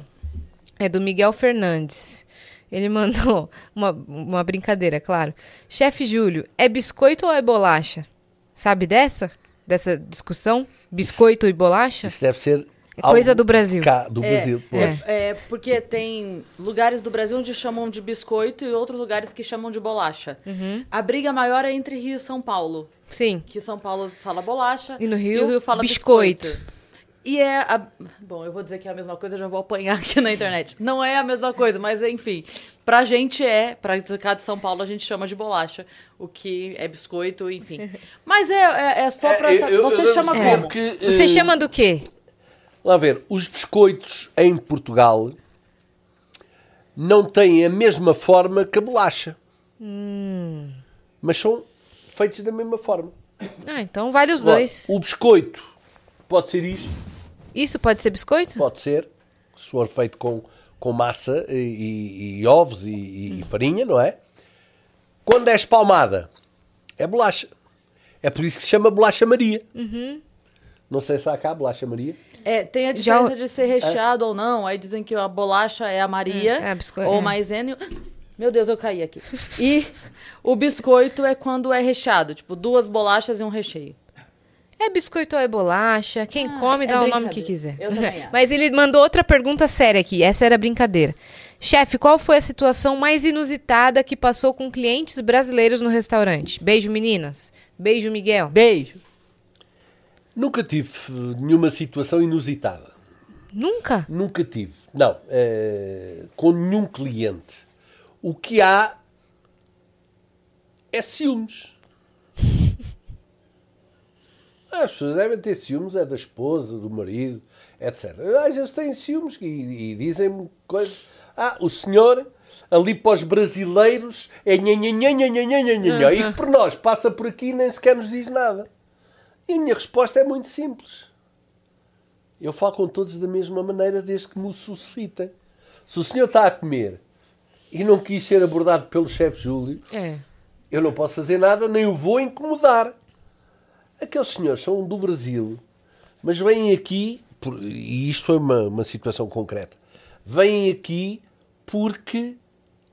É do Miguel Fernandes. Ele <laughs> mandou uma, uma brincadeira, claro. Chefe Júlio, é biscoito ou é bolacha? Sabe dessa? Dessa discussão? Biscoito e bolacha? Isso deve ser é coisa do Brasil. do é, Brasil. É, é, porque tem lugares do Brasil onde chamam de biscoito e outros lugares que chamam de bolacha. Uhum. A briga maior é entre Rio e São Paulo. Sim. Que São Paulo fala bolacha e no Rio, e o Rio fala biscoito. biscoito. E é. A... Bom, eu vou dizer que é a mesma coisa, já vou apanhar aqui na internet. Não é a mesma coisa, mas enfim. Pra gente é, pra cá de São Paulo a gente chama de bolacha, o que é biscoito, enfim. <laughs> Mas é, é, é só pra. É, eu, Você eu chama como? Que, Você uh... chama do quê? Lá ver, os biscoitos em Portugal não têm a mesma forma que a bolacha. Hum. Mas são feitos da mesma forma. Ah, então vale os dois. O biscoito pode ser isto. Isso pode ser biscoito? Pode ser. Se for feito com, com massa e, e, e ovos e, e, farinha, não é? Quando é espalmada, é bolacha. É por isso que se chama bolacha Maria. Uhum. Não sei se há cá bolacha Maria. É, tem a diferença Já... de ser recheado é. ou não. Aí dizem que a bolacha é a Maria é, é ou é. maisena. Meu Deus, eu caí aqui. E o biscoito é quando é recheado, tipo duas bolachas e um recheio. É biscoito ou é bolacha? Quem ah, come dá é o nome que quiser. Eu também <laughs> Mas ele mandou outra pergunta séria aqui. Essa era brincadeira. Chefe, qual foi a situação mais inusitada que passou com clientes brasileiros no restaurante? Beijo, meninas. Beijo, Miguel. Beijo. Nunca tive nenhuma situação inusitada. Nunca? Nunca tive. Não. É, com nenhum cliente. O que há é ciúmes. <laughs> As pessoas devem ter ciúmes, é da esposa, do marido, etc. Às vezes têm ciúmes e, e dizem-me coisas. Ah, o senhor ali para os brasileiros é nha, e a minha resposta é muito simples. Eu falo com todos da mesma maneira desde que me suscitem. Se o senhor está a comer e não quis ser abordado pelo chefe Júlio, é. eu não posso fazer nada, nem o vou incomodar. Aqueles senhores são do Brasil, mas vêm aqui, por, e isto foi uma, uma situação concreta, vêm aqui porque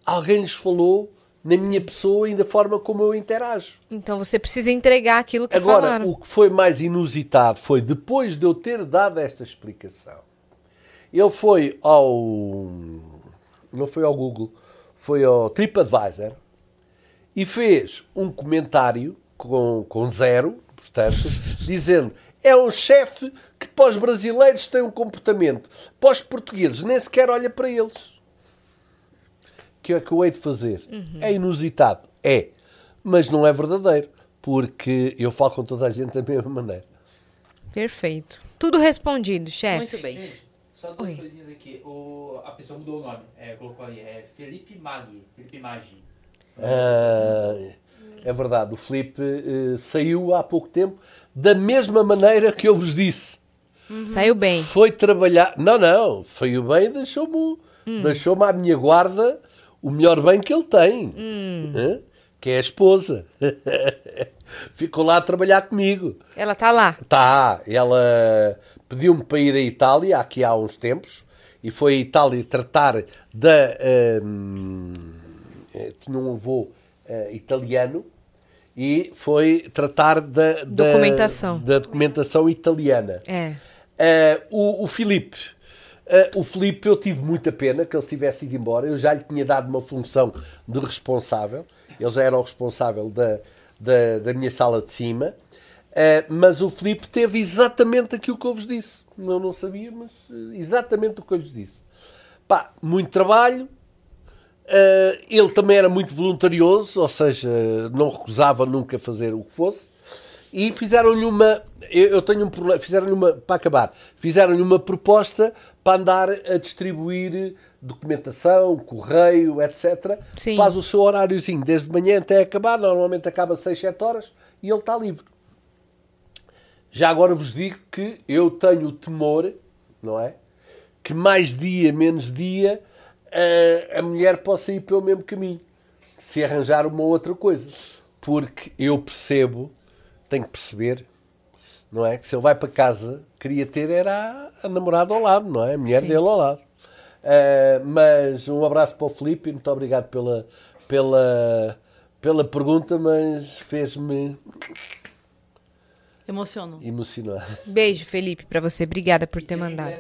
alguém lhes falou na minha pessoa e da forma como eu interajo. Então você precisa entregar aquilo que Agora, falaram. o que foi mais inusitado foi depois de eu ter dado esta explicação. Ele foi ao não foi ao Google, foi ao TripAdvisor e fez um comentário com, com zero, portanto, <laughs> dizendo é um chefe que para os brasileiros tem um comportamento, para os portugueses nem sequer olha para eles. Que é que eu hei de fazer? Uhum. É inusitado? É. Mas não é verdadeiro, porque eu falo com toda a gente da mesma maneira. Perfeito. Tudo respondido, chefe. Muito bem. Só duas Oi. coisinhas aqui. O, a pessoa mudou o nome. É, colocou ali. É Felipe Maggi. Felipe Maggi. Ah, é verdade. O Felipe uh, saiu há pouco tempo da mesma maneira que eu vos disse. Uhum. Saiu bem. Foi trabalhar. Não, não. Saiu bem deixou-me hum. deixou à minha guarda o melhor bem que ele tem. Hum. Que é a esposa. <laughs> Ficou lá a trabalhar comigo. Ela está lá? Está. Ela pediu-me para ir à Itália, aqui há uns tempos, e foi à Itália tratar da. Uh, tinha um avô uh, italiano e foi tratar da, da, documentação. da documentação italiana. É. Uh, o, o Filipe. Uh, o Filipe, eu tive muita pena que ele tivesse ido embora. Eu já lhe tinha dado uma função de responsável. Ele já era o responsável da, da, da minha sala de cima. Uh, mas o Filipe teve exatamente aquilo que eu vos disse. Eu não sabia, mas eh, exatamente o que eu lhes disse. Pá, muito trabalho. Uh, ele também era muito voluntarioso, ou seja, não recusava nunca fazer o que fosse. E fizeram-lhe uma. Eu, tenho um problema. Fizeram-lhe uma. Para acabar, fizeram-lhe uma proposta para andar a distribuir documentação, correio, etc. Sim. Faz o seu horáriozinho desde manhã até acabar. Normalmente acaba 6, 7 horas e ele está livre. Já agora vos digo que eu tenho o temor, não é? Que mais dia, menos dia, a, a mulher possa ir pelo mesmo caminho. Se arranjar uma outra coisa. Porque eu percebo, tenho que perceber, não é? Que se ele vai para casa, queria ter era a, a namorada ao lado, não é? A mulher Sim. dele ao lado. Uh, mas um abraço para o Felipe, muito obrigado pela, pela, pela pergunta, mas fez-me Emociono. Emocionar. Beijo, Felipe, para você. Obrigada por e ter mandado.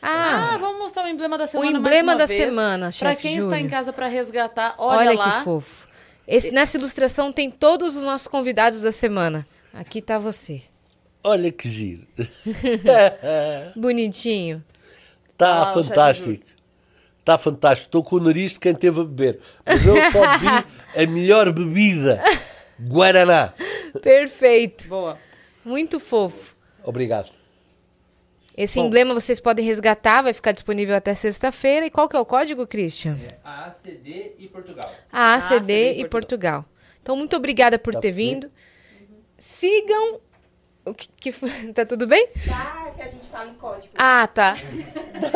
Ah, ah, vamos mostrar o emblema da semana. O emblema da vez. semana, chefe. Para quem Júlio. está em casa para resgatar, olha, olha lá. que fofo. Esse, nessa ilustração tem todos os nossos convidados da semana. Aqui está você. Olha que giro. <laughs> Bonitinho. Está ah, fantástico. Está fantástico. Estou com o nariz de quem teve a beber. Mas eu só bebi a melhor bebida. Guaraná. Perfeito. Boa. Muito fofo. Obrigado. Esse Bom. emblema vocês podem resgatar, vai ficar disponível até sexta-feira. E qual que é o código, Christian? É AACD e Portugal. AACD, AACD e Portugal. Portugal. Então, muito obrigada por tá ter vindo. Uhum. Sigam o que, que <laughs> tá tudo bem? Tá, que a gente fala em código. Ah, tá.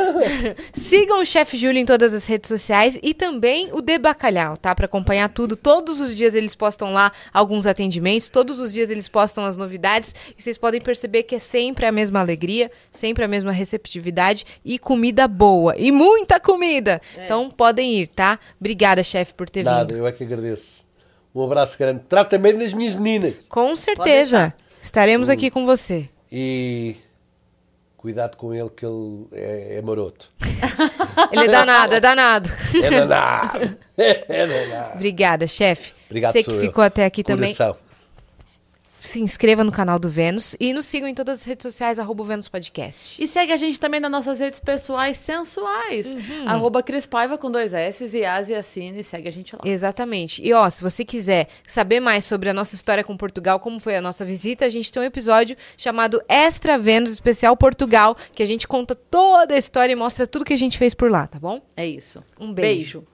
<laughs> Sigam o Chefe Júlio em todas as redes sociais e também o De Bacalhau, tá? Para acompanhar tudo. Todos os dias eles postam lá alguns atendimentos, todos os dias eles postam as novidades e vocês podem perceber que é sempre a mesma alegria, sempre a mesma receptividade e comida boa. E muita comida! É. Então podem ir, tá? Obrigada, chefe, por ter Nada, vindo. eu é que agradeço. Um abraço grande. Trata bem das minhas meninas. Com certeza. Estaremos hum. aqui com você. E cuidado com ele que ele é, é maroto. <laughs> ele é danado, é danado. É danado. É danado. Obrigada, chefe. Obrigado, Você que ficou até aqui Coração. também se inscreva no canal do Vênus e nos sigam em todas as redes sociais, arroba Vênus Podcast. E segue a gente também nas nossas redes pessoais sensuais, uhum. arroba Cris Paiva com dois S e Asia Cine, segue a gente lá. Exatamente. E ó, se você quiser saber mais sobre a nossa história com Portugal, como foi a nossa visita, a gente tem um episódio chamado Extra Vênus Especial Portugal, que a gente conta toda a história e mostra tudo que a gente fez por lá, tá bom? É isso. Um beijo. beijo.